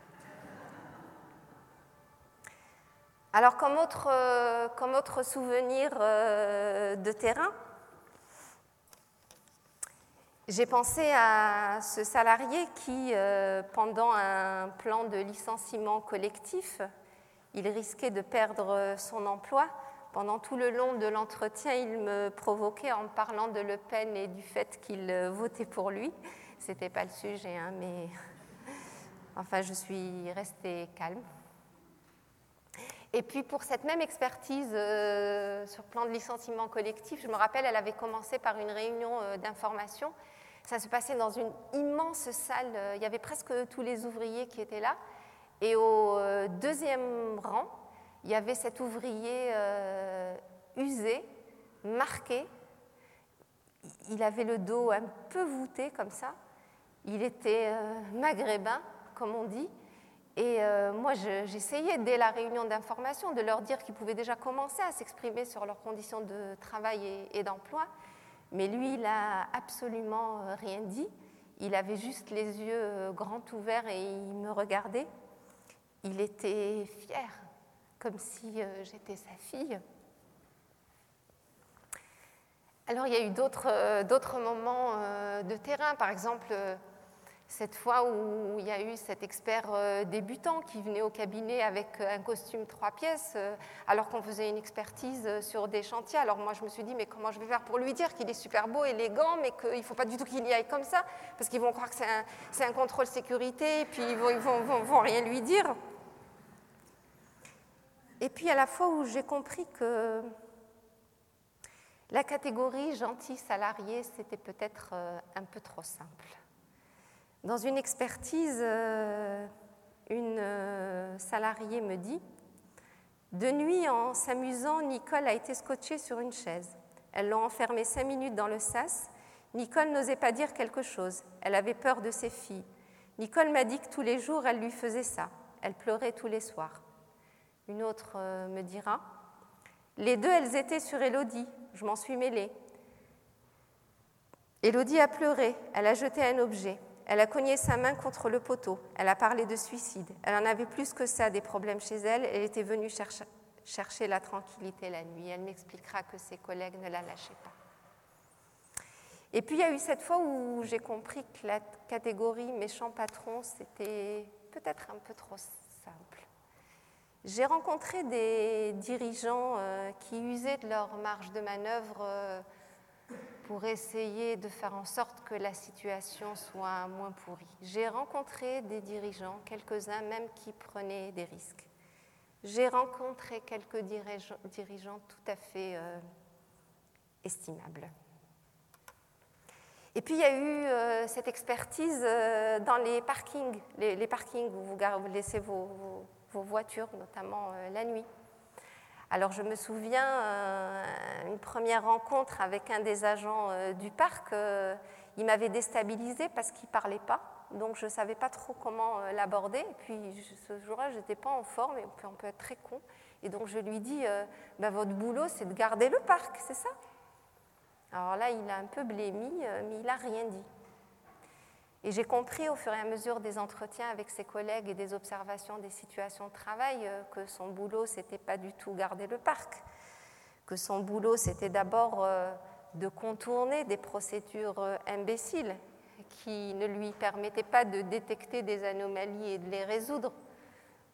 Alors, comme autre, euh, comme autre souvenir euh, de terrain, j'ai pensé à ce salarié qui, euh, pendant un plan de licenciement collectif, il risquait de perdre son emploi. Pendant tout le long de l'entretien, il me provoquait en parlant de Le Pen et du fait qu'il votait pour lui c'était pas le sujet, hein, mais enfin, je suis restée calme. Et puis pour cette même expertise euh, sur plan de licenciement collectif, je me rappelle, elle avait commencé par une réunion euh, d'information. Ça se passait dans une immense salle. Euh, il y avait presque tous les ouvriers qui étaient là. Et au deuxième rang, il y avait cet ouvrier usé, marqué. Il avait le dos un peu voûté comme ça. Il était euh, maghrébin, comme on dit. Et euh, moi, j'essayais dès la réunion d'information de leur dire qu'ils pouvaient déjà commencer à s'exprimer sur leurs conditions de travail et, d'emploi. Mais lui, il n'a absolument euh, rien dit. Il avait juste les yeux grands ouverts et il me regardait. Il était fier, comme si j'étais sa fille. Alors il y a eu d'autres moments de terrain, par exemple cette fois où il y a eu cet expert euh, débutant qui venait au cabinet avec euh, un costume trois pièces, euh, alors qu'on faisait une expertise sur des chantiers. Alors moi, je me suis dit, mais comment je vais faire pour lui dire qu'il est super beau, élégant, mais qu'il ne faut pas du tout qu'il y aille comme ça, parce qu'ils vont croire que c'est un, contrôle sécurité, et puis ils ne vont, vont, rien lui dire. Et puis à la fois où j'ai compris que la catégorie gentil salarié, c'était peut-être un peu trop simple. Dans une expertise, euh, une euh, salariée me dit De nuit, en s'amusant, Nicole a été scotchée sur une chaise. Elles l'ont enfermée cinq minutes dans le sas. Nicole n'osait pas dire quelque chose. Elle avait peur de ses filles. Nicole m'a dit que tous les jours, elle lui faisait ça. Elle pleurait tous les soirs. Une autre euh, me dira Les deux, elles étaient sur Élodie. Je m'en suis mêlée. Élodie a pleuré. Elle a jeté un objet. Elle a cogné sa main contre le poteau. Elle a parlé de suicide. Elle en avait plus que ça, des problèmes chez elle. Elle était venue chercher, la tranquillité la nuit. Elle m'expliquera que ses collègues ne la lâchaient pas. Et puis il y a eu cette fois où j'ai compris que la catégorie méchant patron, c'était peut-être un peu trop simple. J'ai rencontré des dirigeants euh, qui usaient de leur marge de manœuvre. Euh, pour essayer de faire en sorte que la situation soit moins pourrie. J'ai rencontré des dirigeants, quelques-uns même qui prenaient des risques. J'ai rencontré quelques dirigeants tout à fait euh, estimables. Et puis il y a eu euh, cette expertise euh, dans les parkings, les, parkings où vous, laissez vos voitures, notamment la nuit. Alors je me souviens, euh, une première rencontre avec un des agents euh, du parc, euh, il m'avait déstabilisée parce qu'il ne parlait pas, donc je ne savais pas trop comment euh, l'aborder. Et puis ce jour-là, je n'étais pas en forme, et puis on peut être très con. Et donc je lui dis, bah, votre boulot, c'est de garder le parc, c'est ça? Alors là, il a un peu blémi, mais il n'a rien dit. Et j'ai compris au fur et à mesure des entretiens avec ses collègues et des observations des situations de travail que son boulot, c'était pas du tout garder le parc, que son boulot, c'était d'abord de contourner des procédures euh, imbéciles qui ne lui permettaient pas de détecter des anomalies et de les résoudre.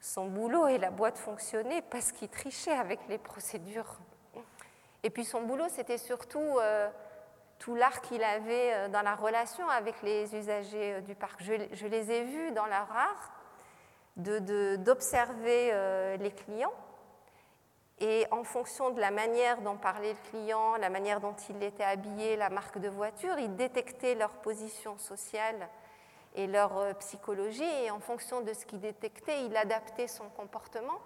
Son boulot et la boîte fonctionnaient parce qu'il trichait avec les procédures. Et puis son boulot, c'était surtout euh, tout l'art qu'il avait euh, dans la relation avec les usagers du parc. Je, les ai vus dans leur art d'observer de, les clients et en fonction de la manière dont parlait le client, la manière dont il était habillé, la marque de voiture, il détectait leur position sociale et leur euh, psychologie. Et en fonction de ce qu'il détectait, il adaptait son comportement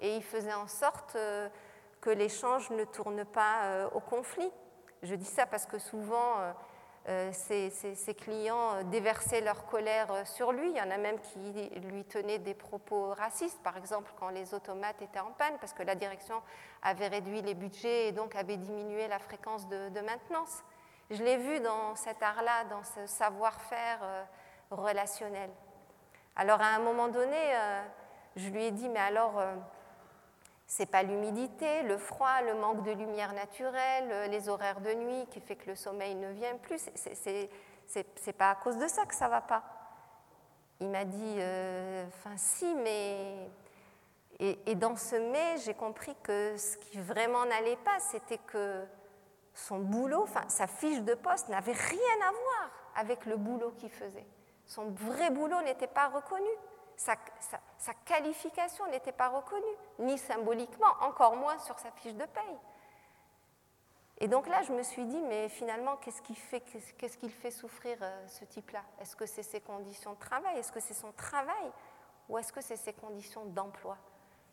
et il faisait en sorte euh, que l'échange ne tourne pas euh, au conflit. Je dis ça parce que souvent, euh, ses, clients euh, déversaient leur colère euh, sur lui. Il y en a même qui lui tenaient des propos racistes, par exemple quand les automates étaient en panne, parce que la direction avait réduit les budgets et donc avait diminué la fréquence de, maintenance. Je l'ai vu dans cet art-là, dans ce savoir-faire relationnel. Alors à un moment donné, je lui ai dit, mais alors c'est pas l'humidité, le froid, le manque de lumière naturelle, les horaires de nuit qui fait que le sommeil ne vient plus. C'est pas à cause de ça que ça va pas. Il m'a dit, euh, enfin si, mais et, dans ce mais, j'ai compris que ce qui vraiment n'allait pas, c'était que son boulot, enfin sa fiche de poste n'avait rien à voir avec le boulot qu'il faisait. Son vrai boulot n'était pas reconnu sa, qualification n'était pas reconnue, ni symboliquement, encore moins sur sa fiche de paye. Et donc là, je me suis dit, mais finalement, qu'est-ce fait, qu'il fait souffrir euh, ce type-là? Est-ce que c'est ses conditions de travail? Est-ce que c'est son travail? Ou est-ce que c'est ses conditions d'emploi?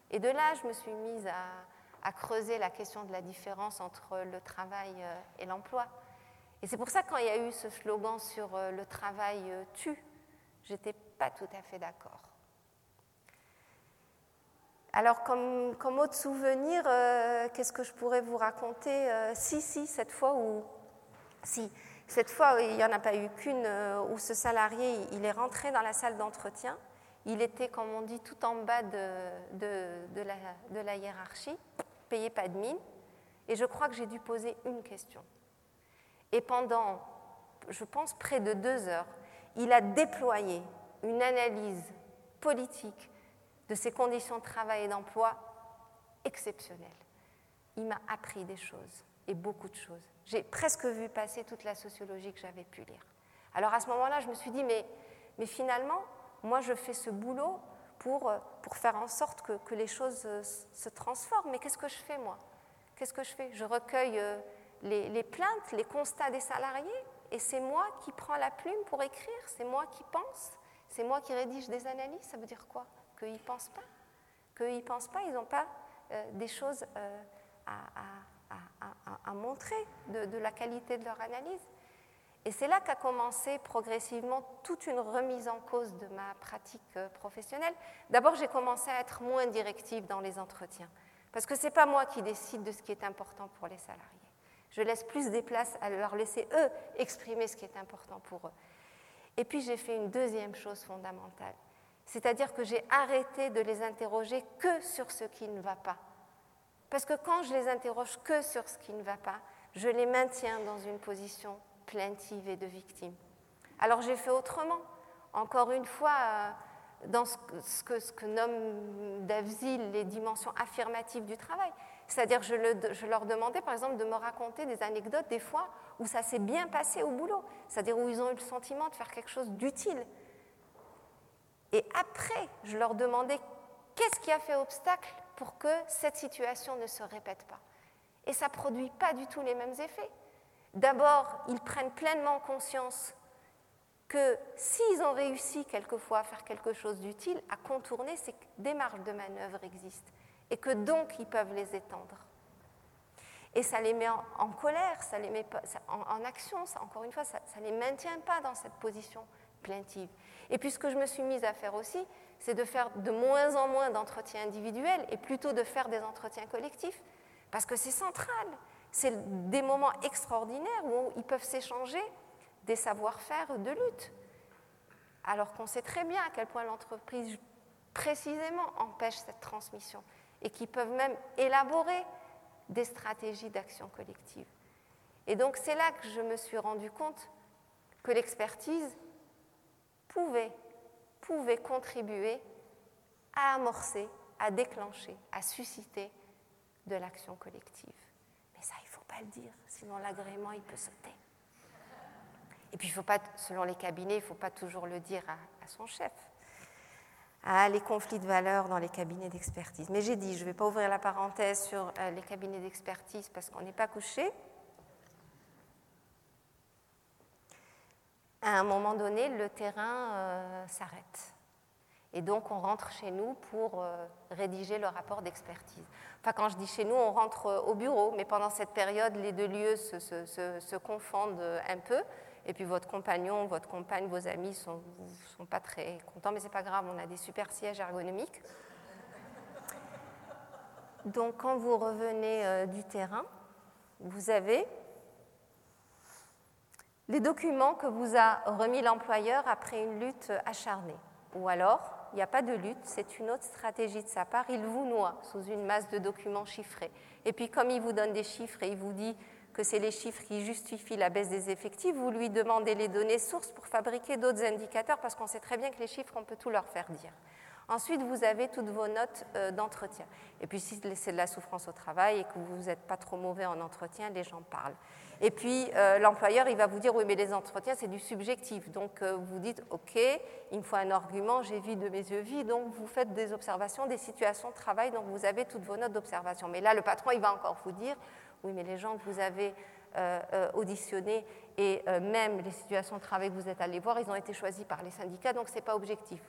Et de là, je me suis mise à, creuser la question de la différence entre le travail euh, et l'emploi. Et c'est pour ça, quand il y a eu ce slogan sur euh, le travail tue, j'étais pas tout à fait d'accord. Alors, comme, autre souvenir, euh, qu'est-ce que je pourrais vous raconter euh, Si, si, cette fois où. Cette fois, il n'y en a pas eu qu'une, euh, où ce salarié, il est rentré dans la salle d'entretien. Il était, comme on dit, tout en bas de, de, la, de la, hiérarchie, payé pas de mine. Et je crois que j'ai dû poser une question. Et pendant, je pense, près de deux heures, il a déployé une analyse politique de ses conditions de travail et d'emploi exceptionnelles. Il m'a appris des choses, et beaucoup de choses. J'ai presque vu passer toute la sociologie que j'avais pu lire. Alors à ce moment-là, je me suis dit, mais, finalement, moi, je fais ce boulot pour, pour faire en sorte que, que les choses euh, se transforment. Mais qu'est-ce que je fais, moi? Qu'est-ce que je fais? Je recueille euh, les, les plaintes, les constats des salariés, et c'est moi qui prends la plume pour écrire, c'est moi qui pense, c'est moi qui rédige des analyses? Ça veut dire quoi? Qu'ils ne pensent pas, qu'ils pensent pas, ils n'ont pas euh, des choses euh, à, montrer de, la qualité de leur analyse. Et c'est là qu'a commencé progressivement toute une remise en cause de ma pratique euh, professionnelle. D'abord, j'ai commencé à être moins directive dans les entretiens, parce que ce n'est pas moi qui décide de ce qui est important pour les salariés. Je laisse plus des places à leur laisser, eux, exprimer ce qui est important pour eux. Et puis j'ai fait une deuxième chose fondamentale. C'est-à-dire que j'ai arrêté de les interroger que sur ce qui ne va pas. Parce que quand je les interroge que sur ce qui ne va pas, je les maintiens dans une position plaintive et de victime. Alors j'ai fait autrement. Encore une fois, euh, dans ce que, nomme Davzil les dimensions affirmatives du travail. C'est-à-dire je, je leur demandais par exemple de me raconter des anecdotes des fois où ça s'est bien passé au boulot, c'est-à-dire où ils ont eu le sentiment de faire quelque chose d'utile, et après, je leur demandais qu'est-ce qui a fait obstacle pour que cette situation ne se répète pas? Et ça ne produit pas du tout les mêmes effets. D'abord, ils prennent pleinement conscience que s'ils ont réussi quelquefois à faire quelque chose d'utile, à contourner, c'est que marges de manœuvre existent et que donc ils peuvent les étendre. et ça les met en, colère, ça les met en, action, encore une fois, ça ne les maintient pas dans cette position plaintive. Et puis ce que je me suis mise à faire aussi, c'est de faire de moins en moins d'entretiens individuels et plutôt de faire des entretiens collectifs, parce que c'est central. C'est des moments extraordinaires où ils peuvent s'échanger des savoir-faire de lutte. Alors qu'on sait très bien à quel point l'entreprise précisément empêche cette transmission et qui peuvent même élaborer des stratégies d'action collective. Et donc c'est là que je me suis rendu compte que l'expertise pouvait, pouvait contribuer à amorcer, à déclencher, à susciter de l'action collective. Mais ça, il ne faut pas le dire, sinon l'agrément, il peut sauter. Et puis, il faut pas, selon les cabinets, il ne faut pas toujours le dire à, son chef. Ah, les conflits de valeurs dans les cabinets d'expertise. Mais j'ai dit, je ne vais pas ouvrir la parenthèse sur euh, les cabinets d'expertise parce qu'on n'est pas couché. À un moment donné, le terrain euh, s'arrête. Et donc, on rentre chez nous pour euh, rédiger le rapport d'expertise. Enfin, quand je dis chez nous, on rentre au bureau, mais pendant cette période, les deux lieux se, confondent un peu. Et puis votre compagnon, votre compagne, vos amis ne sont, pas très contents, mais c'est pas grave, on a des super sièges ergonomiques. Donc quand vous revenez euh, du terrain, vous avez les documents que vous a remis l'employeur après une lutte acharnée. Ou alors, il n'y a pas de lutte, c'est une autre stratégie de sa part, il vous noie sous une masse de documents chiffrés. Et puis comme il vous donne des chiffres et il vous dit que c'est les chiffres qui justifient la baisse des effectifs, vous lui demandez les données sources pour fabriquer d'autres indicateurs parce qu'on sait très bien que les chiffres, on peut tout leur faire dire. Ensuite, vous avez toutes vos notes euh, d'entretien. Et puis, si c'est de la souffrance au travail et que vous n'êtes pas trop mauvais en entretien, les gens parlent. Et puis, euh, l'employeur, il va vous dire, oui, mais les entretiens, c'est du subjectif. Donc, euh, vous dites, OK, il me faut un argument, j'ai vu de mes yeux vie. Donc, vous faites des observations, des situations de travail. Donc, vous avez toutes vos notes d'observation. Mais là, le patron, il va encore vous dire, oui, mais les gens que vous avez auditionnés et même les situations de travail que vous êtes allés voir, ils ont été choisis par les syndicats, donc ce n'est pas objectif.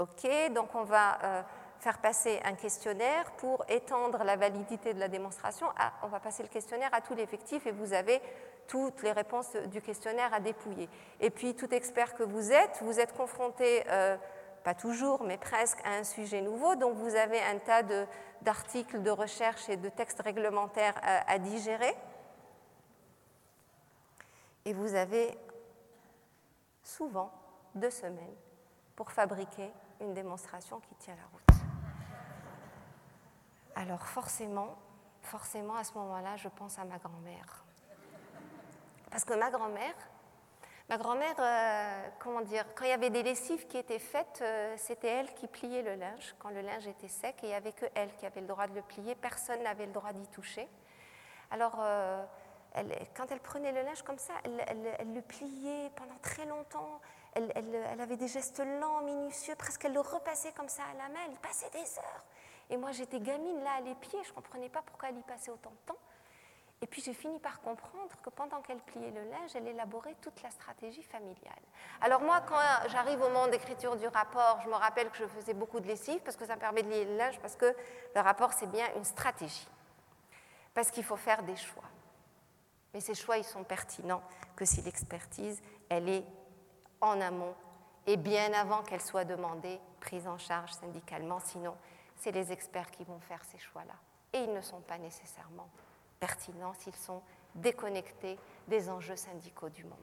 OK, donc on va faire passer un questionnaire pour étendre la validité de la démonstration. on va passer le questionnaire à tout l'effectif et vous avez toutes les réponses du questionnaire à dépouiller. Et puis, tout expert que vous êtes, vous êtes confronté pas toujours, mais presque, à un sujet nouveau. Donc vous avez un tas d'articles de, recherche et de textes réglementaires à, digérer. Et vous avez souvent deux semaines pour fabriquer une démonstration qui tient la route. Alors forcément, forcément à ce moment-là, je pense à ma grand-mère. Parce que ma grand-mère, Ma grand-mère, euh, comment dire, quand il y avait des lessives qui étaient faites, euh, c'était elle qui pliait le linge quand le linge était sec et il n'y avait que elle qui avait le droit de le plier, personne n'avait le droit d'y toucher. Alors, euh, quand elle prenait le linge comme ça, elle, le pliait pendant très longtemps, elle, avait des gestes lents, minutieux, presque elle le repassait comme ça à la main, elle passait des heures. Et moi j'étais gamine là à les pieds, je ne comprenais pas pourquoi elle y passait autant de temps. Et puis j'ai fini par comprendre que pendant qu'elle pliait le linge, elle élaborait toute la stratégie familiale. Alors moi, quand j'arrive au moment d'écriture du rapport, je me rappelle que je faisais beaucoup de lessive parce que ça me permet de lier le linge, parce que le rapport, c'est bien une stratégie. Parce qu'il faut faire des choix. Mais ces choix, ils sont pertinents que si l'expertise, elle est en amont et bien avant qu'elle soit demandée, prise en charge syndicalement. Sinon, c'est les experts qui vont faire ces choix-là. Et ils ne sont pas nécessairement pertinents s'ils sont déconnectés des enjeux syndicaux du moment.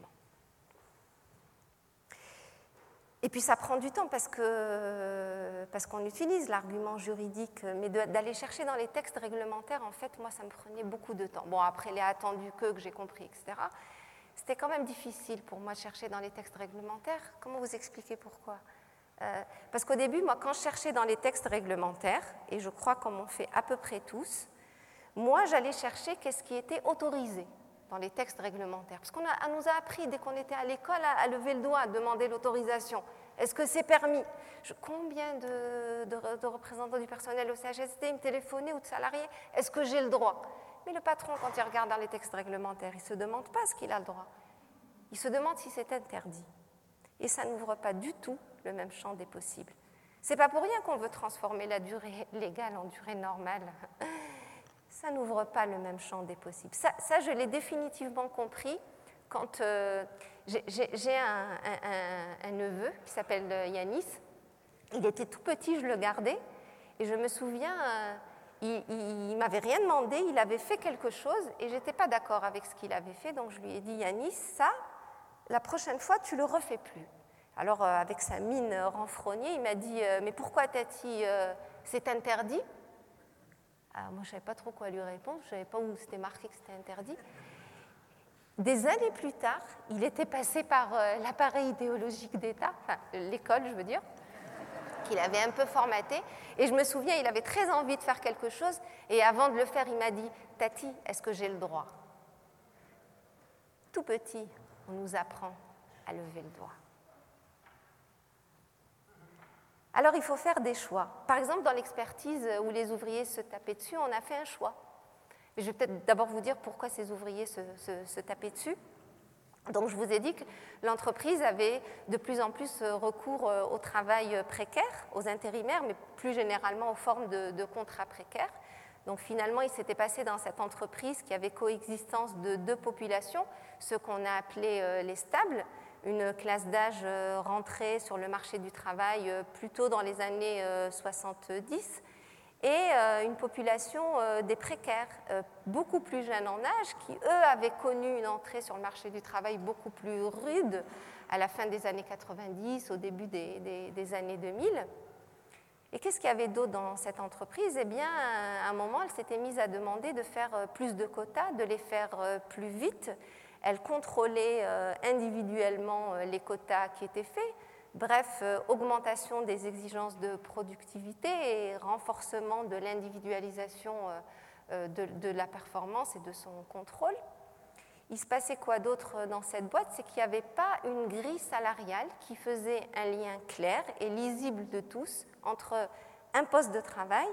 Et puis ça prend du temps parce que parce qu'on utilise l'argument juridique, mais d'aller chercher dans les textes réglementaires, en fait, moi, ça me prenait beaucoup de temps. Bon, après les attendus que, que j'ai compris, etc. C'était quand même difficile pour moi de chercher dans les textes réglementaires. Comment vous expliquer pourquoi euh, Parce qu'au début, moi, quand je cherchais dans les textes réglementaires, et je crois qu'on m'en fait à peu près tous, moi, j'allais chercher qu'est-ce qui était autorisé dans les textes réglementaires. Parce qu'on nous a appris, dès qu'on était à l'école, à, lever le doigt, à demander l'autorisation. Est-ce que c'est permis? Combien de, représentants du personnel au CHST me téléphonaient ou de salariés? Est-ce que j'ai le droit? Mais le patron, quand il regarde dans les textes réglementaires, il ne se demande pas ce qu'il a le droit. Il se demande si c'est interdit. Et ça n'ouvre pas du tout le même champ des possibles. C'est pas pour rien qu'on veut transformer la durée légale en durée normale ça n'ouvre pas le même champ des possibles. Ça, je l'ai définitivement compris quand euh, j'ai un, neveu qui s'appelle euh, Yanis. Il était tout petit, je le gardais, et je me souviens, euh, il ne m'avait rien demandé, il avait fait quelque chose, et j'étais pas d'accord avec ce qu'il avait fait, donc je lui ai dit, Yanis, ça, la prochaine fois, tu le refais plus. Alors, avec sa mine renfrognée, il m'a dit, mais pourquoi Tati, c'est interdit? Alors moi, je savais pas trop quoi lui répondre, je savais pas où c'était marqué que c'était interdit. Des années plus tard, il était passé par euh, l'appareil idéologique d'État, l'école, je veux dire, qu'il avait un peu formaté. Et je me souviens, il avait très envie de faire quelque chose. Et avant de le faire, il m'a dit Tati, est-ce que j'ai le droit? Tout petit, on nous apprend à lever le doigt. Alors il faut faire des choix. Par exemple, dans l'expertise où les ouvriers se tapaient dessus, on a fait un choix. je vais peut-être d'abord vous dire pourquoi ces ouvriers se, tapaient dessus. Donc je vous ai dit que l'entreprise avait de plus en plus recours euh, au travail précaire, aux intérimaires, mais plus généralement aux formes de, de contrats précaires. Donc finalement, il s'était passé dans cette entreprise qui avait coexistence de deux populations, ce qu'on a appelé euh, les stables, une classe d'âge euh, rentrée sur le marché du travail euh, plutôt dans les années 70 euh, et une population des précaires, beaucoup plus jeunes en âge, qui, eux, avaient connu une entrée sur le marché du travail beaucoup plus rude à la fin des années 90, au début des, années 2000. Et qu'est-ce qu'il y avait d'autre dans cette entreprise? Eh bien, à un moment, elle s'était mise à demander de faire plus de quotas, de les faire plus vite, elle contrôlait euh, individuellement euh, les quotas qui étaient faits. Bref, euh, augmentation des exigences de productivité et renforcement de l'individualisation de, la performance et de son contrôle. Il se passait quoi d'autre dans cette boîte? C'est qu'il n'y avait pas une grille salariale qui faisait un lien clair et lisible de tous entre un poste de travail,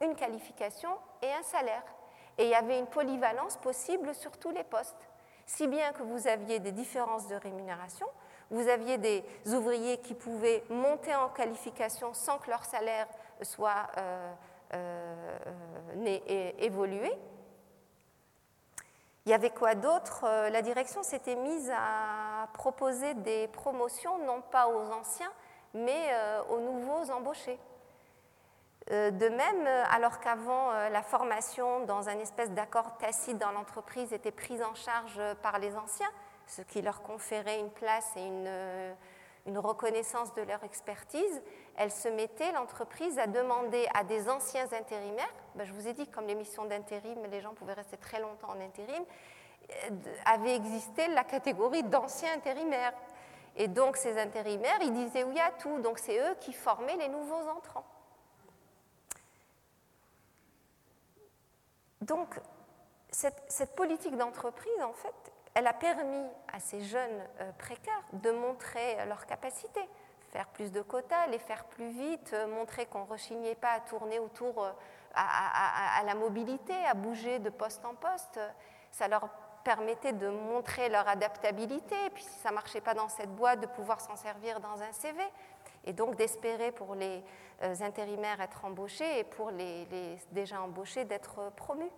une qualification et un salaire. Et il y avait une polyvalence possible sur tous les postes si bien que vous aviez des différences de rémunération, vous aviez des ouvriers qui pouvaient monter en qualification sans que leur salaire soit euh, euh, euh évolué. Il y avait quoi d'autre? La direction s'était mise à proposer des promotions, non pas aux anciens, mais aux nouveaux embauchés. De même, alors qu'avant la formation dans un espèce d'accord tacite dans l'entreprise était prise en charge par les anciens, ce qui leur conférait une place et une, reconnaissance de leur expertise, elle se mettait, l'entreprise, à demander à des anciens intérimaires, ben, je vous ai dit comme les missions d'intérim, les gens pouvaient rester très longtemps en intérim, avait existé la catégorie d'anciens intérimaires. Et donc ces intérimaires, ils disaient oui à tout, donc c'est eux qui formaient les nouveaux entrants. Donc, cette, politique d'entreprise, en fait, elle a permis à ces jeunes euh, précaires de montrer leurs capacités, faire plus de quotas, les faire plus vite, euh, montrer qu'on ne rechignait pas à tourner autour euh, à, la mobilité, à bouger de poste en poste. Ça leur permettait de montrer leur adaptabilité, et puis si ça ne marchait pas dans cette boîte, de pouvoir s'en servir dans un CV, et donc d'espérer pour les intérimaires être embauchés et pour les, les déjà embauchés d'être promus.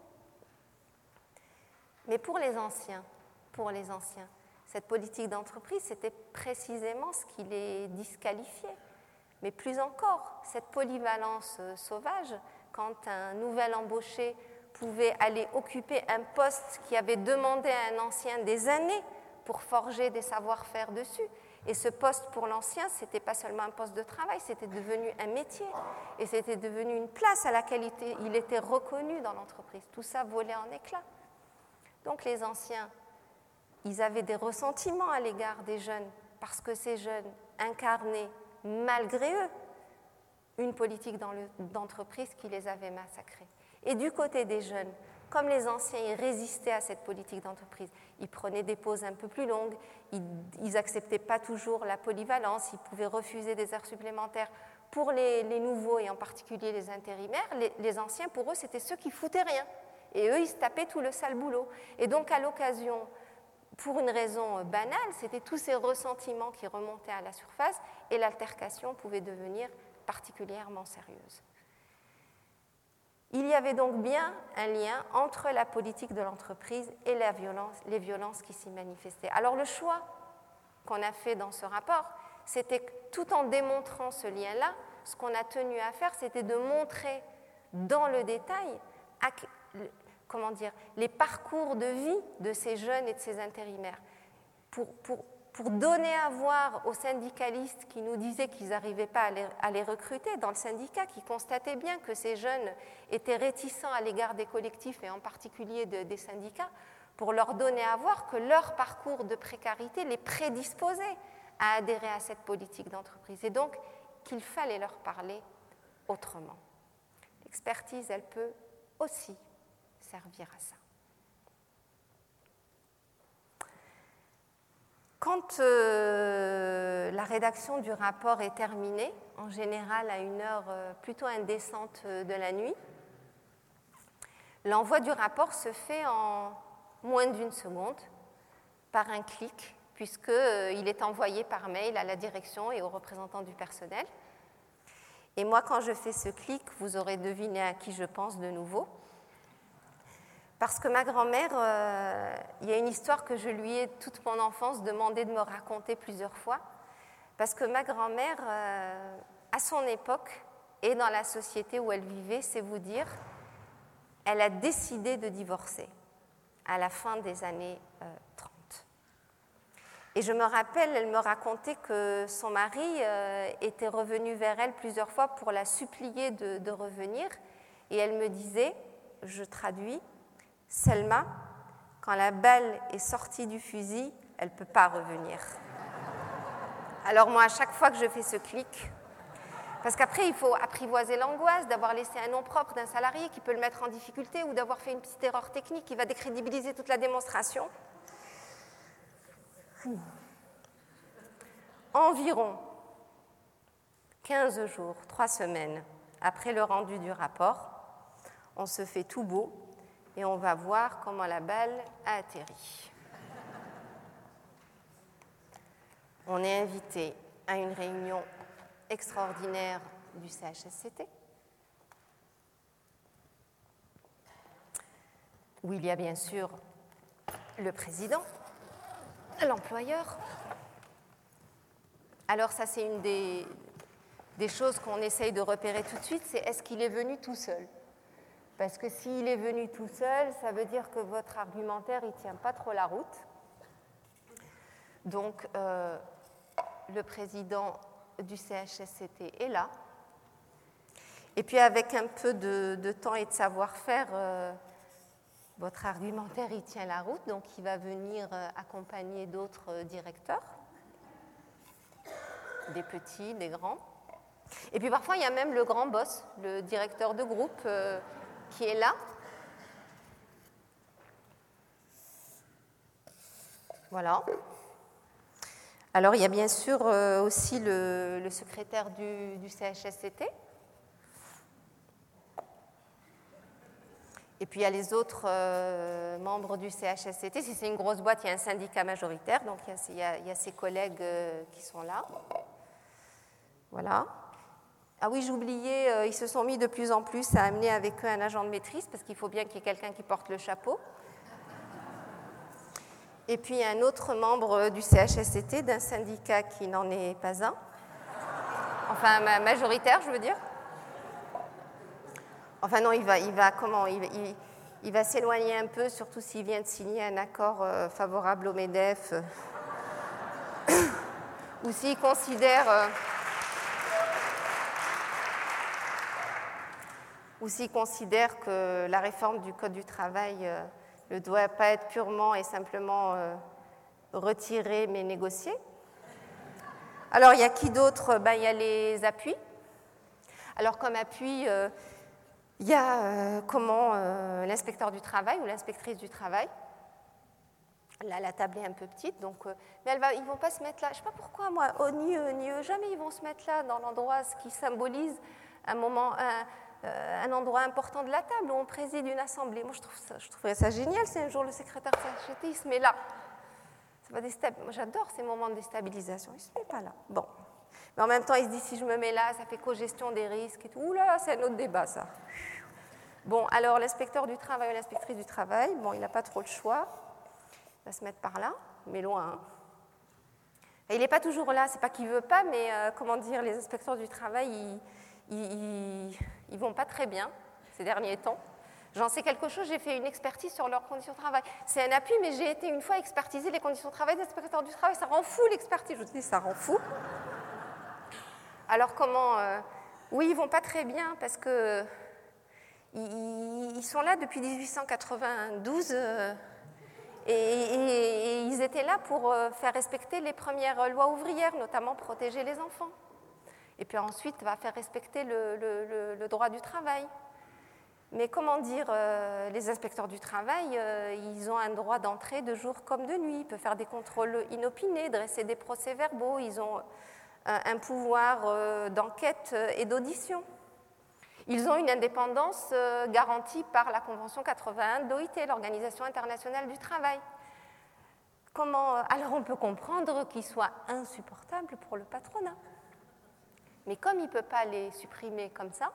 Mais pour les anciens, pour les anciens, cette politique d'entreprise, c'était précisément ce qui les disqualifiait. Mais plus encore, cette polyvalence euh, sauvage, quand un nouvel embauché pouvait aller occuper un poste qui avait demandé à un ancien des années pour forger des savoir-faire dessus. Et ce poste pour l'ancien, ce n'était pas seulement un poste de travail, c'était devenu un métier. Et c'était devenu une place à laquelle il était reconnu dans l'entreprise. Tout ça volait en éclats. Donc les anciens, ils avaient des ressentiments à l'égard des jeunes, parce que ces jeunes incarnaient, malgré eux, une politique d'entreprise qui les avait massacrés. Et du côté des jeunes, comme les anciens, ils résistaient à cette politique d'entreprise. Ils prenaient des pauses un peu plus longues, ils n'acceptaient pas toujours la polyvalence, ils pouvaient refuser des heures supplémentaires. Pour les, nouveaux et en particulier les intérimaires, les, anciens, pour eux, c'était ceux qui foutaient rien. Et eux, ils se tapaient tout le sale boulot. Et donc, à l'occasion, pour une raison banale, c'était tous ces ressentiments qui remontaient à la surface et l'altercation pouvait devenir particulièrement sérieuse. Il y avait donc bien un lien entre la politique de l'entreprise et les violences qui s'y manifestaient. Alors le choix qu'on a fait dans ce rapport, c'était tout en démontrant ce lien-là, ce qu'on a tenu à faire, c'était de montrer dans le détail comment dire, les parcours de vie de ces jeunes et de ces intérimaires. Pour, donner à voir aux syndicalistes qui nous disaient qu'ils n'arrivaient pas à les, recruter dans le syndicat, qui constataient bien que ces jeunes étaient réticents à l'égard des collectifs et en particulier des syndicats, pour leur donner à voir que leur parcours de précarité les prédisposait à adhérer à cette politique d'entreprise et donc qu'il fallait leur parler autrement. L'expertise, elle peut aussi servir à ça. Quand euh, la rédaction du rapport est terminée, en général à une heure euh, plutôt indécente euh, de la nuit, l'envoi du rapport se fait en moins d'une seconde par un clic, puisqu'il est envoyé par mail à la direction et aux représentants du personnel. Et moi, quand je fais ce clic, vous aurez deviné à qui je pense de nouveau. Parce que ma grand-mère, euh, il y a une histoire que je lui ai toute mon enfance demandé de me raconter plusieurs fois. Parce que ma grand-mère, euh, à son époque et dans la société où elle vivait, c'est vous dire, elle a décidé de divorcer à la fin des années 30. Euh, et je me rappelle, elle me racontait que son mari était revenu vers elle plusieurs fois pour la supplier de revenir. Et elle me disait, je traduis, Selma, quand la balle est sortie du fusil, elle ne peut pas revenir. Alors moi, à chaque fois que je fais ce clic, parce qu'après, il faut apprivoiser l'angoisse d'avoir laissé un nom propre d'un salarié qui peut le mettre en difficulté ou d'avoir fait une petite erreur technique qui va décrédibiliser toute la démonstration. Environ 15 jours, 3 semaines après le rendu du rapport, on se fait tout beau et on va voir comment la balle a atterri. On est invité à une réunion extraordinaire du CHSCT où il y a bien sûr le président, l'employeur. Alors ça c'est une des, choses qu'on essaye de repérer tout de suite, c'est est-ce qu'il est venu tout seul? Parce que s'il est venu tout seul, ça veut dire que votre argumentaire, ne tient pas trop la route. Donc, euh, le président du CHSCT est là. Et puis, avec un peu de, temps et de savoir-faire, euh, votre argumentaire, il tient la route. Donc, il va venir euh, accompagner d'autres directeurs, des petits, des grands. Et puis, parfois, il y a même le grand boss, le directeur de groupe qui est là. Voilà. Alors, il y a bien sûr euh, aussi le, secrétaire du, CHSCT. Et puis, il y a les autres euh, membres du CHSCT. Si c'est une grosse boîte, il y a un syndicat majoritaire. Donc, il y a, ses collègues euh, qui sont là. Voilà. Ah oui, j'oubliais, euh, ils se sont mis de plus en plus à amener avec eux un agent de maîtrise, parce qu'il faut bien qu'il y ait quelqu'un qui porte le chapeau. Et puis un autre membre du CHSCT, d'un syndicat qui n'en est pas un. Enfin, majoritaire, je veux dire. Enfin non, il va, il va comment il, va s'éloigner un peu, surtout s'il vient de signer un accord euh, favorable au MEDEF, ou s'il considère... Euh, ou s'ils considèrent que la réforme du Code du travail euh, ne doit pas être purement et simplement euh, retirée mais négociée. Alors, il y a qui d'autre? Ben, Il y a les appuis. Alors, comme appui, euh, il y a comment l'inspecteur du travail ou l'inspectrice du travail. Là, la table est un peu petite, donc, mais ils ne vont pas se mettre là. Je ne sais pas pourquoi, moi, oh, ni eux, ni eux, jamais ils vont se mettre là, dans l'endroit qui symbolise un moment, euh, un endroit important de la table où on préside une assemblée. Moi, je, trouve ça, je trouverais ça génial si un jour le secrétaire CHT il se met là. J'adore ces moments de déstabilisation. Il ne se met pas là. Bon. Mais en même temps, il se dit si je me mets là, ça fait co-gestion des risques et tout. Ouh c'est un autre débat, ça. Bon, alors l'inspecteur du travail ou l'inspectrice du travail, bon, il n'a pas trop le choix. Il va se mettre par là, mais loin. Hein. Il n'est pas toujours là, c'est pas qu'il veut pas, mais euh, comment dire, les inspecteurs du travail, ils, vont pas très bien ces derniers temps. J'en sais quelque chose, j'ai fait une expertise sur leurs conditions de travail. C'est un appui, mais j'ai été une fois expertiser les conditions de travail des inspecteurs du travail. Ça rend fou l'expertise, je vous dis, ça rend fou. Alors comment euh, Oui, ils vont pas très bien parce que ils, sont là depuis 1892 euh, et, ils étaient là pour euh, faire respecter les premières lois ouvrières, notamment protéger les enfants. Et puis ensuite, va faire respecter le, droit du travail. Mais comment dire, euh, les inspecteurs du travail, ils ont un droit d'entrée de jour comme de nuit. Ils peuvent faire des contrôles inopinés, dresser des procès-verbaux. Ils ont un pouvoir d'enquête et d'audition. Ils ont une indépendance euh, garantie par la Convention 81 d'OIT, l'Organisation internationale du travail. Comment, euh, alors on peut comprendre qu'ils soient insupportables pour le patronat. Mais comme il ne peut pas les supprimer comme ça,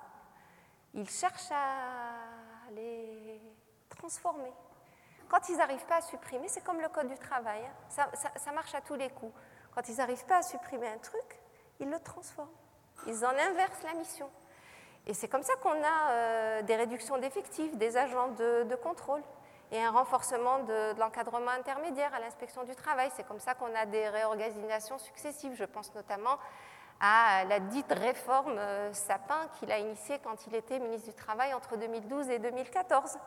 il cherche à les transformer. Quand ils n'arrivent pas à supprimer, c'est comme le Code du travail, hein. ça, marche à tous les coups. Quand ils n'arrivent pas à supprimer un truc, ils le transforment. Ils en inversent la mission. Et c'est comme ça qu'on a euh, des réductions d'effectifs, des agents de, contrôle et un renforcement de, l'encadrement intermédiaire à l'inspection du travail. C'est comme ça qu'on a des réorganisations successives. Je pense notamment à la dite réforme euh, Sapin qu'il a initiée quand il était ministre du Travail entre 2012 et 2014.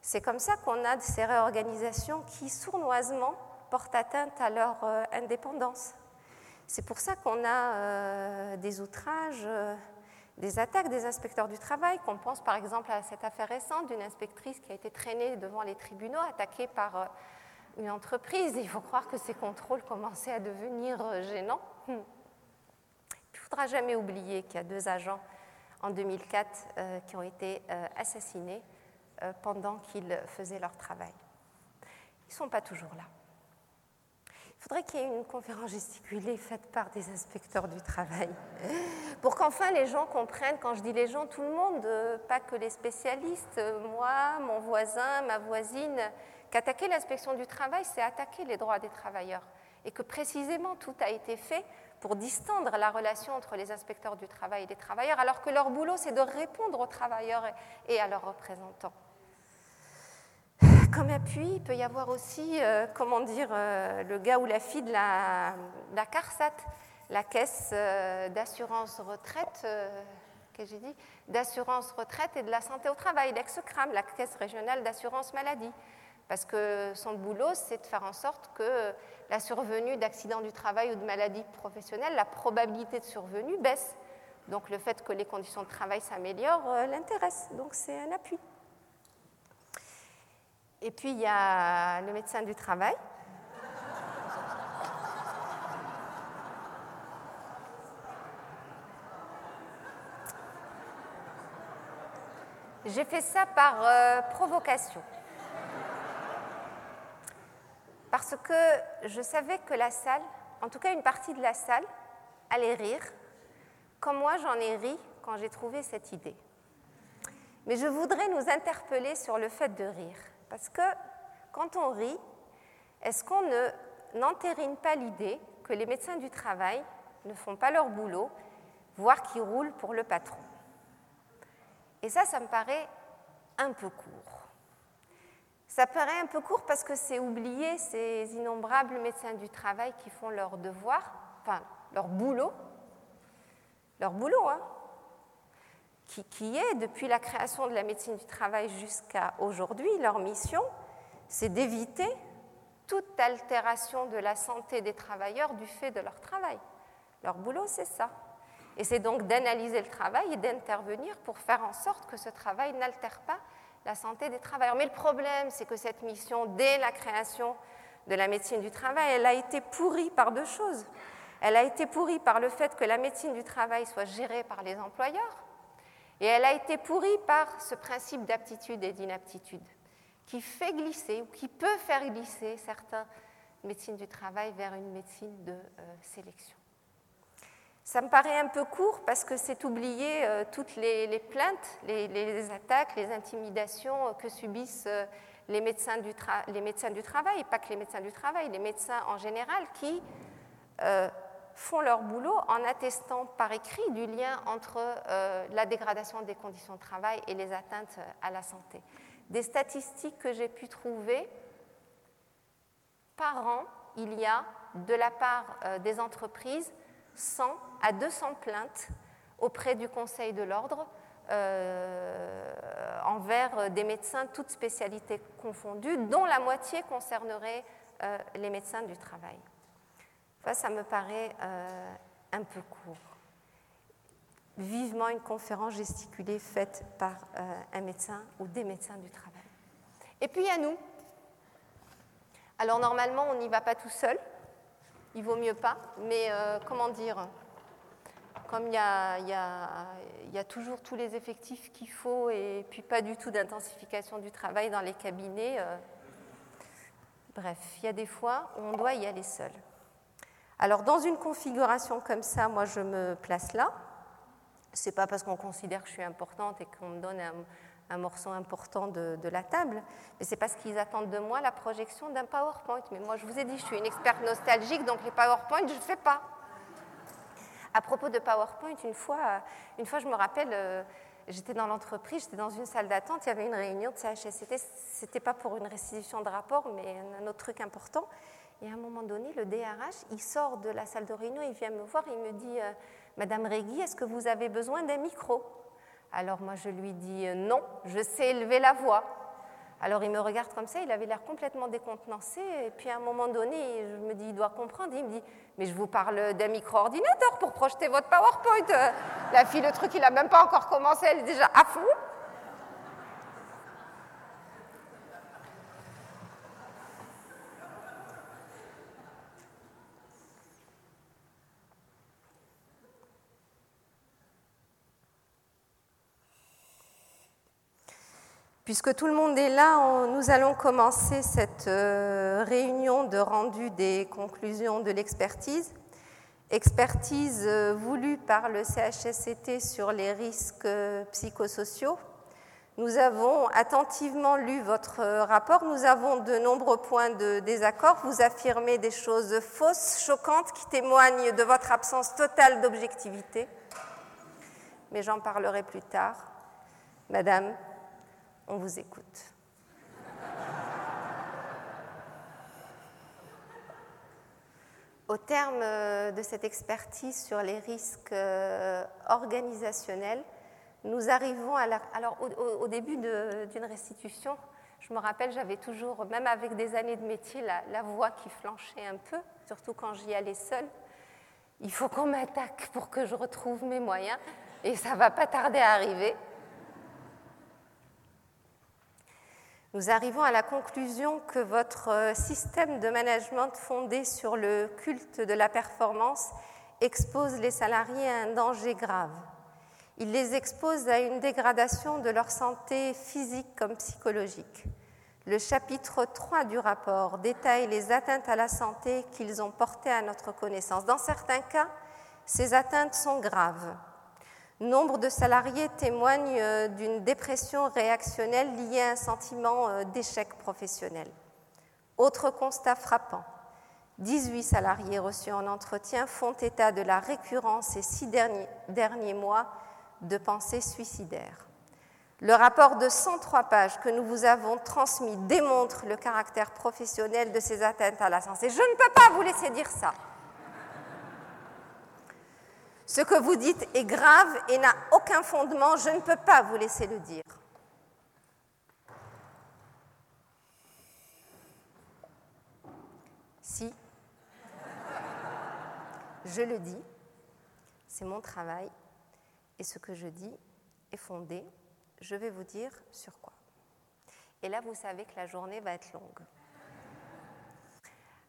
C'est comme ça qu'on a ces réorganisations qui sournoisement portent atteinte à leur euh, indépendance. C'est pour ça qu'on a des outrages des attaques des inspecteurs du travail, qu'on pense par exemple à cette affaire récente d'une inspectrice qui a été traînée devant les tribunaux, attaquée par euh, une entreprise. il faut croire que ces contrôles commençaient à devenir euh, gênants. Faudra jamais oublier qu'il y a deux agents en 2004 euh, qui ont été assassinés pendant qu'ils faisaient leur travail. Ils ne sont pas toujours là. Il faudrait qu'il y ait une conférence gesticulée faite par des inspecteurs du travail pour qu'enfin les gens comprennent, quand je dis les gens, tout le monde, euh, pas que les spécialistes, euh, moi, mon voisin, ma voisine, qu'attaquer l'inspection du travail, c'est attaquer les droits des travailleurs et que précisément tout a été fait pour distendre la relation entre les inspecteurs du travail et les travailleurs, alors que leur boulot, c'est de répondre aux travailleurs et à leurs représentants. Comme appui, il peut y avoir aussi, euh, comment dire, le gars ou la fille de la, CARSAT la caisse euh, d'assurance retraite, euh, que j'ai dit, d'assurance retraite et de la santé au travail, l'ex-CRAM, la caisse régionale d'assurance maladie. Parce que son boulot, c'est de faire en sorte que la survenue d'accidents du travail ou de maladies professionnelles, la probabilité de survenue baisse. Donc le fait que les conditions de travail s'améliorent euh, l'intéresse. Donc c'est un appui. Et puis il y a le médecin du travail J'ai fait ça par euh, provocation. Parce que je savais que la salle, en tout cas une partie de la salle, allait rire, comme moi j'en ai ri quand j'ai trouvé cette idée. Mais je voudrais nous interpeller sur le fait de rire. Parce que quand on rit, est-ce qu'on ne n'entérine pas l'idée que les médecins du travail ne font pas leur boulot, voire qu'ils roulent pour le patron? Et ça, ça me paraît un peu court. Ça paraît un peu court parce que c'est oublier ces innombrables médecins du travail qui font leur devoir, enfin leur boulot, leur boulot, hein, qui, qui est, depuis la création de la médecine du travail jusqu'à aujourd'hui, leur mission, c'est d'éviter toute altération de la santé des travailleurs du fait de leur travail. Leur boulot, c'est ça. Et c'est donc d'analyser le travail et d'intervenir pour faire en sorte que ce travail n'altère pas la santé des travailleurs. Mais le problème, c'est que cette mission, dès la création de la médecine du travail, elle a été pourrie par deux choses. Elle a été pourrie par le fait que la médecine du travail soit gérée par les employeurs, et elle a été pourrie par ce principe d'aptitude et d'inaptitude, qui fait glisser ou qui peut faire glisser certaines médecines du travail vers une médecine de euh, sélection. Ça me paraît un peu court parce que c'est oublier euh, toutes les, plaintes, les, attaques, les intimidations que subissent euh, les, médecins du travail, pas que les médecins du travail, les médecins en général qui euh, font leur boulot en attestant par écrit du lien entre la dégradation des conditions de travail et les atteintes à la santé. Des statistiques que j'ai pu trouver, par an, il y a de la part des entreprises 100 à 200 plaintes auprès du Conseil de l'ordre euh, envers des médecins, toutes spécialités confondues, dont la moitié concernerait euh, les médecins du travail. ça me paraît euh, un peu court. Vivement une conférence gesticulée faite par un médecin ou des médecins du travail. Et puis à nous. Alors normalement, on n'y va pas tout seul il vaut mieux pas. Mais euh, comment dire Comme il y, a, toujours tous les effectifs qu'il faut et puis pas du tout d'intensification du travail dans les cabinets, euh, bref, il y a des fois où on doit y aller seul. Alors dans une configuration comme ça, moi je me place là. C'est pas parce qu'on considère que je suis importante et qu'on me donne un, un morceau important de, la table, mais c'est parce qu'ils attendent de moi la projection d'un PowerPoint. Mais moi, je vous ai dit, je suis une experte nostalgique, donc les PowerPoint, je ne fais pas. À propos de PowerPoint, une fois, une fois je me rappelle, euh, j'étais dans l'entreprise, j'étais dans une salle d'attente, il y avait une réunion de CHSCT, c'était pas pour une restitution de rapport, mais un autre truc important. Et à un moment donné, le DRH, il sort de la salle de réunion, il vient me voir, il me dit, euh, Madame Régui, est-ce que vous avez besoin d'un micro? Alors moi je lui dis euh, non, je sais élever la voix. Alors il me regarde comme ça, il avait l'air complètement décontenancé. Et puis à un moment donné, je me dis, il doit comprendre. Il me dit, mais je vous parle d'un micro-ordinateur pour projeter votre PowerPoint. La fille, le truc, il n'a même pas encore commencé, elle est déjà à fond. Puisque tout le monde est là, nous allons commencer cette euh, réunion de rendu des conclusions de l'expertise. Expertise euh, voulue par le CHSCT sur les risques euh, psychosociaux. Nous avons attentivement lu votre rapport. Nous avons de nombreux points de désaccord. Vous affirmez des choses fausses, choquantes, qui témoignent de votre absence totale d'objectivité. Mais j'en parlerai plus tard. Madame, on vous écoute. Au terme euh, de cette expertise sur les risques euh, organisationnels, nous arrivons. Alors au, début d'une restitution, je me rappelle, j'avais toujours, même avec des années de métier, la, la voix qui flanchait un peu, surtout quand j'y allais seule. Il faut qu'on m'attaque pour que je retrouve mes moyens, et ça va pas tarder à arriver. Nous arrivons à la conclusion que votre euh, système de management fondé sur le culte de la performance expose les salariés à un danger grave. Il les expose à une dégradation de leur santé physique comme psychologique. Le chapitre 3 du rapport détaille les atteintes à la santé qu'ils ont portées à notre connaissance. Dans certains cas, ces atteintes sont graves. Nombre de salariés témoignent euh, d'une dépression réactionnelle liée à un sentiment euh, d'échec professionnel. Autre constat frappant, 18 salariés reçus en entretien font état de la récurrence ces six derniers, derniers mois de pensées suicidaires. Le rapport de 103 pages que nous vous avons transmis démontre le caractère professionnel de ces atteintes à la santé. Je ne peux pas vous laisser dire ça. Ce que vous dites est grave et n'a aucun fondement, je ne peux pas vous laisser le dire. Si, je le dis, c'est mon travail, et ce que je dis est fondé, je vais vous dire sur quoi. Et là, vous savez que la journée va être longue.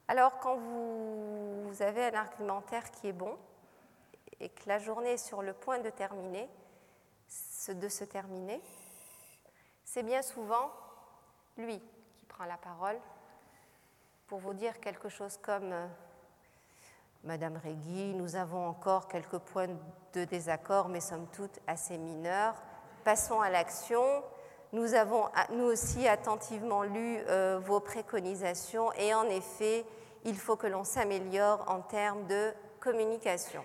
Alors, quand vous avez un argumentaire qui est bon, et que la journée est sur le point de terminer, de se terminer, c'est bien souvent lui qui prend la parole pour vous dire quelque chose comme euh, Madame Régui. Nous avons encore quelques points de désaccord, mais somme toute assez mineurs. Passons à l'action. Nous avons, nous aussi, attentivement lu euh, vos préconisations et en effet, il faut que l'on s'améliore en termes de communication.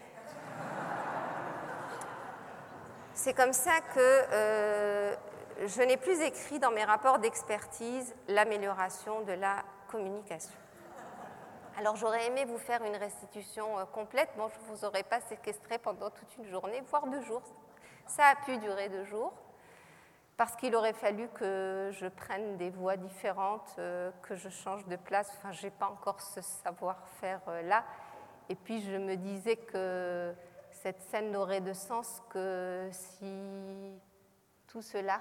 C'est comme ça que euh, je n'ai plus écrit dans mes rapports d'expertise l'amélioration de la communication. Alors j'aurais aimé vous faire une restitution euh, complète. Bon, je ne vous aurais pas séquestré pendant toute une journée, voire deux jours. Ça a pu durer deux jours, parce qu'il aurait fallu que je prenne des voies différentes, euh, que je change de place. Enfin, je n'ai pas encore ce savoir-faire là. Et puis je me disais que cette scène n'aurait de sens que si tout cela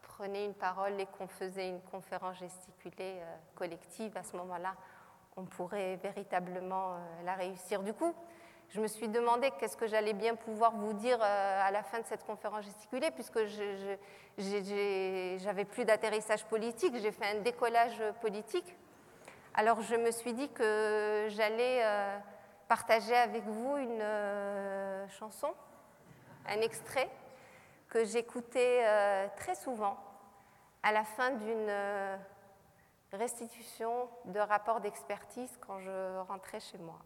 prenait une parole et qu'on faisait une conférence gesticulée euh, collective. À ce moment-là, on pourrait véritablement euh, la réussir. Du coup, je me suis demandé qu'est-ce que j'allais bien pouvoir vous dire euh, à la fin de cette conférence gesticulée, puisque je n'avais plus d'atterrissage politique, j'ai fait un décollage politique. Alors je me suis dit que j'allais partager avec vous une euh, chanson, un extrait que j'écoutais euh, très souvent à la fin d'une euh, restitution de rapport d'expertise quand je rentrais chez moi.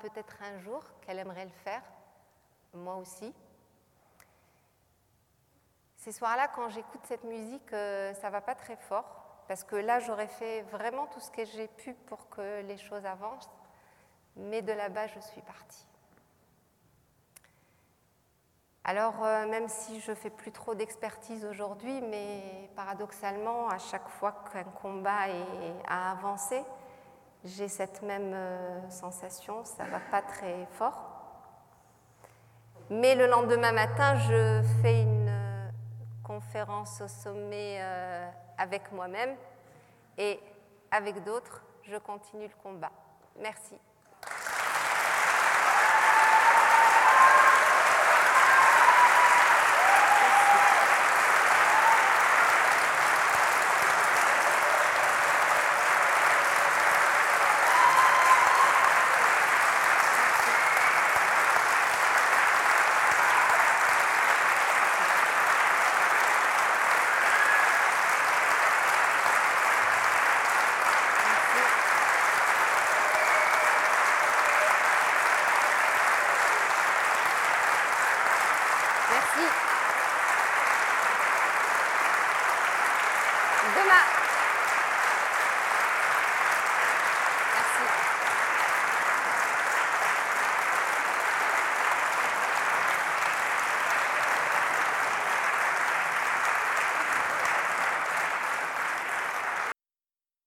Peut-être un jour qu'elle aimerait le faire, moi aussi. Ces soirs-là, quand j'écoute cette musique, euh, ça va pas très fort, parce que là, j'aurais fait vraiment tout ce que j'ai pu pour que les choses avancent, mais de là-bas, je suis partie. Alors, euh, même si je fais plus trop d'expertise aujourd'hui, mais paradoxalement, à chaque fois qu'un combat est, a avancé, j'ai cette même euh, sensation, ça ne va pas très fort. Mais le lendemain matin, je fais une euh, conférence au sommet euh, avec moi-même et avec d'autres, je continue le combat. Merci.